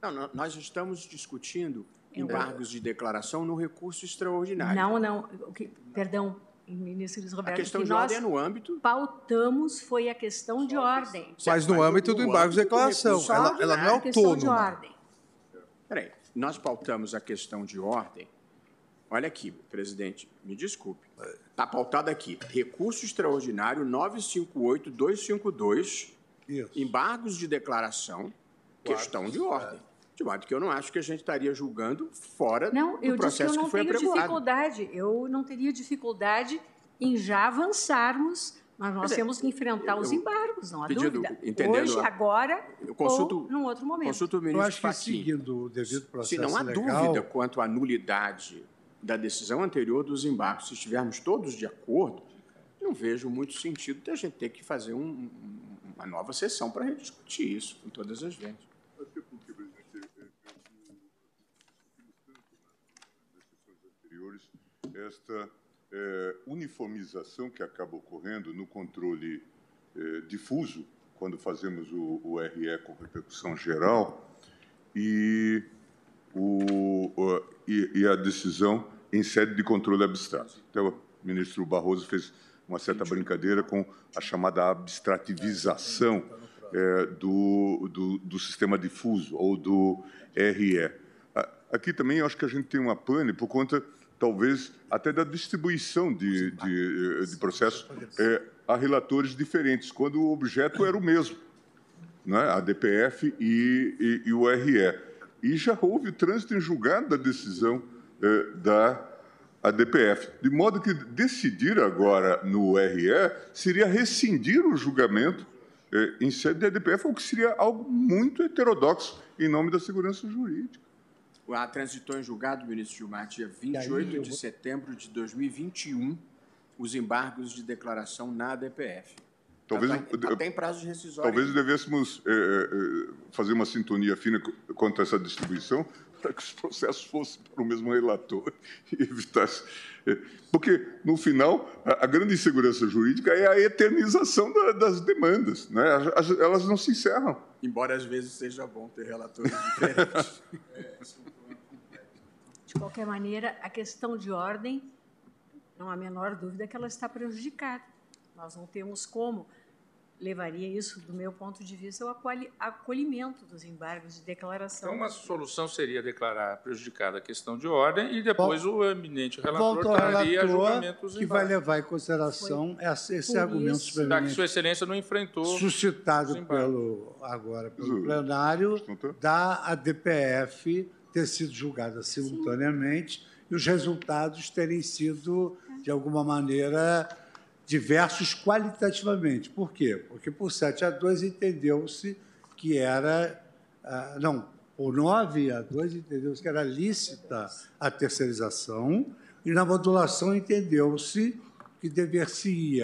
Não, nós estamos discutindo embargos de declaração no recurso extraordinário. Não, não. Perdão, ministro Luiz Roberto. A questão de ordem é no âmbito. Pautamos foi a questão de ordem. Mas no âmbito do embargo de declaração. Ela, ela não é autônoma. De ordem. Peraí, nós pautamos a questão de ordem. Olha aqui, presidente, me desculpe. Está pautado aqui. Recurso extraordinário 958-252, embargos de declaração, questão de ordem. De modo que eu não acho que a gente estaria julgando fora não, do processo que, que foi apregoado. Não, eu não tenho dificuldade. Eu não teria dificuldade em já avançarmos, mas nós temos que enfrentar eu, os embargos, não há pedido, dúvida. Entendendo Hoje, agora eu consulto, ou num outro momento. Consulto o ministro eu acho que seguindo o devido processo Se não há legal, dúvida quanto à nulidade da decisão anterior dos embargos, se estivermos todos de acordo, não vejo muito sentido de a gente ter que fazer um, uma nova sessão para rediscutir isso com todas as vezes. esta é, uniformização que acaba ocorrendo no controle é, difuso quando fazemos o, o RE com repercussão geral, e, o, e, e, a decisão em sede de controle abstrato. Então, o ministro Barroso fez uma certa brincadeira com a chamada abstrativização é, do, do, do, sistema difuso, ou do RE. Aqui também eu acho que a gente tem uma pane por conta, talvez, até da distribuição de, de, de processos é, a relatores diferentes, quando o objeto era o mesmo, né? a DPF e, e, e o RE. E já houve trânsito em julgado da decisão é, da ADPF. De modo que decidir agora no RE seria rescindir o julgamento é, em sede da ADPF, o que seria algo muito heterodoxo em nome da segurança jurídica. A transitou em julgado, ministro Gilmar, dia 28 de setembro de 2021 os embargos de declaração na DPF. Talvez, até, até em prazo de rescisório. Talvez devêssemos é, é, fazer uma sintonia fina quanto a essa distribuição, para que os processos fossem para o mesmo relator e evitasse. Porque, no final, a, a, grande insegurança jurídica é a eternização da, das demandas. Né? As, elas não se encerram. Embora às vezes seja bom ter relatores diferentes. [LAUGHS] de qualquer maneira, a questão de ordem não há a menor dúvida que ela está prejudicada. Nós não temos como. Levaria isso, do meu ponto de vista, ao acolhimento dos embargos de declaração. Então, uma solução seria declarar prejudicada a questão de ordem e depois Bom, o eminente relator traria julgamento dos que vai levar em consideração Foi esse argumento isso, Da que Sua Excelência não enfrentou. Suscitado pelo, agora pelo plenário da ADPF ter sido julgada simultaneamente Sim. e os resultados terem sido de alguma maneira, diversos qualitativamente. Por quê? Porque por 7 a 2 entendeu-se que era. Ah, não, por 9 a 2 entendeu-se que era lícita a terceirização, e na modulação entendeu-se que dever-se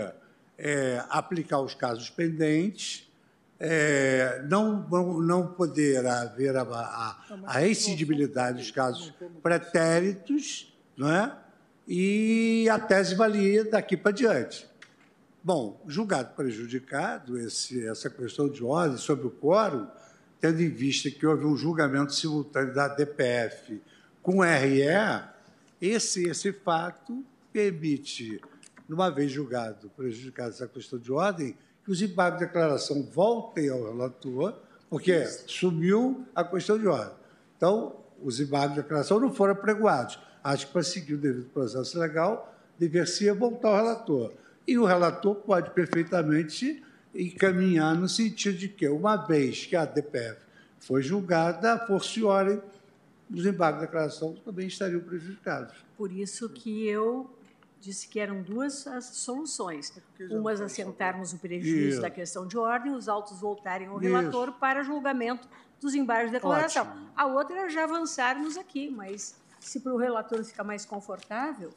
é, aplicar os casos pendentes, é, não, não poder haver a, a, a exigibilidade dos casos pretéritos, não é? e a tese valia daqui para diante. Bom, julgado prejudicado esse, essa questão de ordem sobre o quórum, tendo em vista que houve um julgamento simultâneo da DPF com o RE, esse, esse fato permite, numa vez julgado prejudicado essa questão de ordem, que os embargos de declaração voltem ao relator, porque sumiu a questão de ordem. Então, os embargos de declaração não foram apregoados acho que para seguir o devido processo legal, deveria voltar ao relator. E o relator pode perfeitamente encaminhar no sentido de que, uma vez que a DPF foi julgada, forciorem, os embargos de declaração também estariam prejudicados. Por isso que eu disse que eram duas as soluções. Umas assentarmos o prejuízo Isso. da questão de ordem, os autos voltarem ao relator Isso. para julgamento dos embargos de declaração. Ótimo. A outra é já avançarmos aqui, mas se para o relator ficar mais confortável,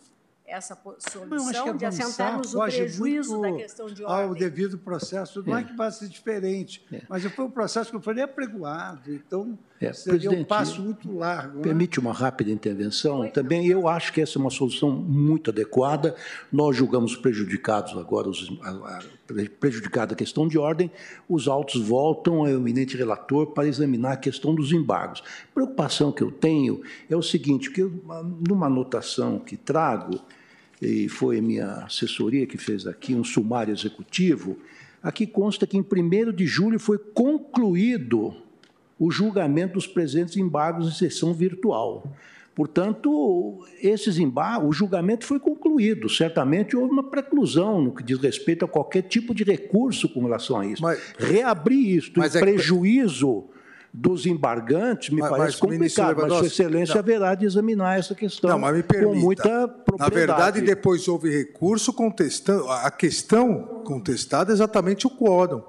essa solução de assentarmos o prejuízo da questão de ordem. Ao devido processo, não é, é que vai ser diferente, é. mas foi um processo que eu falei apregoado, então é. seria um passo muito largo. Né? Permite uma rápida intervenção? Foi. Também eu acho que essa é uma solução muito adequada. Nós julgamos prejudicados agora, os, a, a, prejudicada a questão de ordem, os autos voltam ao eminente relator para examinar a questão dos embargos. A preocupação que eu tenho é o seguinte, que eu, numa anotação que trago, e foi a minha assessoria que fez aqui um sumário executivo, aqui consta que em 1 de julho foi concluído o julgamento dos presentes embargos em sessão virtual. Portanto, esses embargos, o julgamento foi concluído. Certamente houve uma preclusão no que diz respeito a qualquer tipo de recurso com relação a isso. Mas, Reabrir isto em é prejuízo dos embargantes me mas, parece mas, complicado, mas Sua Excelência não. haverá de examinar essa questão não, mas me permita, com muita propriedade. Na verdade, depois houve recurso contestando. A questão contestada é exatamente o quórum.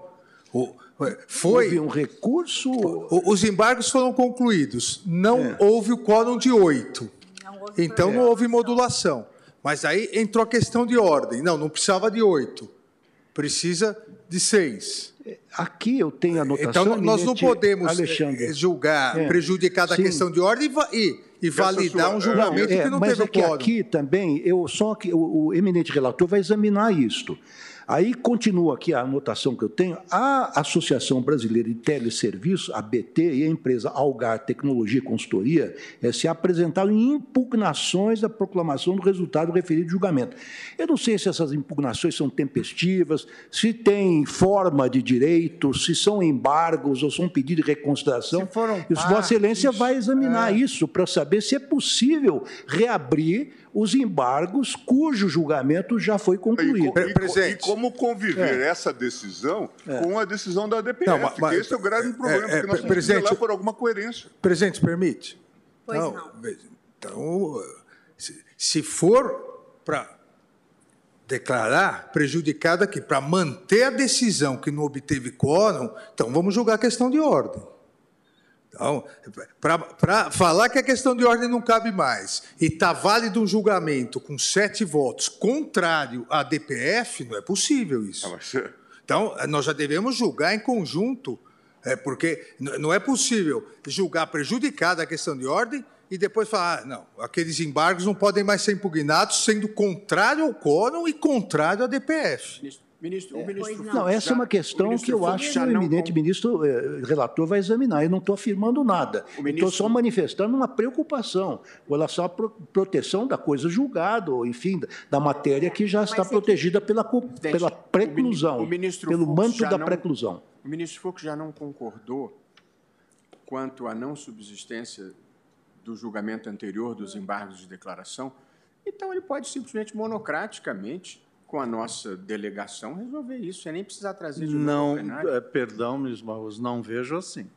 foi houve um recurso. Os embargos foram concluídos. Não é. houve o quórum de oito. Então não houve modulação. Mas aí entrou a questão de ordem. Não, não precisava de oito. Precisa de seis. Aqui eu tenho anotação. Então, nós não podemos Alexandre. Eh, julgar, é, prejudicar a questão de ordem e, e validar um julgamento não, é, que não mas teve é que aqui também, eu, só que o, o, eminente relator vai examinar isto. Aí continua aqui a anotação que eu tenho. A Associação Brasileira de Teleserviços, a BT, e a empresa Algar Tecnologia e Consultoria se apresentaram em impugnações da proclamação do resultado referido de julgamento. Eu não sei se essas impugnações são tempestivas, se tem forma de direito, se são embargos ou são pedido de reconsideração. Se foram partes, Vossa Excelência vai examinar é. isso para saber se é possível reabrir os embargos cujo julgamento já foi concluído. E, e, e como conviver é. essa decisão é. com a decisão da DPF? Não, mas, mas, esse é o grande é, problema, é, porque nós temos que lá por alguma coerência. Presidente, permite? Pois não. não. Então, se, se for para declarar prejudicado aqui, para manter a decisão que não obteve quórum, então vamos julgar a questão de ordem. Então, para falar que a questão de ordem não cabe mais e está válido um julgamento com sete votos contrário à DPF, não é possível isso. Ah, então, nós já devemos julgar em conjunto, é, porque não é possível julgar prejudicada a questão de ordem e depois falar, ah, não, aqueles embargos não podem mais ser impugnados, sendo contrário ao quórum e contrário à DPF. Ministro. Ministro, o é, ministro não, essa é uma questão que eu acho que o eminente ministro eh, relator vai examinar. Eu não estou afirmando nada. Estou só manifestando uma preocupação com relação à proteção da coisa julgada, ou enfim, da matéria que já está protegida pela, pela preclusão, pelo manto da preclusão. O ministro Fux já não concordou quanto à não subsistência do julgamento anterior dos embargos de declaração, então ele pode simplesmente monocraticamente com a nossa delegação resolver isso, sem nem precisar trazer de não, é, Perdão, Ms. Barroso, não vejo assim.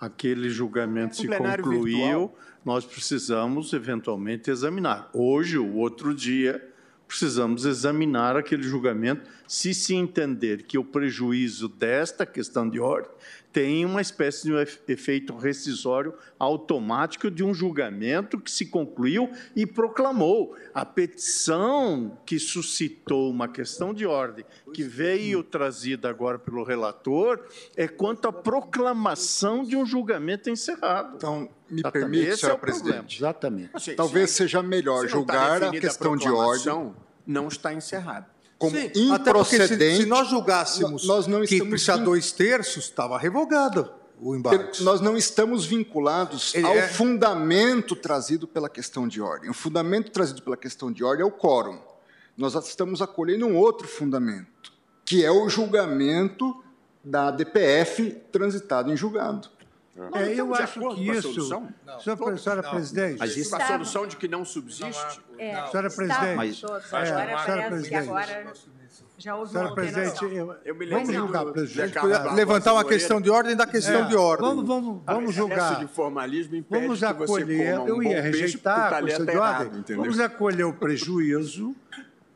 Aquele julgamento se concluiu, virtual. nós precisamos eventualmente examinar. Hoje, o outro dia, precisamos examinar aquele julgamento se se entender que o prejuízo desta questão de ordem tem uma espécie de efeito rescisório automático de um julgamento que se concluiu e proclamou. A petição que suscitou uma questão de ordem, que veio trazida agora pelo relator, é quanto à proclamação de um julgamento encerrado. Então, me Exatamente. permite, senhor é presidente. Exatamente. Assim, Talvez seja melhor tá julgar a questão a de ordem. Não está encerrado como Sim, improcedente. Se, se, nós julgássemos nós não que precisa vin... dois terços, estava revogado o embargo. Nós não estamos vinculados Ele ao é... fundamento trazido pela questão de ordem. O fundamento trazido pela questão de ordem é o quórum. Nós estamos acolhendo um outro fundamento, que é o julgamento da DPF transitado em julgado. É, eu acho que isso. Senhora, senhora presidente. Mas isso a solução de que não subsiste? É, senhora presidente. Mas, é, senhora presidente. Agora já houve senhora presidente, eu, eu me vamos julgar, presidente. Levantar uma questão de ordem da questão é, de ordem. Vamos, vamos, vamos julgar. de formalismo impede vamos acolher, um eu ia rejeitar a questão de ordem. Vamos acolher o prejuízo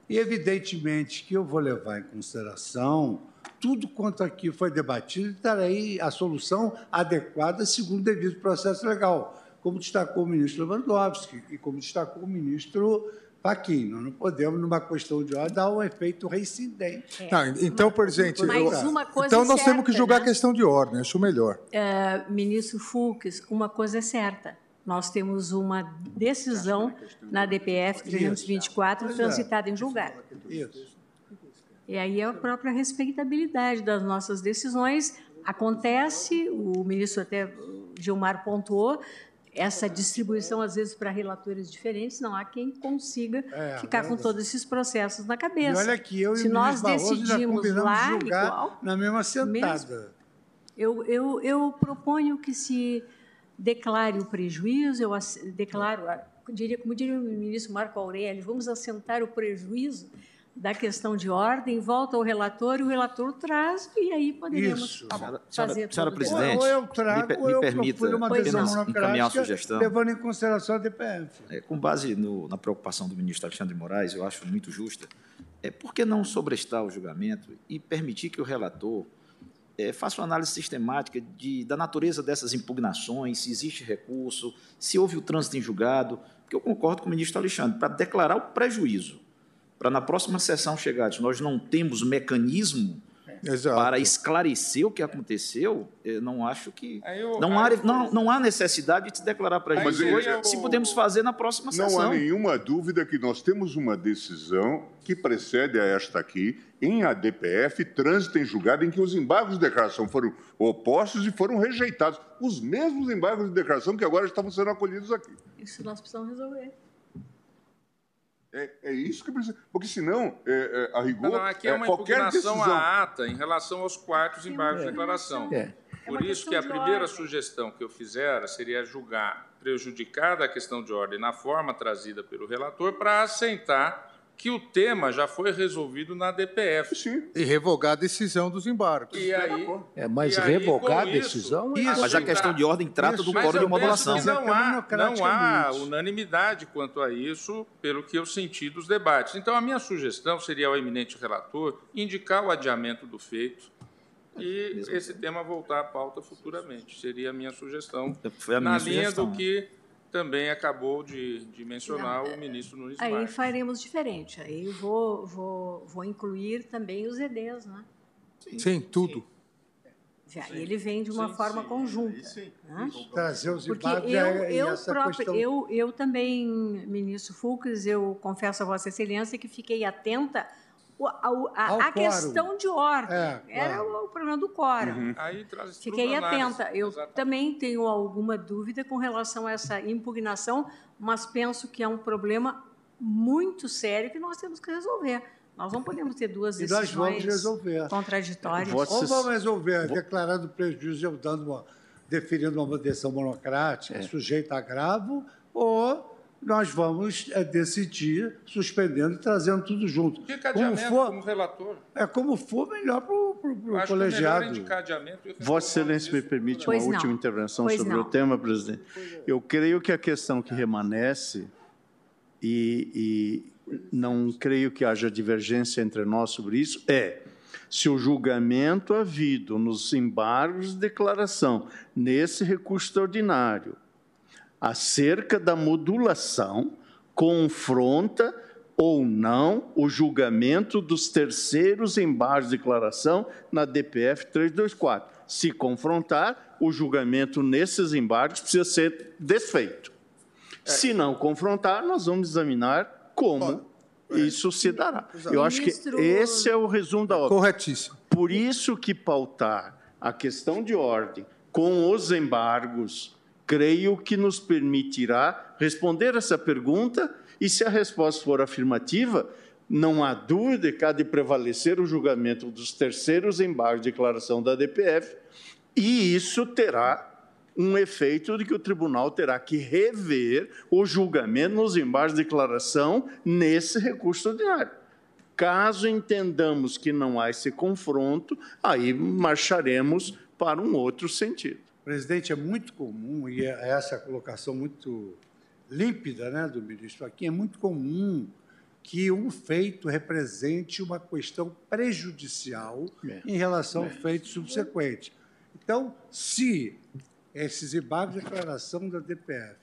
e, evidentemente, que eu vou levar em consideração tudo quanto aqui foi debatido e darei a solução adequada segundo o devido processo legal, como destacou o ministro Lewandowski e como destacou o ministro Paquim. Nós não podemos, numa questão de ordem, dar um efeito reincidente. É. Não, então, presidente, eu, então nós certa, temos que julgar né? a questão de ordem, acho melhor. É, ministro Fux, uma coisa é certa. Nós temos uma decisão na DPF 324 é. transitada em julgado. Isso. E aí a própria respeitabilidade das nossas decisões. Acontece, o ministro até Gilmar pontuou, essa distribuição, às vezes, para relatores diferentes, não há quem consiga é, ficar com todos esses processos na cabeça. E olha que eu Se e o nós decidimos lá igual, na mesma sentada. Mesmo, eu, eu, eu proponho que se declare o prejuízo, eu declaro, diria, como diria o ministro Marco Aurélio, vamos assentar o prejuízo da questão de ordem, volta ao relator e o relator traz e aí poderemos Isso. fazer senhora, senhora presidente, ou eu trago, me, me ou permita uma decisão encaminhar uma sugestão. levando em consideração a DPF. É, com base no, na preocupação do ministro Alexandre Moraes, eu acho muito justa, é, por que não sobrestar o julgamento e permitir que o relator é, faça uma análise sistemática de, da natureza dessas impugnações, se existe recurso, se houve o trânsito em julgado, porque eu concordo com o ministro Alexandre, para declarar o prejuízo para na próxima sessão chegar, nós não temos mecanismo Exato. para esclarecer o que aconteceu, eu não acho que. eu- não, há, eu- não, não há necessidade de se declarar para a Mas gente eu- hoje se podemos fazer na próxima Não sessão. há nenhuma dúvida que nós temos uma decisão que precede a esta aqui, em ADPF, trânsito em julgado, em que os embargos de declaração foram opostos e foram rejeitados. Os mesmos embargos de declaração que agora estavam sendo acolhidos aqui. Isso nós precisamos resolver. É, é isso que precisa. Porque senão, é, é, a rigor, Não, não, aqui é uma qualquer impugnação decisão. à ata em relação aos quartos embargos de É. declaração. É. É Por isso que a de primeira ordem. sugestão que eu fizera seria julgar prejudicada a questão de ordem na forma trazida pelo relator para assentar que o tema já foi resolvido na DPF. Sim. E revogar a decisão dos embargos. E aí, É, mas E aí, revogar a com isso- decisão é Isso. Mas a questão de ordem trata Isso. do coro de modulação. Não há, não há unanimidade quanto a isso, pelo que eu senti dos debates. Então, a minha sugestão seria ao eminente relator indicar o adiamento do feito e esse tema voltar à pauta futuramente. Seria a minha sugestão, Foi a minha na linha sugestão. do que também acabou de, de mencionar Não, o ministro Nunes Aí Marques. faremos diferente. Aí eu vou, vou, vou incluir também os EDs, né? Sim, tudo. Já, e ele vem de uma forma conjunta. né? Trazer os Porque embargos eu, e eu, essa próprio, questão... eu, eu também, ministro Fux, eu confesso a Vossa Excelência que fiquei atenta a, a quórum. questão de ordem. É, Era claro. o, o problema do quórum. Uhum. Fiquei atenta. Eu Exatamente. também tenho alguma dúvida com relação a essa impugnação, mas penso que é um problema muito sério que nós temos que resolver. Nós não podemos ter duas [LAUGHS] E nós decisões vamos resolver. contraditórias. Ou vamos resolver declarando prejuízo e dando uma, definindo uma decisão monocrática, É. sujeita a agravo, ou nós vamos é, decidir suspendendo e trazendo tudo junto. Indica Como adiamento for, como relator. é como for melhor para o que melhor é colegiado. indicar adiamento e Vossa Excelência me permite uma não. última intervenção Pois sobre não. o tema, presidente. Eu creio que a questão que remanesce, e, e não creio que haja divergência entre nós sobre isso, é se o julgamento havido nos embargos de declaração, nesse recurso extraordinário, acerca da modulação, confronta ou não o julgamento dos terceiros embargos de declaração na DPF 324. Se confrontar, o julgamento nesses embargos precisa ser desfeito. Se não confrontar, nós vamos examinar como isso se dará. Eu acho que esse é o resumo da obra. Corretíssimo. Por isso que pautar a questão de ordem com os embargos, creio que nos permitirá responder essa pergunta e se a resposta for afirmativa, não há dúvida que há de prevalecer o julgamento dos terceiros embargos de declaração da DPF e isso terá um efeito de que o tribunal terá que rever o julgamento nos embargos de declaração nesse recurso ordinário. Caso entendamos que não há esse confronto, aí marcharemos para um outro sentido. Presidente, é muito comum, e é essa colocação muito límpida né, do ministro aqui, é muito comum que um feito represente uma questão prejudicial É. em relação ao feito subsequente. Então, se esses embargos de declaração da DPF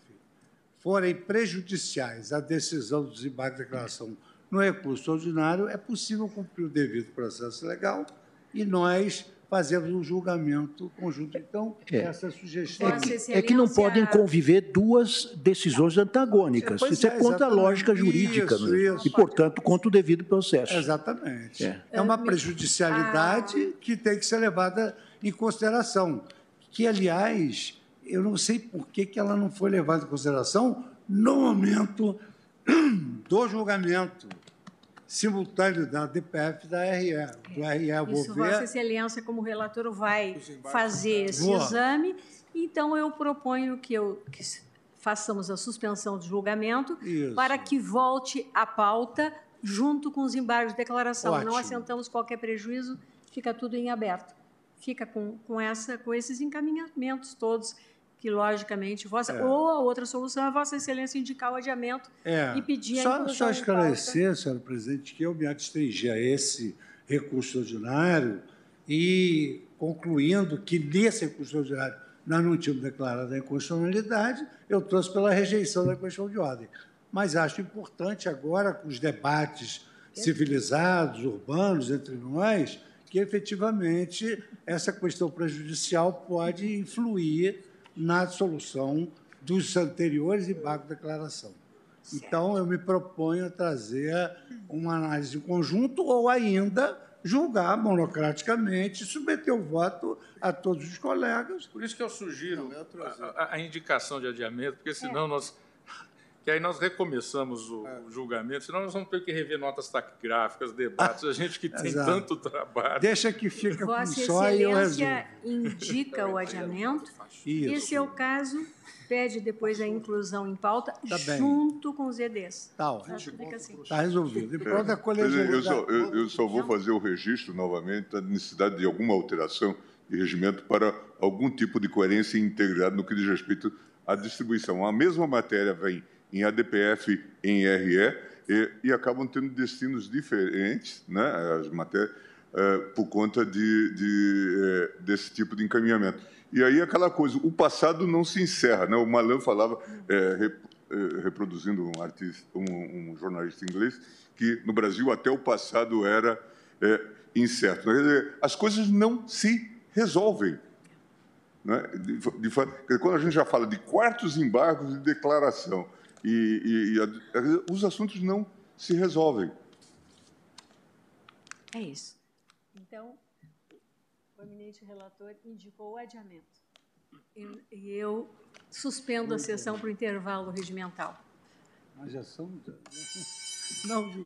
forem prejudiciais à decisão do desembarque de declaração no recurso ordinário, é possível cumprir o devido processo legal e nós fazermos um julgamento conjunto. Então, É. essa sugestão... Vossa É que não podem conviver duas decisões antagônicas. Pois Isso é é, contra a lógica jurídica Isso, né? isso. e, portanto, contra o devido processo. Exatamente. É. É, uma prejudicialidade que tem que ser levada em consideração. Que, aliás, eu não sei por que, que ela não foi levada em consideração no momento do julgamento simultâneo da DPF e da RE. Do RE, eu vou Isso, Vossa ver. Excelência, como relator, vai fazer esse Boa. exame. Então, eu proponho que, eu, que façamos a suspensão de julgamento Isso. para que volte à pauta junto com os embargos de declaração. Não Ótimo. assentamos qualquer prejuízo, fica tudo em aberto. Fica com, com, essa, com esses encaminhamentos todos, que, logicamente, vossa, É. ou a outra solução é Vossa Excelência indicar o adiamento É. e pedir a só, inclusão só esclarecer, senhora presidente, que eu me adstringi a esse recurso ordinário e concluindo que nesse recurso ordinário nós não tínhamos declarado a inconstitucionalidade, eu trouxe pela rejeição da questão de ordem. Mas acho importante agora, com os debates civilizados, urbanos entre nós, que efetivamente essa questão prejudicial pode influir na solução dos anteriores de declaração. Então, eu me proponho a trazer uma análise em conjunto ou ainda julgar monocraticamente, submeter o voto a todos os colegas. Por isso que eu sugiro a, a indicação de adiamento, porque senão é. nós que aí nós recomeçamos o, é. julgamento, senão nós vamos ter que rever notas taquigráficas, debates, a gente que [LAUGHS] tem tanto trabalho. Deixa que fica Vossa com só e eu Excelência indica o adiamento. Isso. Esse é o caso, pede depois a inclusão em pauta tá junto com os EDs. Tá, Está assim. tá resolvido. Depois da colegiatura... Eu, só, eu, eu só vou fazer o registro novamente da necessidade de alguma alteração de regimento para algum tipo de coerência e integridade no que diz respeito à distribuição. A mesma matéria vem em ADPF em RE e, e acabam tendo destinos diferentes, né, as matérias, uh, por conta de, de uh, desse tipo de encaminhamento. E aí aquela coisa, o passado não se encerra. Né? O Malan falava, uh, rep, reproduzindo um, artista, um, um, jornalista inglês, que no Brasil até o passado era incerto. As coisas não se resolvem. Né? De, de, quando a gente já fala de quartos embargos de declaração, e, e, e os assuntos não se resolvem. É isso. Então, o eminente relator indicou o adiamento. E, e eu suspendo a sessão para o intervalo regimental. Mas já são. Não,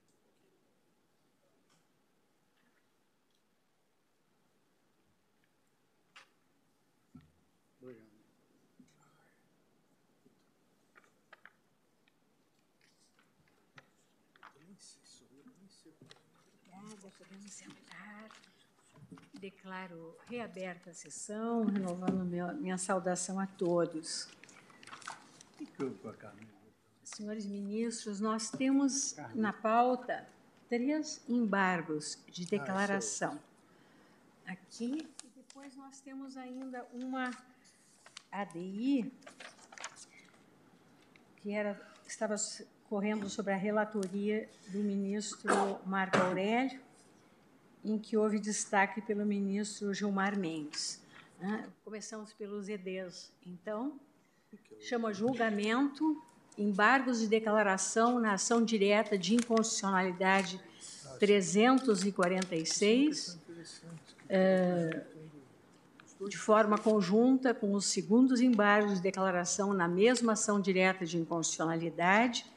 Obrigada, podemos sentar. Declaro reaberta a sessão, renovando meu, minha saudação a todos. Senhores ministros, nós temos na pauta três embargos de declaração. Aqui, e depois nós temos ainda uma ADI, que era, estava correndo sobre a relatoria do ministro Marco Aurélio, em que houve destaque pelo ministro Gilmar Mendes. Né? Começamos pelos EDs, então. Chama julgamento, embargos de declaração na ação direta de inconstitucionalidade 346, é, de forma conjunta com os segundos embargos de declaração na mesma ação direta de inconstitucionalidade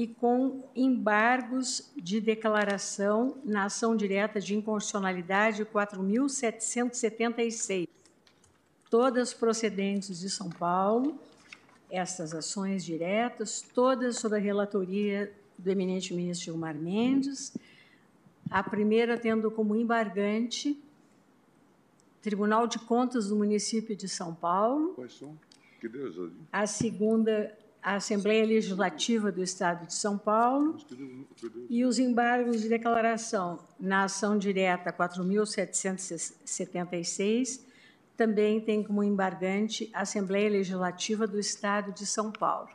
e com embargos de declaração na ação direta de inconstitucionalidade 4.776, todas procedentes de São Paulo, estas ações diretas, todas sob a relatoria do eminente ministro Gilmar Mendes, a primeira tendo como embargante Tribunal de Contas do município de São Paulo. Quais são? Que Deus A segunda, a Assembleia Legislativa do Estado de São Paulo. E os embargos de declaração na ação direta 4.776 também tem como embargante a Assembleia Legislativa do Estado de São Paulo.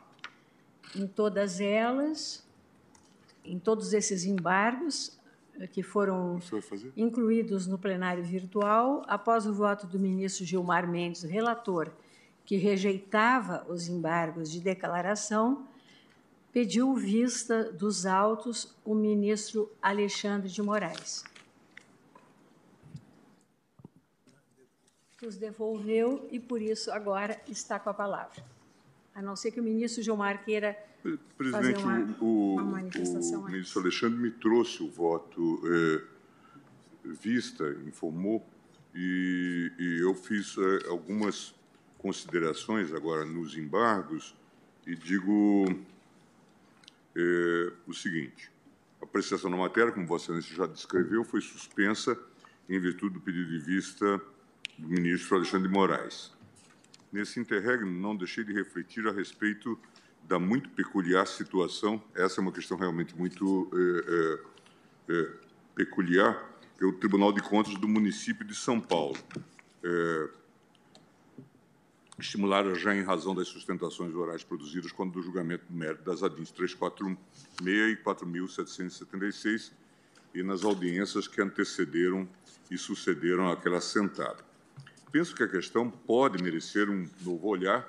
Em todas elas, em todos esses embargos, que foram incluídos no plenário virtual, após o voto do ministro Gilmar Mendes, relator, que rejeitava os embargos de declaração, pediu vista dos autos o ministro Alexandre de Moraes. Os devolveu e, por isso, agora está com a palavra. A não ser que o ministro Gilmar queira Presidente, uma, o, uma o ministro Alexandre me trouxe o voto é, vista, informou, e, e eu fiz é, algumas considerações agora nos embargos e digo é, o seguinte: a apreciação da matéria, como Vossa Excelência já descreveu, foi suspensa em virtude do pedido de vista do ministro Alexandre de Moraes. Nesse interregno, não deixei de refletir a respeito da muito peculiar situação, essa é uma questão realmente muito é, é, é, peculiar, é o Tribunal de Contas do município de São Paulo. É, estimulada já em razão das sustentações orais produzidas quando do julgamento do mérito das ADINs 346 e 4.776 e nas audiências que antecederam e sucederam àquela sentada. Penso que a questão pode merecer um novo olhar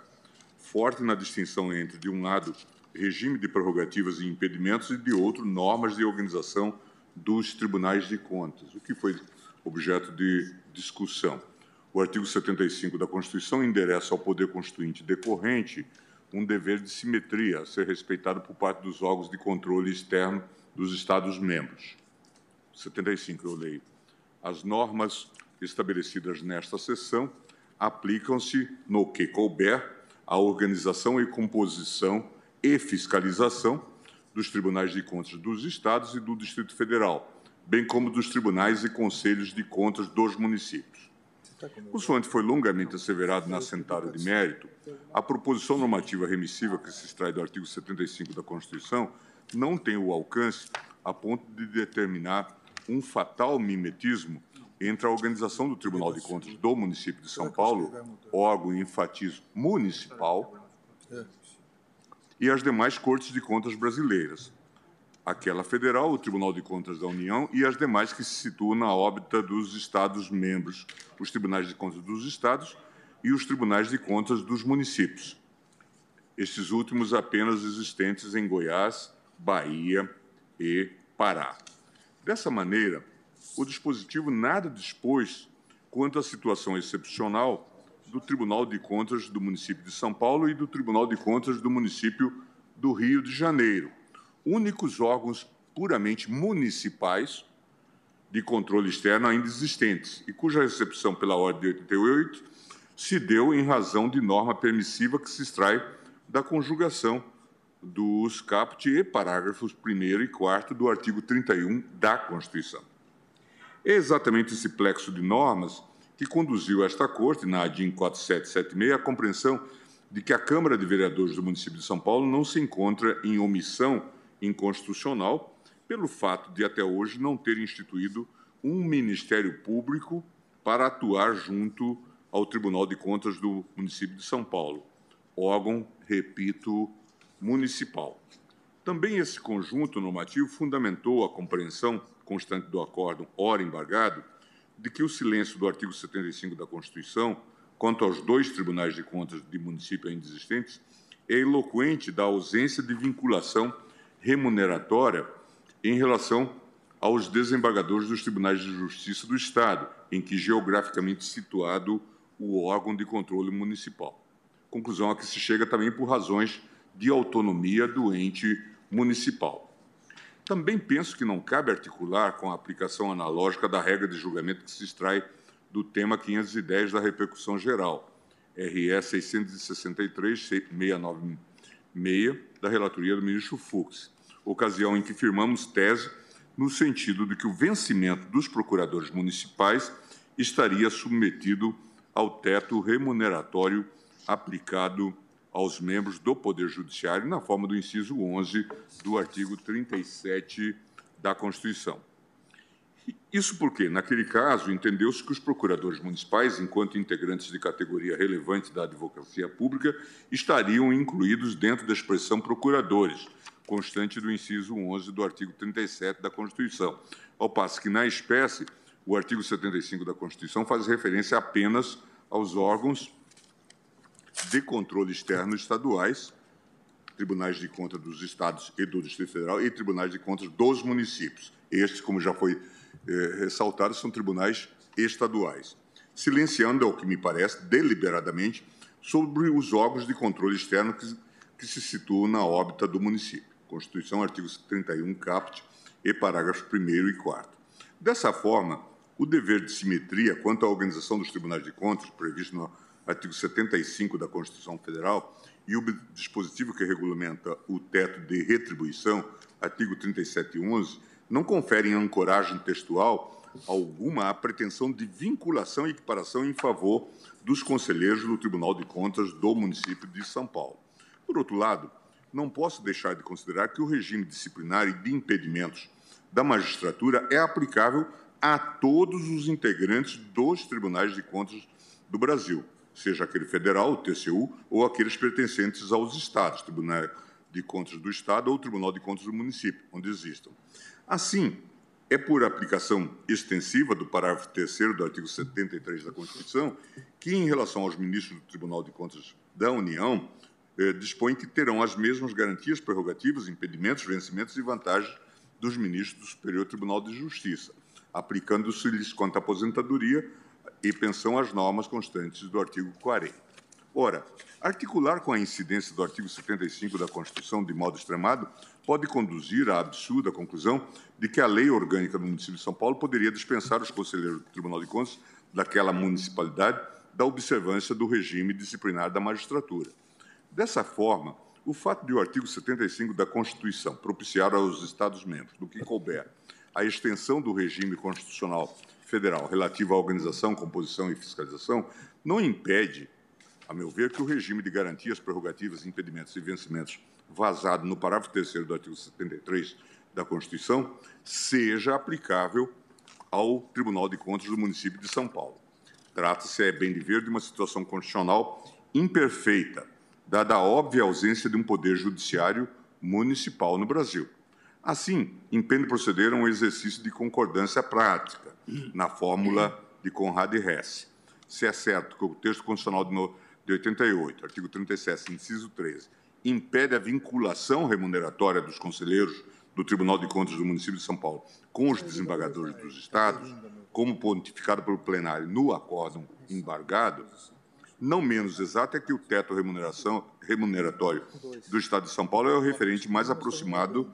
forte na distinção entre, de um lado, regime de prerrogativas e impedimentos e, de outro, normas de organização dos tribunais de contas, o que foi objeto de discussão. O artigo 75 da Constituição endereça ao Poder Constituinte decorrente um dever de simetria a ser respeitado por parte dos órgãos de controle externo dos Estados-membros. 75, eu leio. As normas estabelecidas nesta seção aplicam-se no que couber a organização e composição e fiscalização dos tribunais de contas dos estados e do Distrito Federal, bem como dos tribunais e conselhos de contas dos municípios. Consoante foi longamente asseverado na sentada de mérito, a proposição normativa remissiva que se extrai do artigo 75 da Constituição não tem o alcance a ponto de determinar um fatal mimetismo entre a organização do Tribunal de Contas do município de São Paulo, órgão, enfatizo, municipal, e as demais cortes de contas brasileiras, aquela federal, o Tribunal de Contas da União e as demais que se situam na órbita dos Estados-membros, os tribunais de contas dos Estados e os tribunais de contas dos municípios. Estes últimos apenas existentes em Goiás, Bahia e Pará. Dessa maneira, o dispositivo nada dispôs quanto à situação excepcional do Tribunal de Contas do município de São Paulo e do Tribunal de Contas do município do Rio de Janeiro, únicos órgãos puramente municipais de controle externo ainda existentes e cuja recepção pela Ordem de 88 se deu em razão de norma permissiva que se extrai da conjugação dos caput e parágrafos 1 e 4 do artigo 31 da Constituição. É exatamente esse plexo de normas que conduziu esta Corte, na ADIM 4776, à compreensão de que a Câmara de Vereadores do município de São Paulo não se encontra em omissão inconstitucional pelo fato de até hoje não ter instituído um Ministério Público para atuar junto ao Tribunal de Contas do município de São Paulo, órgão, repito, municipal. Também esse conjunto normativo fundamentou a compreensão constante do acórdão ora embargado de que o silêncio do artigo 75 da Constituição quanto aos dois tribunais de contas de município ainda existentes é eloquente da ausência de vinculação remuneratória em relação aos desembargadores dos tribunais de justiça do Estado, em que geograficamente situado o órgão de controle municipal. Conclusão a que se chega também por razões de autonomia do ente municipal. Também penso que não cabe articular com a aplicação analógica da regra de julgamento que se extrai do tema 510 da repercussão geral, RE 663-696, da relatoria do ministro Fux, ocasião em que firmamos tese no sentido de que o vencimento dos procuradores municipais estaria submetido ao teto remuneratório aplicado aos membros do Poder Judiciário na forma do inciso 11 do artigo 37 da Constituição. Isso porque, naquele caso, entendeu-se que os procuradores municipais, enquanto integrantes de categoria relevante da advocacia pública, estariam incluídos dentro da expressão procuradores, constante do inciso 11 do artigo 37 da Constituição, ao passo que, na espécie, o artigo 75 da Constituição faz referência apenas aos órgãos de controle externo estaduais, tribunais de contas dos estados e do Distrito Federal e tribunais de contas dos municípios. Estes, como já foi eh, ressaltado, são tribunais estaduais, silenciando, ao que me parece, deliberadamente, sobre os órgãos de controle externo que, que se situam na órbita do município. Constituição, artigo 31, caput, e parágrafos 1 e 4. Dessa forma, o dever de simetria quanto à organização dos tribunais de contas, previsto no artigo 75 da Constituição Federal, e o dispositivo que regulamenta o teto de retribuição, artigo 3711, não conferem ancoragem textual alguma à pretensão de vinculação e equiparação em favor dos conselheiros do Tribunal de Contas do município de São Paulo. Por outro lado, não posso deixar de considerar que o regime disciplinar e de impedimentos da magistratura é aplicável a todos os integrantes dos tribunais de contas do Brasil, seja aquele federal, o TCU, ou aqueles pertencentes aos estados, Tribunal de Contas do Estado ou Tribunal de Contas do município, onde existam. Assim, é por aplicação extensiva do parágrafo 3 do artigo 73 da Constituição que, em relação aos ministros do Tribunal de Contas da União, eh, dispõe que terão as mesmas garantias, prerrogativas, impedimentos, vencimentos e vantagens dos ministros do Superior Tribunal de Justiça, aplicando-se-lhes quanto à aposentadoria e pensão as normas constantes do artigo 40. Ora, articular com a incidência do artigo 75 da Constituição de modo extremado pode conduzir à absurda conclusão de que a lei orgânica do município de São Paulo poderia dispensar os conselheiros do Tribunal de Contas daquela municipalidade da observância do regime disciplinar da magistratura. Dessa forma, o fato de o artigo 75 da Constituição propiciar aos Estados-membros, do que couber, a extensão do regime constitucional federal relativo à organização, composição e fiscalização, não impede, a meu ver, que o regime de garantias, prerrogativas, impedimentos e vencimentos vazado no parágrafo 3 do artigo 73 da Constituição seja aplicável ao Tribunal de Contas do município de São Paulo. Trata-se, é bem de ver, de uma situação constitucional imperfeita, dada a óbvia ausência de um poder judiciário municipal no Brasil. Assim, impende proceder a um exercício de concordância prática, na fórmula de Conrad Hess. Se é certo que o texto constitucional de 88, artigo 37, inciso 13, impede a vinculação remuneratória dos conselheiros do Tribunal de Contas do município de São Paulo com os desembargadores dos estados, como pontificado pelo plenário no acórdão embargado, não menos exato é que o teto remuneração, remuneratório do Estado de São Paulo é o referente mais aproximado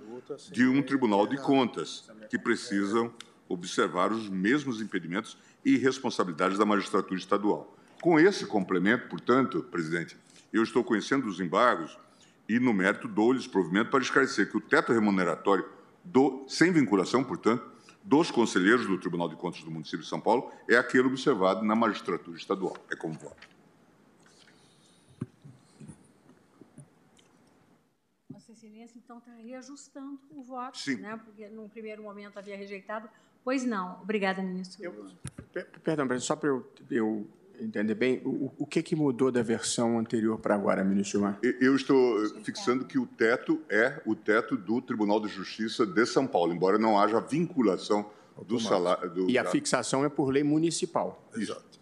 de um Tribunal de Contas, que precisam observar os mesmos impedimentos e responsabilidades da magistratura estadual. Com esse complemento, portanto, presidente, eu estou conhecendo os embargos e, no mérito, dou-lhes provimento para esclarecer que o teto remuneratório, do, sem vinculação, portanto, dos conselheiros do Tribunal de Contas do município de São Paulo é aquele observado na magistratura estadual. É como voto. Então, está reajustando o voto, Sim. né? Porque num primeiro momento havia rejeitado. Pois não. Obrigada, ministro. Eu, perdão, só para eu, eu entender bem, o, o que, que mudou da versão anterior para agora, ministro Gilmar? Eu estou fixando que o teto é o teto do Tribunal de Justiça de São Paulo, embora não haja vinculação do salário. Do, E a fixação é por lei municipal. Exato.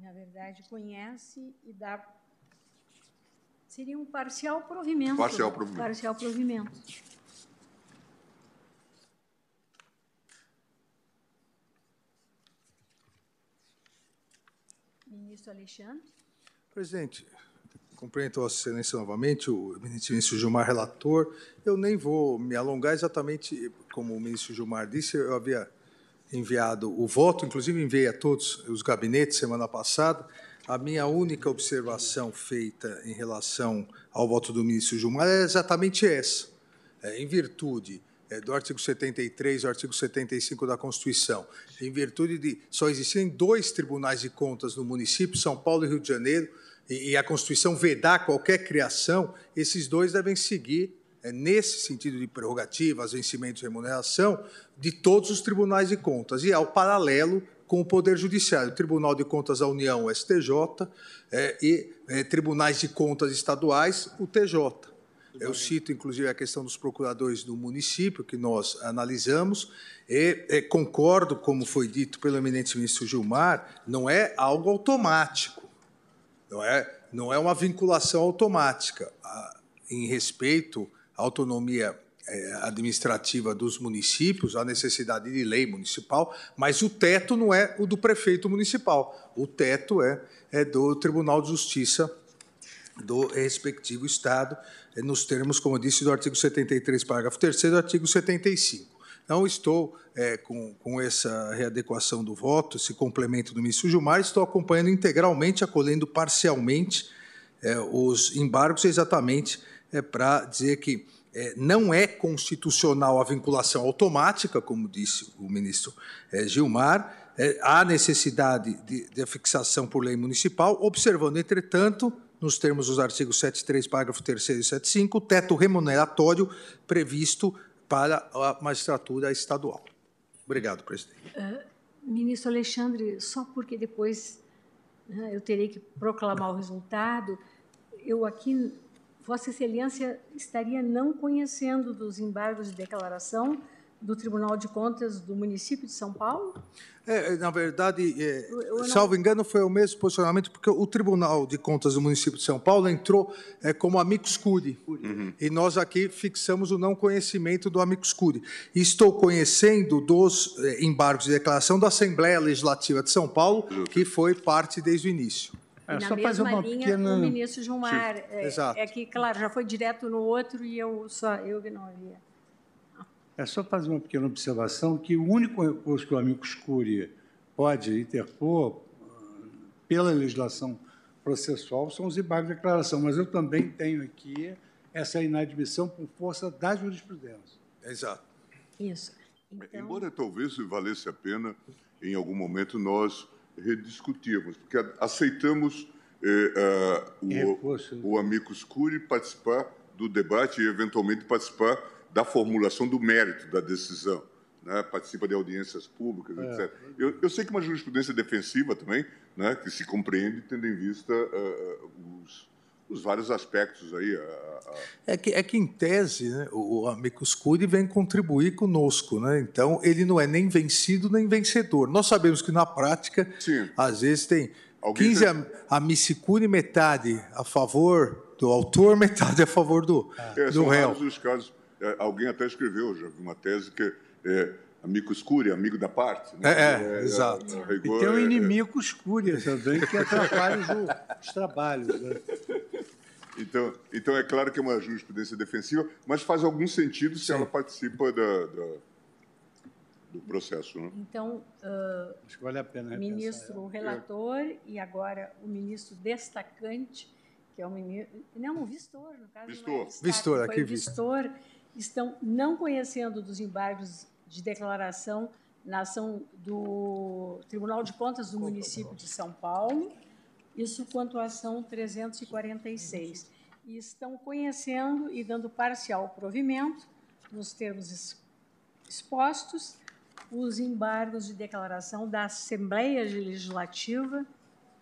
Na verdade, conhece e dá. Seria um parcial provimento. Parcial né? provimento. Parcial provimento. Ministro Alexandre. Presidente, cumprimento Vossa Excelência novamente, o ministro Gilmar, relator. Eu nem vou me alongar exatamente como o ministro Gilmar disse, eu havia enviado o voto, inclusive enviei a todos os gabinetes semana passada. A minha única observação feita em relação ao voto do ministro Gilmar é exatamente essa. É, em virtude é, do artigo 73 e artigo 75 da Constituição, em virtude de só existirem dois tribunais de contas no município, São Paulo e Rio de Janeiro, e, e a Constituição vedar qualquer criação, esses dois devem seguir, é, nesse sentido de prerrogativas, vencimentos e remuneração, de todos os tribunais de contas, e ao paralelo com o Poder Judiciário, Tribunal de Contas da União, o STJ, é, e é, tribunais de contas estaduais, o TJ. Eu cito, inclusive, a questão dos procuradores do município, que nós analisamos, e eh, concordo, como foi dito pelo eminente ministro Gilmar, não é algo automático, não é, não é uma vinculação automática. Ah, Em respeito autonomia eh, administrativa dos municípios, à necessidade de lei municipal, mas o teto não é o do prefeito municipal, o teto é, é do Tribunal de Justiça do respectivo Estado, eh, nos termos, como eu disse, do artigo 73, parágrafo 3 do artigo 75. Não estou eh, com, com essa readequação do voto, esse complemento do ministro Gilmar, estou acompanhando integralmente, acolhendo parcialmente eh, os embargos, exatamente eh, para dizer que eh, não é constitucional a vinculação automática, como disse o ministro eh, Gilmar, eh, há necessidade de, de fixação por lei municipal, observando, entretanto, nos termos dos artigos 73, parágrafo 3 e 75, o teto remuneratório previsto para a magistratura estadual. Obrigado, presidente. Ah, ministro Alexandre, só porque depois né, eu terei que proclamar o resultado, eu aqui, Vossa Excelência estaria não conhecendo dos embargos de declaração do Tribunal de Contas do município de São Paulo? É, na verdade, é, não- salvo engano, foi o mesmo posicionamento, porque o Tribunal de Contas do município de São Paulo entrou é, como amicus curiae. E nós aqui fixamos o não conhecimento do amicus curiae. E estou conhecendo dos é, embargos de declaração da Assembleia Legislativa de São Paulo, que foi parte desde o início. E na mesma linha, o ministro Gilmar, é, exato. é que, claro, já foi direto no outro e eu só eu que não havia. É só fazer uma pequena observação que o único recurso que o amicus curiae pode interpor ah, pela legislação processual são os embargos de declaração, mas eu também tenho aqui essa inadmissão por força da jurisprudência. Exato. Isso. Então, Embora talvez valesse a pena, em algum momento, nós rediscutirmos, porque aceitamos eh, ah, o, o amicus participar do debate e, eventualmente, participar da formulação do mérito da decisão. Né? Participa de audiências públicas, é. etc. Eu, eu, sei que uma jurisprudência defensiva também, né, que se compreende tendo em vista uh, os, os, vários aspectos aí. A, a... É, que, é que, em tese, né, o, o Amicus Curiae vem contribuir conosco. Né? Então, ele não é nem vencido nem vencedor. Nós sabemos que, na prática, Sim. às vezes tem Alguém 15 já... a, a metade a favor do autor, [LAUGHS] metade a favor do, é, do são réu. os casos. É, alguém até escreveu, já vi uma tese que é amigo escuro, amigo da parte. Né? É, é, é exato. É, e tem o um inimigo escuro também, que atrapalha os, os trabalhos. Né? [LAUGHS] Então, então, é claro que é uma jurisprudência defensiva, mas faz algum sentido se Sim. ela participa da, da do processo. Né? Então, uh, Acho que vale a pena ministro relator e agora o ministro destacante, que é o ministro. Não, o vistor, no caso. Vistor. É vistor, aqui vistor. Estão não conhecendo dos embargos de declaração na ação do Tribunal de Contas do município de São Paulo, isso quanto à ação 346. E estão conhecendo e dando parcial provimento, nos termos expostos, os embargos de declaração da Assembleia Legislativa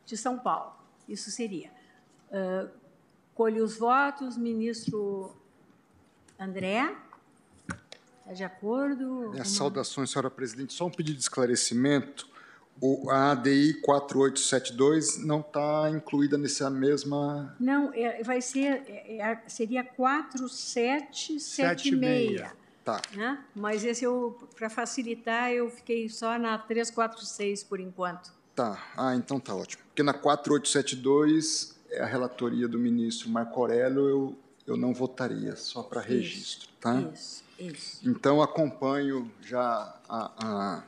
de São Paulo. Isso seria. Uh, colhe os votos, ministro André. Está de acordo? Minhas saudações, senhora presidente. Só um pedido de esclarecimento. O, a ADI 4872 não está incluída nessa mesma. Não, é, vai ser. É, é, seria 4776. Tá. Né? Mas esse eu, para facilitar, eu fiquei só na 346 por enquanto. Tá. Ah, então tá ótimo. Porque na 4872 é a relatoria do ministro Marco Aurélio, eu, eu não votaria, só para registro, tá? Isso, isso. Então acompanho já a, a,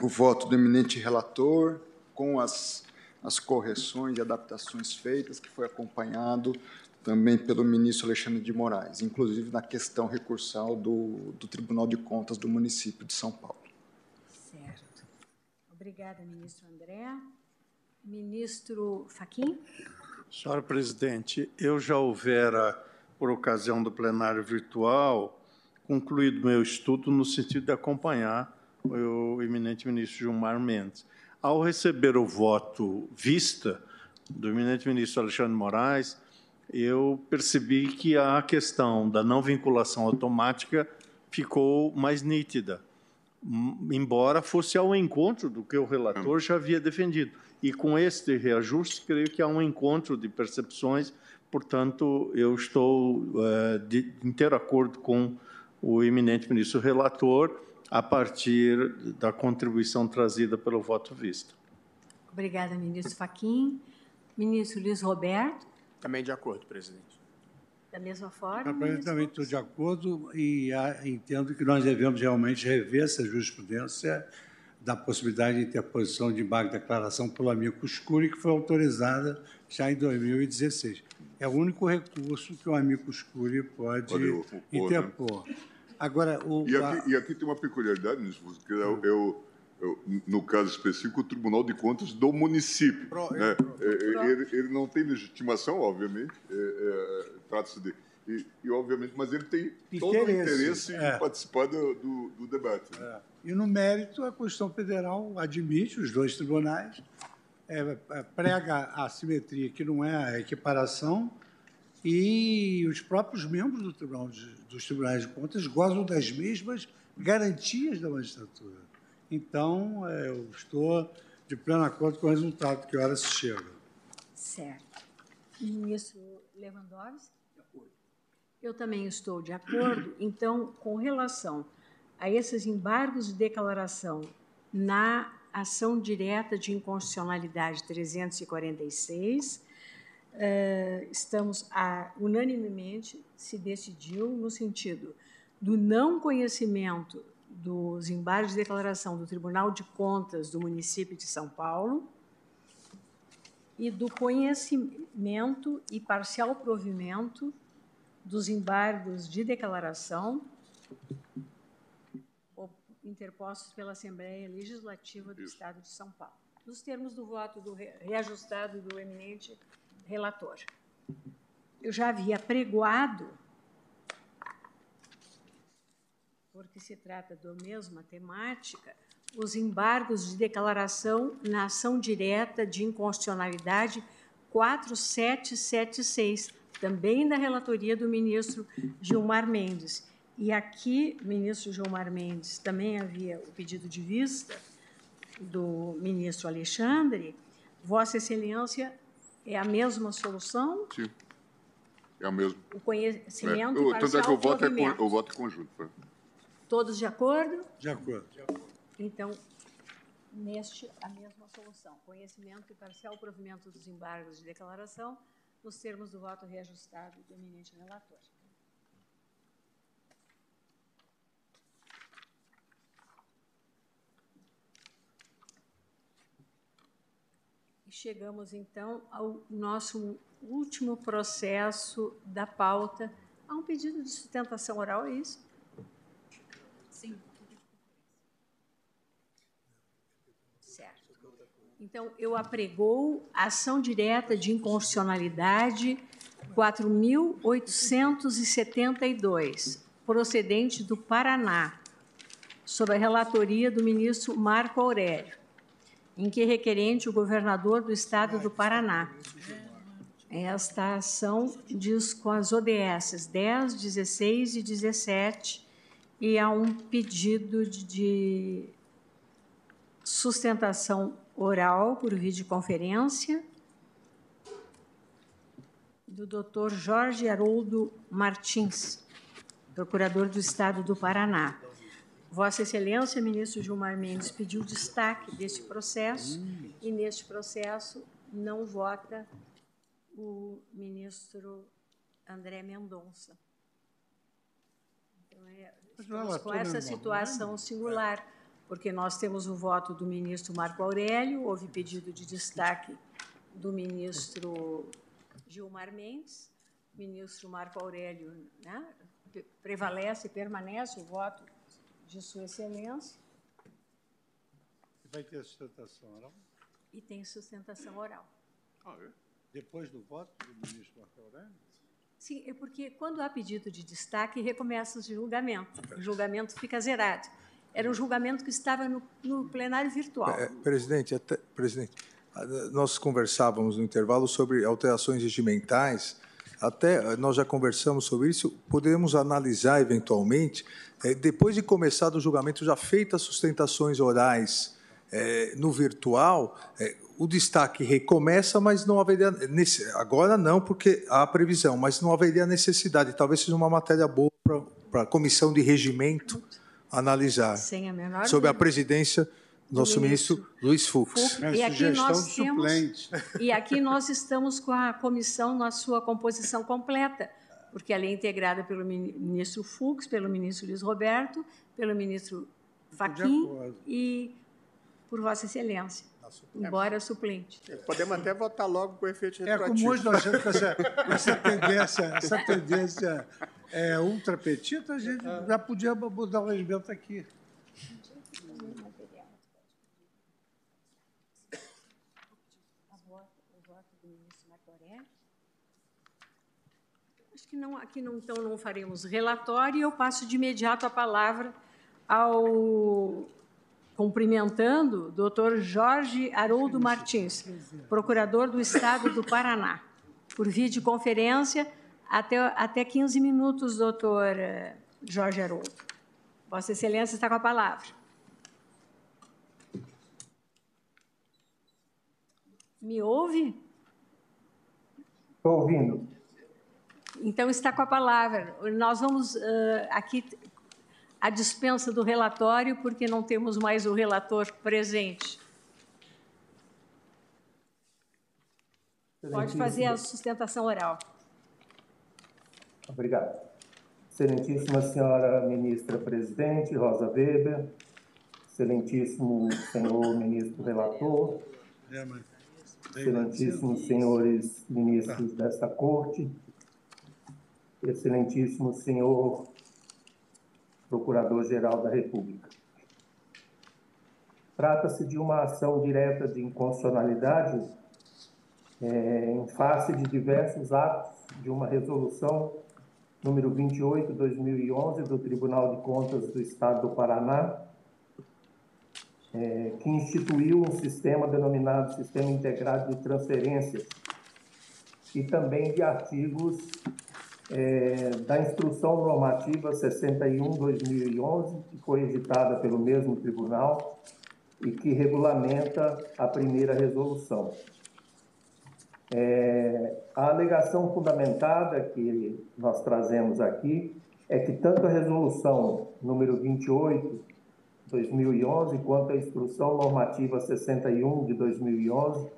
o voto do eminente relator com as, as correções e adaptações feitas, que foi acompanhado também pelo ministro Alexandre de Moraes, inclusive na questão recursal do, do Tribunal de Contas do município de São Paulo. Certo. Obrigada, ministro André. Ministro Faquim. Senhora presidente, eu já houvera, por ocasião do plenário virtual, concluído meu estudo no sentido de acompanhar o eminente ministro Gilmar Mendes. Ao receber o voto vista do eminente ministro Alexandre Moraes, eu percebi que a questão da não vinculação automática ficou mais nítida, embora fosse ao encontro do que o relator já havia defendido. E com este reajuste, creio que há um encontro de percepções, portanto, eu estou é, de inteiro acordo com o eminente ministro relator, a partir da contribuição trazida pelo voto visto. Obrigada, ministro Faquim. Ministro Luiz Roberto. Também de acordo, presidente. Da mesma forma? Eu também estou de acordo e entendo que nós devemos realmente rever essa jurisprudência da possibilidade de interposição de embargo de declaração pelo amigo Escuri, que foi autorizada já em 2016. É o único recurso que o amigo Escuri pode, pode opor, interpor. Né? Agora, o, e, aqui, a... e aqui tem uma peculiaridade, que eu, eu no caso específico, o Tribunal de Contas do município. Pro, né? É, é, ele, ele, não tem legitimação, obviamente, é, é, trata-se de. E, e, obviamente, mas ele tem todo o interesse é. em participar do, do, do debate. Né? E no mérito, a Constituição Federal admite os dois tribunais, prega a simetria, que não é a equiparação, e os próprios membros do tribunal de, dos tribunais de contas gozam das mesmas garantias da magistratura. Então, é, eu estou de pleno acordo com o resultado que hora se chega. Certo. Ministro Lewandowski? Eu também estou de acordo. Então, com relação a esses embargos de declaração na ação direta de inconstitucionalidade 346, eh, estamos a, unanimemente se decidiu no sentido do não conhecimento dos embargos de declaração do Tribunal de Contas do município de São Paulo e do conhecimento e parcial provimento dos embargos de declaração interpostos pela Assembleia Legislativa do Isso. Estado de São Paulo, nos termos do voto do reajustado do eminente relator. Eu já havia pregoado, porque se trata do mesma temática, os embargos de declaração na ação direta de inconstitucionalidade 4776, também da relatoria do ministro Gilmar Mendes. E aqui, ministro Gilmar Mendes, também havia o pedido de vista do ministro Alexandre. Vossa Excelência é a mesma solução? Sim. É o mesmo. O conhecimento é. o, Tanto é que o voto é, o voto é conjunto. Todos de acordo? De acordo. Então, neste, a mesma solução. Conhecimento e parcial provimento dos embargos de declaração, nos termos do voto reajustado do eminente relator. E chegamos, então, ao nosso último processo da pauta. Há um pedido de sustentação oral, é isso? Sim. Então, eu apregou a ação direta de inconstitucionalidade 4.872, procedente do Paraná, sob a relatoria do ministro Marco Aurélio, em que requerente o governador do estado do Paraná. Esta ação diz com as ODS 10, 16 e 17, e há um pedido de sustentação oral por videoconferência do Dr. Jorge Haroldo Martins, procurador do Estado do Paraná. Vossa Excelência, ministro Gilmar Mendes, pediu destaque deste processo e, neste processo, não vota o ministro André Mendonça. Então, é, estamos com essa situação singular porque nós temos o voto do ministro Marco Aurélio, houve pedido de destaque do ministro Gilmar Mendes, ministro Marco Aurélio né, prevalece, permanece o voto de Sua Excelência. Vai ter sustentação oral? E tem sustentação oral. Ah, é? Depois do voto do ministro Marco Aurélio? Sim, é porque quando há pedido de destaque, recomeça o julgamento. O julgamento fica zerado. Era um julgamento que estava no, no plenário virtual. É, presidente, até, presidente, nós conversávamos no intervalo sobre alterações regimentais. Até nós já conversamos sobre isso. Podemos analisar eventualmente, é, depois de começar o julgamento, já feitas sustentações orais é, no virtual, o destaque recomeça, mas não haveria agora não, porque há previsão, mas não haveria necessidade. Talvez seja uma matéria boa para a comissão de regimento analisar a sob a presidência nosso ministro, ministro Luiz Fux. E aqui, nós temos, [LAUGHS] e aqui nós estamos com a comissão na sua composição completa, porque ela é integrada pelo ministro Fux, pelo ministro Luiz Roberto, pelo ministro Faquim e por Vossa Excelência, embora suplente. Podemos até votar logo com efeito retroativo. É, como hoje nós temos essa, essa [LAUGHS] tendência, essa tendência é, ultrapetita, a gente já podia mudar o regimento aqui. Acho que não, aqui não, então não faremos relatório e eu passo de imediato a palavra ao cumprimentando doutor Jorge Haroldo Martins, procurador do Estado do Paraná, por videoconferência até, até 15 minutos, doutor eh, Jorge Haroldo. Vossa Excelência está com a palavra. Me ouve? Estou ouvindo. Então, está com a palavra. Nós vamos uh, aqui a dispensa do relatório, porque não temos mais o relator presente. Pode fazer a sustentação oral. Obrigado. Excelentíssima senhora ministra presidente, Rosa Weber, excelentíssimo senhor ministro relator, excelentíssimos senhores ministros desta corte, excelentíssimo senhor procurador-geral da República. Trata-se de uma ação direta de inconstitucionalidade é, em face de diversos atos de uma resolução número 28/2011 do Tribunal de Contas do Estado do Paraná, é, que instituiu um sistema denominado Sistema Integrado de Transferências e também de artigos é, da Instrução Normativa 61/2011, que foi editada pelo mesmo tribunal e que regulamenta a primeira resolução. É, a alegação fundamentada que nós trazemos aqui é que tanto a resolução número 28 2011 quanto a instrução normativa 61 de 2011,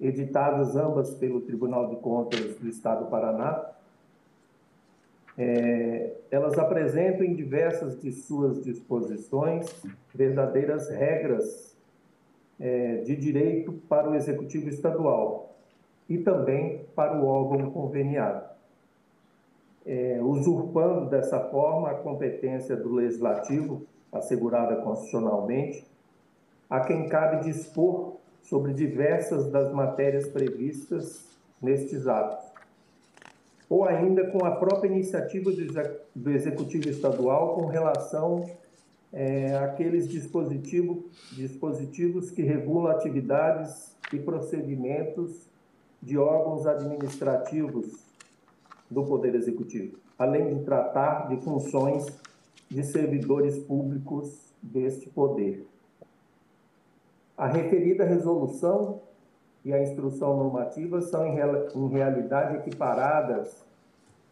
editadas ambas pelo Tribunal de Contas do Estado do Paraná, é, elas apresentam em diversas de suas disposições verdadeiras regras é, de direito para o Executivo Estadual e também para o órgão conveniado, é, usurpando dessa forma a competência do Legislativo, assegurada constitucionalmente, a quem cabe dispor sobre diversas das matérias previstas nestes atos ou ainda com a própria iniciativa do Executivo Estadual com relação é, àqueles dispositivo, dispositivos que regulam atividades e procedimentos de órgãos administrativos do Poder Executivo, além de tratar de funções de servidores públicos deste poder. A referida resolução e a instrução normativa são, em, real, em realidade, equiparadas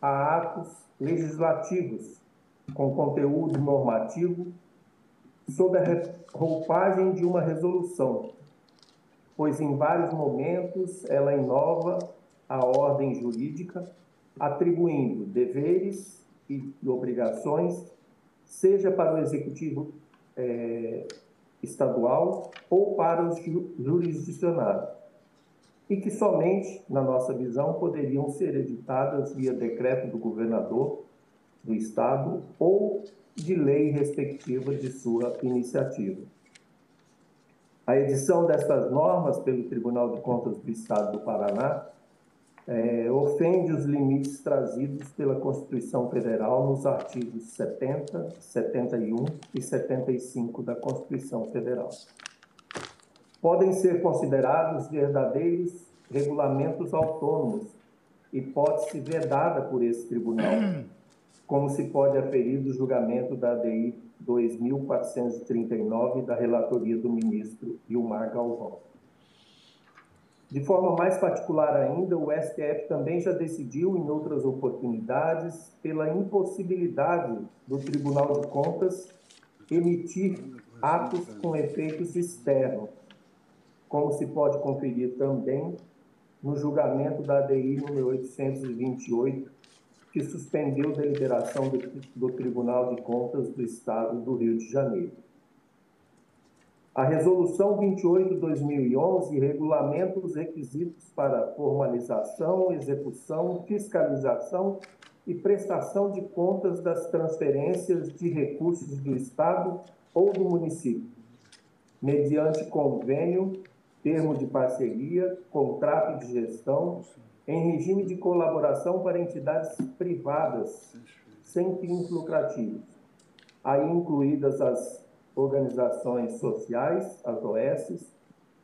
a atos legislativos com conteúdo normativo sob a roupagem de uma resolução, pois em vários momentos ela inova a ordem jurídica, atribuindo deveres e obrigações, seja para o executivo é, estadual ou para os jurisdicionados e que somente, na nossa visão, poderiam ser editadas via decreto do governador do Estado ou de lei respectiva de sua iniciativa. A edição destas normas pelo Tribunal de Contas do Estado do Paraná é, ofende os limites trazidos pela Constituição Federal nos artigos 70, 71 e 75 da Constituição Federal podem ser considerados verdadeiros regulamentos autônomos, hipótese vedada por esse tribunal, [CLEARS THROAT] como se pode aferir do julgamento da ADI 2439 da relatoria do ministro Gilmar Galvão. De forma mais particular ainda, o STF também já decidiu, em outras oportunidades, pela impossibilidade do Tribunal de Contas emitir atos com efeitos externos, como se pode conferir também no julgamento da ADI número 828, que suspendeu deliberação do, do Tribunal de Contas do Estado do Rio de Janeiro. A Resolução 28/2011 regulamenta os requisitos para formalização, execução, fiscalização e prestação de contas das transferências de recursos do Estado ou do município, mediante convênio termo de parceria, contrato de gestão, em regime de colaboração para entidades privadas sem fins lucrativos, aí incluídas as organizações sociais, as OS,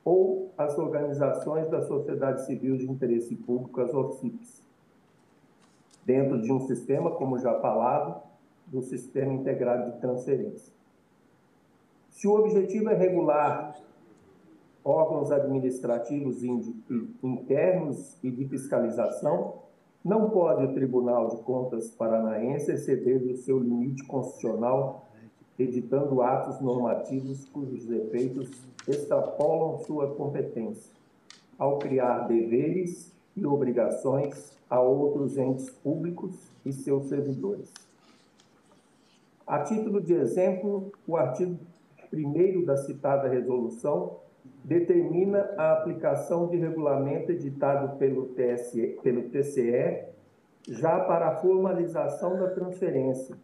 ou as organizações da sociedade civil de interesse público, as OCIPs, dentro de um sistema, como já falado, do Sistema Integrado de Transferência. Se o objetivo é regular órgãos administrativos internos e de fiscalização, não pode o Tribunal de Contas Paranaense exceder o seu limite constitucional, editando atos normativos cujos efeitos extrapolam sua competência, ao criar deveres e obrigações a outros entes públicos e seus servidores. A título de exemplo, o artigo 1 da citada resolução determina a aplicação de regulamento editado pelo, TSE, pelo TCE já para a formalização da transferência,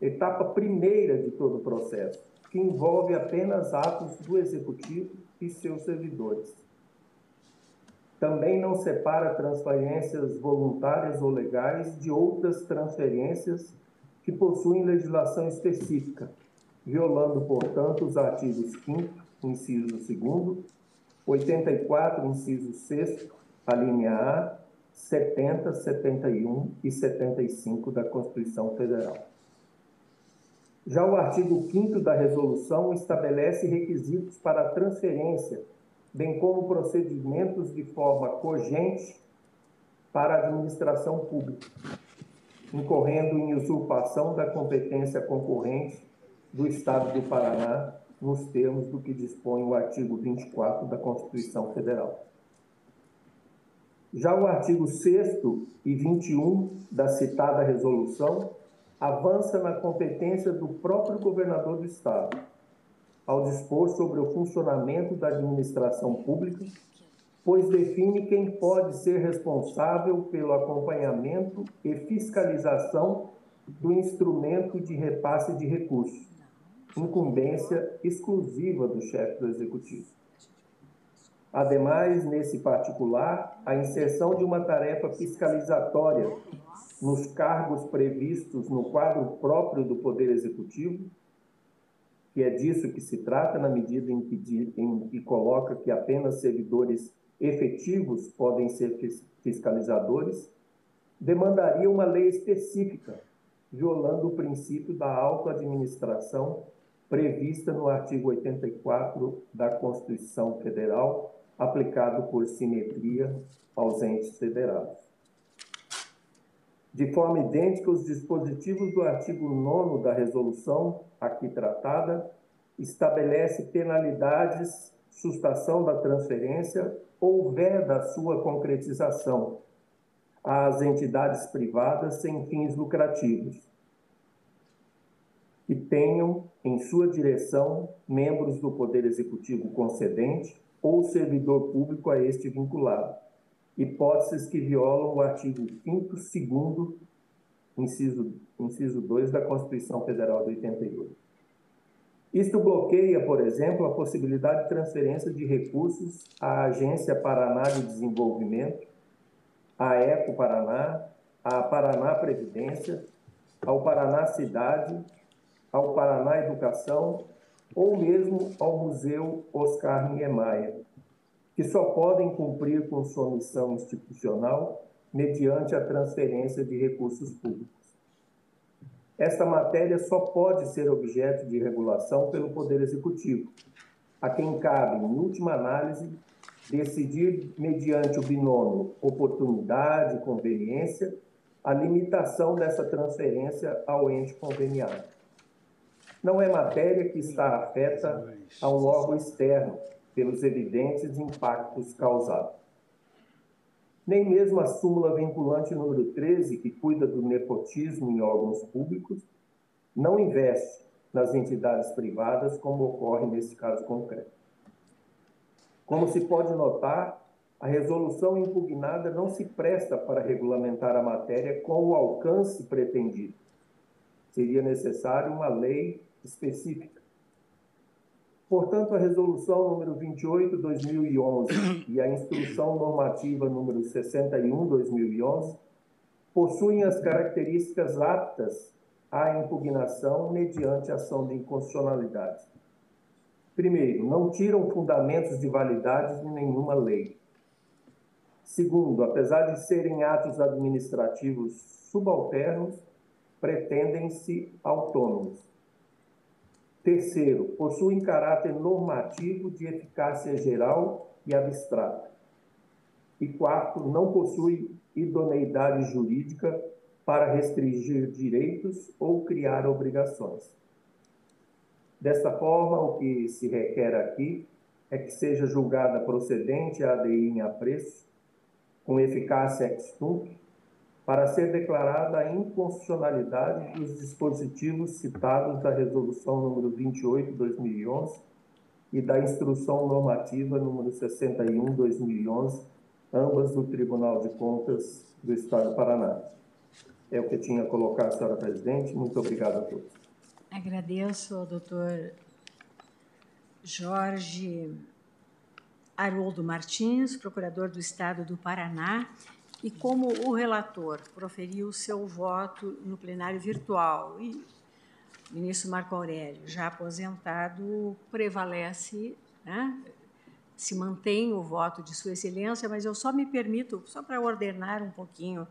etapa primeira de todo o processo, que envolve apenas atos do Executivo e seus servidores. também não separa transferências voluntárias ou legais de outras transferências que possuem legislação específica, violando, portanto, os artigos 5 inciso 2 84, inciso 6 a linha A, 70, 71 e 75 da Constituição Federal. Já o artigo 5 da resolução estabelece requisitos para a transferência, bem como procedimentos de forma cogente para a administração pública, incorrendo em usurpação da competência concorrente do Estado do Paraná nos termos do que dispõe o artigo 24 da Constituição Federal. Já o artigo 6 e 21 da citada resolução avança na competência do próprio governador do Estado, ao dispor sobre o funcionamento da administração pública, pois define quem pode ser responsável pelo acompanhamento e fiscalização do instrumento de repasse de recursos, incumbência exclusiva do chefe do executivo. Ademais, nesse particular, a inserção de uma tarefa fiscalizatória nos cargos previstos no quadro próprio do Poder Executivo, que é disso que se trata, na medida em que, em que coloca que apenas servidores efetivos podem ser fiscalizadores, demandaria uma lei específica, violando o princípio da autoadministração prevista no artigo 84 da Constituição Federal, aplicado por simetria aos entes federados. De forma idêntica, os dispositivos do artigo 9 da resolução aqui tratada estabelece penalidades, sustação da transferência ou ver da sua concretização às entidades privadas sem fins lucrativos, que tenham em sua direção membros do Poder Executivo concedente ou servidor público a este vinculado, hipóteses que violam o artigo 5 segundo inciso, inciso 2 da Constituição Federal de 88. Isto bloqueia, por exemplo, a possibilidade de transferência de recursos à Agência Paraná de Desenvolvimento, à Eco Paraná, à Paraná Previdência, ao Paraná Cidade ao Paraná Educação ou mesmo ao Museu Oscar Niemeyer, que só podem cumprir com sua missão institucional mediante a transferência de recursos públicos. Esta matéria só pode ser objeto de regulação pelo Poder Executivo, a quem cabe, em última análise, decidir, mediante o binômio oportunidade e conveniência, a limitação dessa transferência ao ente conveniado não é matéria que está afeta a um órgão externo, pelos evidentes impactos causados. Nem mesmo a súmula vinculante número 13, que cuida do nepotismo em órgãos públicos, não investe nas entidades privadas, como ocorre nesse caso concreto. Como se pode notar, a resolução impugnada não se presta para regulamentar a matéria com o alcance pretendido. Seria necessário uma lei específica. Portanto, a resolução número 28 2011 e a instrução normativa número 61 2011 possuem as características aptas à impugnação mediante ação de inconstitucionalidade. Primeiro, não tiram fundamentos de validade de nenhuma lei. Segundo, apesar de serem atos administrativos subalternos, pretendem-se autônomos. Terceiro, possuem caráter normativo de eficácia geral e abstrata. E quarto, não possui idoneidade jurídica para restringir direitos ou criar obrigações. Desta forma, o que se requer aqui é que seja julgada procedente a ADI em apreço, com eficácia ex tunc, para ser declarada a inconstitucionalidade dos dispositivos citados da Resolução número 28/2011 e da Instrução Normativa número 61/2011, ambas do Tribunal de Contas do Estado do Paraná. É o que eu tinha colocado, senhora presidente. Muito obrigado a todos. Agradeço ao doutor Jorge Haroldo Martins, procurador do Estado do Paraná, e como o relator proferiu seu voto no plenário virtual e o ministro Marco Aurélio, já aposentado, prevalece, né? se mantém o voto de Sua Excelência, mas eu só me permito, só para ordenar um pouquinho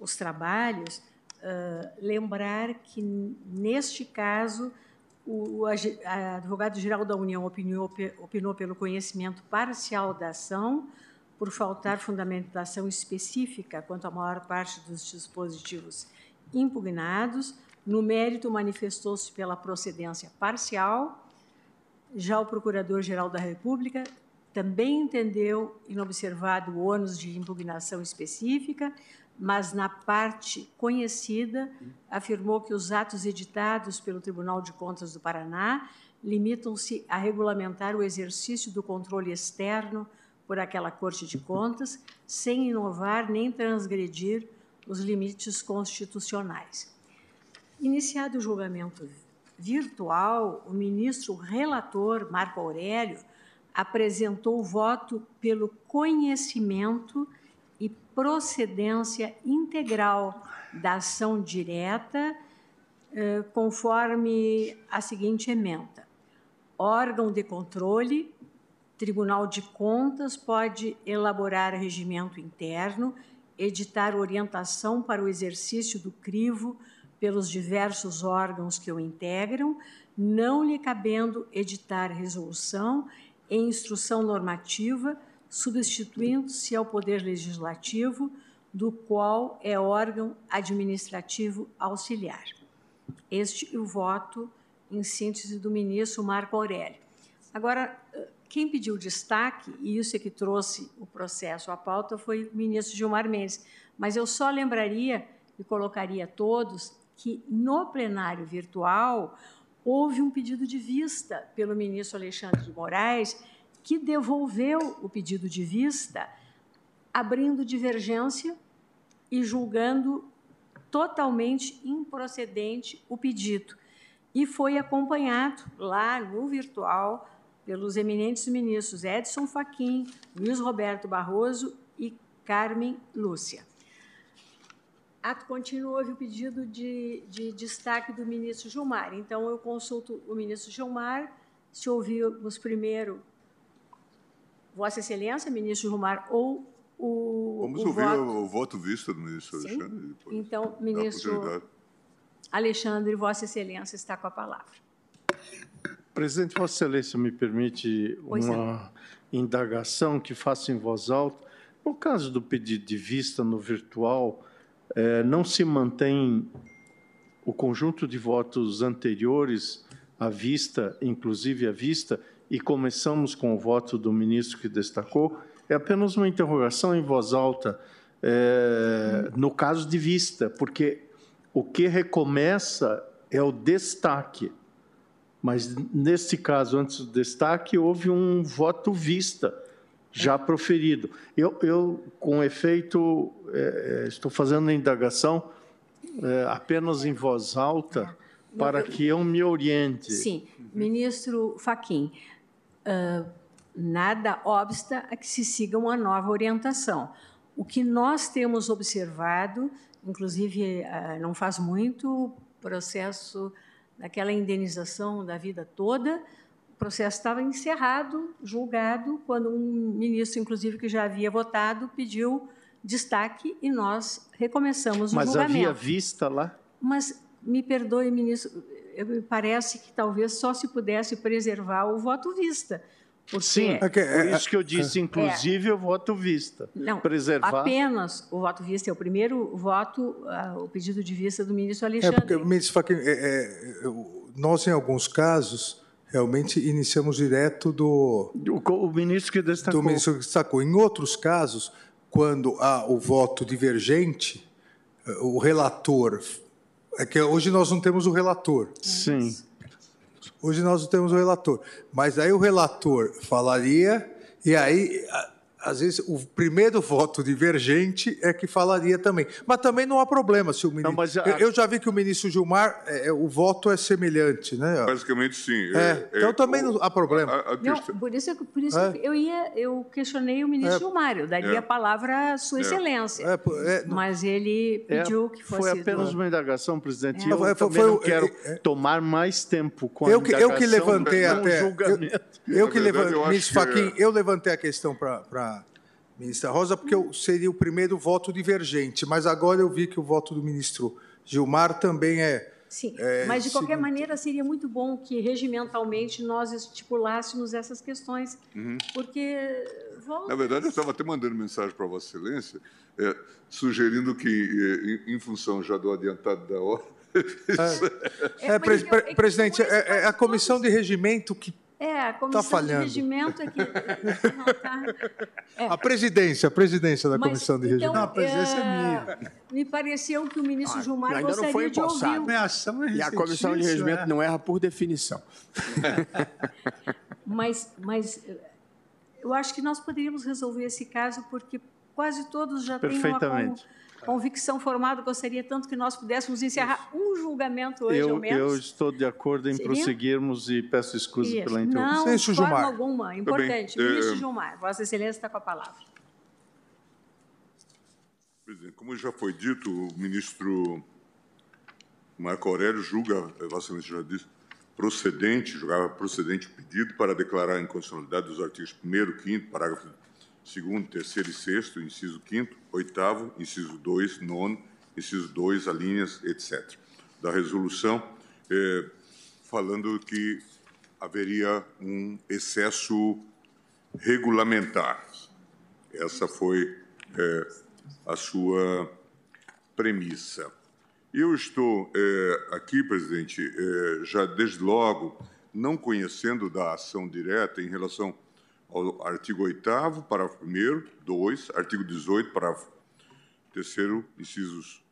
os trabalhos, uh, lembrar que, neste caso, o, advogado-geral da União opinou, opinou pelo conhecimento parcial da ação, por faltar fundamentação específica quanto à maior parte dos dispositivos impugnados. No mérito, manifestou-se pela procedência parcial. Já o Procurador-Geral da República também entendeu inobservado o ônus de impugnação específica, mas na parte conhecida afirmou que os atos editados pelo Tribunal de Contas do Paraná limitam-se a regulamentar o exercício do controle externo por aquela Corte de Contas, sem inovar nem transgredir os limites constitucionais. Iniciado o julgamento virtual, o ministro relator Marco Aurélio apresentou o voto pelo conhecimento e procedência integral da ação direta, eh, conforme a seguinte emenda: órgão de controle, Tribunal de Contas pode elaborar regimento interno, editar orientação para o exercício do crivo pelos diversos órgãos que o integram, não lhe cabendo editar resolução em instrução normativa substituindo-se ao Poder Legislativo, do qual é órgão administrativo auxiliar. Este é o voto, em síntese, do ministro Marco Aurélio. Agora, quem pediu destaque, e isso é que trouxe o processo à pauta, foi o ministro Gilmar Mendes. Mas eu só lembraria e colocaria a todos que no plenário virtual houve um pedido de vista pelo ministro Alexandre de Moraes que devolveu o pedido de vista, abrindo divergência e julgando totalmente improcedente o pedido. E foi acompanhado lá no virtual pelos eminentes ministros Edson Fachin, Luiz Roberto Barroso e Carmen Lúcia. Ato contínuo, houve o pedido de, de destaque do ministro Gilmar. Então, eu consulto o ministro Gilmar, se ouvimos primeiro Vossa Excelência, ministro Gilmar, ou o. Vamos o ouvir voto... o, voto visto do ministro Sim? Alexandre. Então, ministro Alexandre, Vossa Excelência está com a palavra. Presidente, Vossa Excelência me permite pois uma é. indagação que faço em voz alta. No caso do pedido de vista no virtual, eh, não se mantém o conjunto de votos anteriores à vista, inclusive à vista, e começamos com o voto do ministro que destacou, é apenas uma interrogação em voz alta, é, no caso de vista, porque o que recomeça é o destaque. Mas, neste caso, antes do destaque, houve um voto vista já proferido. Eu, eu com efeito, é, estou fazendo a indagação é, apenas em voz alta para que eu me oriente. Sim, ministro Faquim, uh, nada obsta a que se siga uma nova orientação. O que nós temos observado, inclusive uh, não faz muito, processo daquela indenização da vida toda, o processo estava encerrado, julgado, quando um ministro, inclusive, que já havia votado, pediu destaque e nós recomeçamos o Mas julgamento. Mas havia vista lá? Mas, me perdoe, ministro, me parece que talvez só se pudesse preservar o voto vista. Porque... Sim, é, por é, isso que eu disse, é. inclusive, é, o voto vista. Não, preservar. apenas o voto vista é o primeiro voto, uh, o pedido de vista do ministro Alexandre. É, porque, ministro Fachin, é, nós, em alguns casos, realmente iniciamos direto do... O, o ministro que destacou. Do ministro que destacou. Em outros casos, quando há o voto divergente, o relator é que hoje nós não temos o relator. Sim. Hoje nós não temos o relator. Mas aí o relator falaria, e aí às vezes, o primeiro voto divergente é que falaria também. Mas também não há problema se o ministro. Não, a... eu, eu, já vi que o ministro Gilmar, é, é, o voto é semelhante, né? Basicamente, sim. É, é então também o, não há problema. A, a não, por isso, por isso é. eu, ia, eu questionei o ministro Gilmar, eu daria a palavra à Sua Excelência. Mas ele pediu que fosse. Foi apenas uma indagação, presidente. Eu foi, também foi, não quero tomar mais tempo com a eu que, eu que levantei até. Eu, eu que levantei. Ministro Faquim, eu levantei a questão para ministra Rosa, porque eu seria o primeiro voto divergente, mas agora eu vi que o voto do ministro Gilmar também é. Sim, é, mas de qualquer maneira seria muito bom que regimentalmente nós estipulássemos essas questões, uhum. porque. Volta... Na verdade, eu estava até mandando mensagem para Vossa Excelência, é, sugerindo que, é, em, em função já do adiantado da hora. [LAUGHS] É, é, pre, pre, presidente, é, é a comissão de regimento que é, a comissão tá falhando. de regimento aqui. Tá... [LAUGHS] É. A presidência, a presidência da Mas, comissão de regimento. Então, não, a presidência é, é minha. Me pareceu que o ministro ah, Gilmar ainda gostaria não foi de ouvir. É e a comissão de regimento é. não erra por definição. [LAUGHS] mas, mas eu acho que nós poderíamos resolver esse caso porque quase todos já têm uma convicção formada, gostaria tanto que nós pudéssemos encerrar um julgamento hoje, eu, ao menos. Eu estou de acordo em Seria? prosseguirmos e peço escusa Isso. pela interrupção. Não, forma Gilmar. alguma. Importante. Bem, Ministro é... Gilmar, Vossa Excelência está com a palavra. Presidente, como já foi dito, o ministro Marco Aurélio julga, Vossa Excelência já disse, procedente, julgava procedente o pedido para declarar a inconstitucionalidade dos artigos 1 5 parágrafo segundo, terceiro e sexto, inciso quinto, oitavo, inciso dois, nono, inciso dois, alíneas, etc. Da resolução, é, falando que haveria um excesso regulamentar. Essa foi é, a sua premissa. Eu estou é, aqui, presidente, já desde logo, não conhecendo da ação direta em relação ao artigo 8 parágrafo 1 2, artigo 18, parágrafo 3 incisos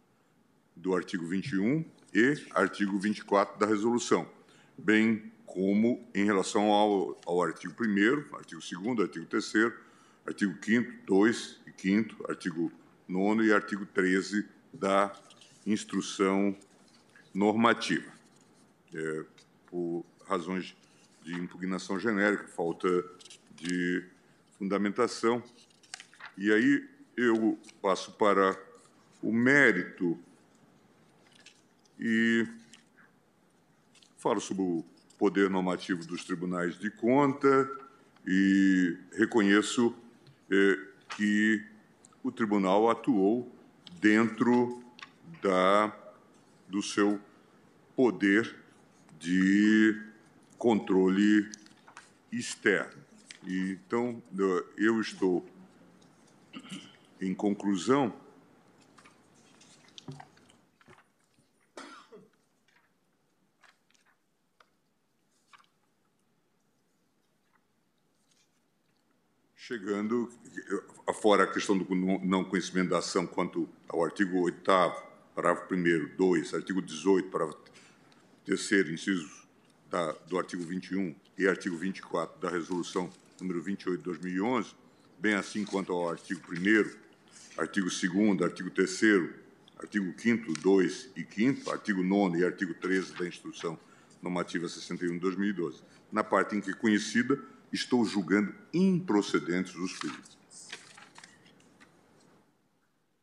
do artigo 21 e artigo 24 da resolução, bem como em relação ao, ao artigo 1 artigo 2 artigo 3 artigo 5 2 e 5 artigo 9 e artigo 13 da instrução normativa. É, por razões de impugnação genérica, falta de fundamentação. E aí eu passo para o mérito e falo sobre o poder normativo dos tribunais de conta e reconheço eh, que o tribunal atuou dentro da, do seu poder de controle externo. Então, eu estou, em conclusão, chegando, fora a questão do não conhecimento da ação quanto ao artigo 8 parágrafo 1 2, artigo 18, parágrafo 3 inciso da, do artigo 21 e artigo 24 da resolução número 28 de 2011, bem assim quanto ao artigo 1 artigo 2 artigo 3 artigo 5 2 e 5 artigo 9 e artigo 13 da Instrução Normativa 61 de 2012. Na parte em que conhecida, estou julgando improcedentes os pedidos.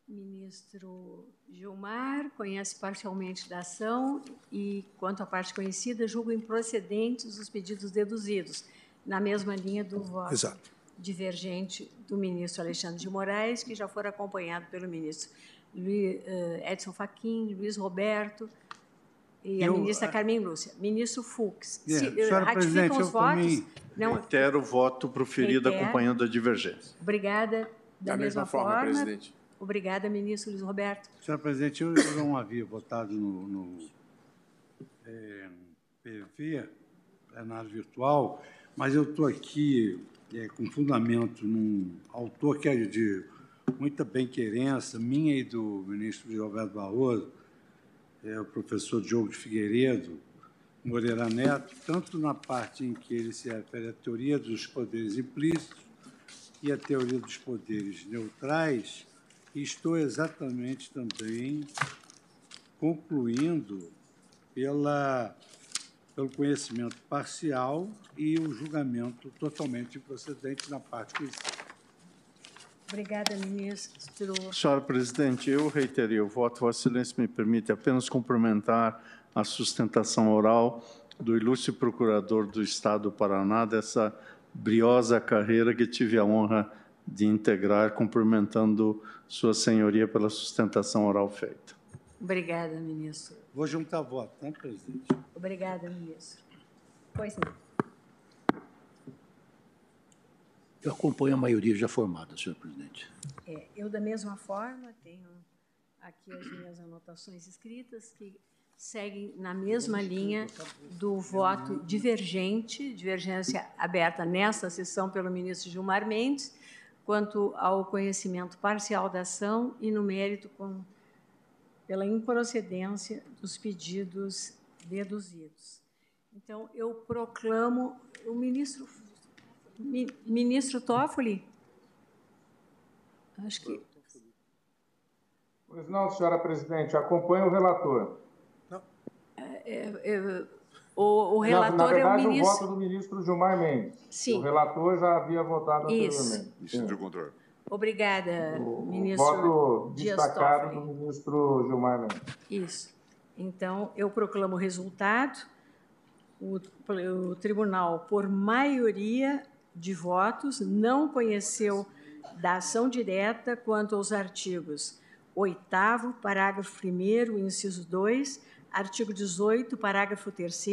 Ministro Gilmar conhece parcialmente da ação e, quanto à parte conhecida, julga improcedentes os pedidos deduzidos na mesma linha do voto Exato. divergente do ministro Alexandre de Moraes, que já foi acompanhado pelo ministro eh, Edson Fachin, Luiz Roberto e eu, a ministra Carmen Lúcia. Ministro Fux, yeah, se, eh, ratificam os votos... Não, reitero o voto proferido reitero. acompanhando a divergência. Obrigada. Da, da mesma, mesma, forma, forma presidente. Obrigada, ministro Luiz Roberto. Senhora presidente, eu, eu não havia votado no, no é, PV, plenário virtual, mas eu estou aqui é, com fundamento num autor que é de muita bem-querença, minha e do ministro Gilberto Barroso, é, o professor Diogo de Figueiredo Moreira Neto, tanto na parte em que ele se refere à teoria dos poderes implícitos, e a teoria dos poderes neutrais, estou exatamente também concluindo pela, pelo conhecimento parcial e o julgamento totalmente improcedente na parte conhecida. Obrigada, ministro. Senhora presidente, eu reiterei o voto. Vossa Excelência me permite apenas cumprimentar a sustentação oral do ilustre procurador do Estado do Paraná, dessa briosa carreira que tive a honra de integrar, cumprimentando Sua Senhoria pela sustentação oral feita. Obrigada, ministro. Vou juntar voto, né, presidente? Obrigada, ministro. Pois não. Eu acompanho a maioria já formada, senhor presidente. É, eu, da mesma forma, tenho aqui as minhas anotações escritas que seguem na mesma linha do voto divergente, divergência aberta nesta sessão pelo ministro Gilmar Mendes, quanto ao conhecimento parcial da ação e no mérito com, pela improcedência dos pedidos deduzidos. Então, eu proclamo o ministro ministro Toffoli. Acho que Pois não, senhora presidente, acompanho o relator. é, é, o, o, relator na, na verdade, é o ministro. o voto do ministro Gilmar Mendes. Sim. O relator já havia votado Isso. anteriormente. Ministro do Controle. Obrigada, O ministro voto Dias destacado Toffoli. do ministro Gilmar Mendes. Isso. Então, eu proclamo o resultado. O, o tribunal, por maioria de votos, não conheceu da ação direta quanto aos artigos 8 parágrafo 1 inciso 2, artigo 18, parágrafo 3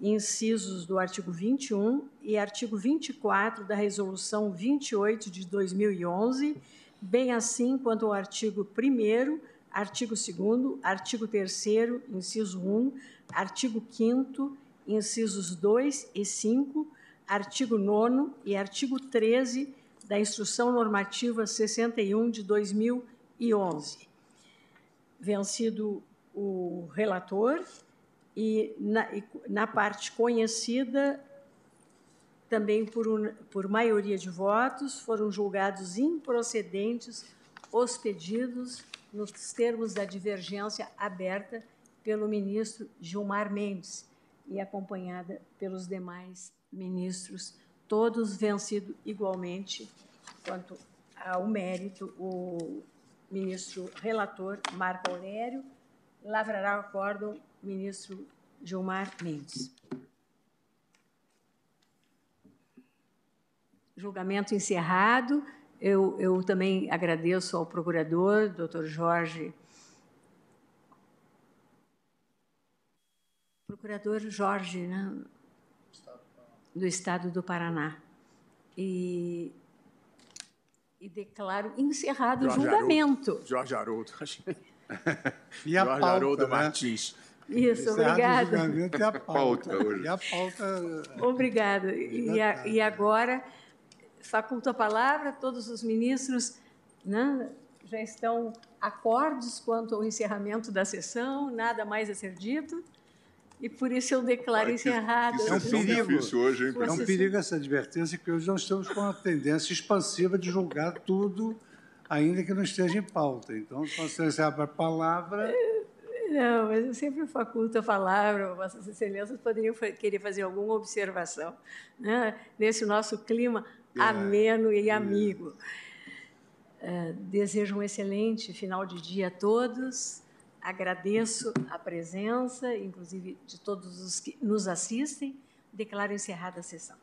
incisos do artigo 21 e artigo 24 da Resolução 28 de 2011, bem assim quanto ao artigo 1 artigo 2 artigo 3 inciso 1, artigo 5 incisos 2 e 5, artigo 9 e artigo 13 da Instrução Normativa 61 de 2011. Vencido o relator, e na, e na parte conhecida, também por, un, por maioria de votos, foram julgados improcedentes os pedidos nos termos da divergência aberta pelo ministro Gilmar Mendes e acompanhada pelos demais ministros, todos vencidos igualmente quanto ao mérito o ministro relator Marco Aurélio, lavrará o acórdão ministro Gilmar Mendes. Julgamento encerrado. Eu, eu também agradeço ao procurador, doutor Jorge. Procurador Jorge, né? do Estado do Paraná. E, e declaro encerrado o Jorge julgamento. Haroldo. Jorge Haroldo. [LAUGHS] E a Jorge pauta, Haroldo né? Martins. Isso, Encerrado obrigada. E a pauta. Pauta hoje. E a pauta. Obrigada. E, a- e agora, faculto a palavra, todos os ministros né, já estão acordos quanto ao encerramento da sessão, nada mais a ser dito, e por isso eu declaro encerrada. É um perigo. hoje, hein, É um perigo essa advertência, que hoje nós estamos com uma tendência expansiva de julgar tudo, ainda que não esteja em pauta. Então, se você abre a palavra. Não, mas eu sempre faculto a palavra, Vossas Excelências poderiam querer fazer alguma observação né, nesse nosso clima É, ameno e amigo. Eh, desejo um excelente final de dia a todos. Agradeço a presença, inclusive de todos os que nos assistem. Declaro encerrada a sessão.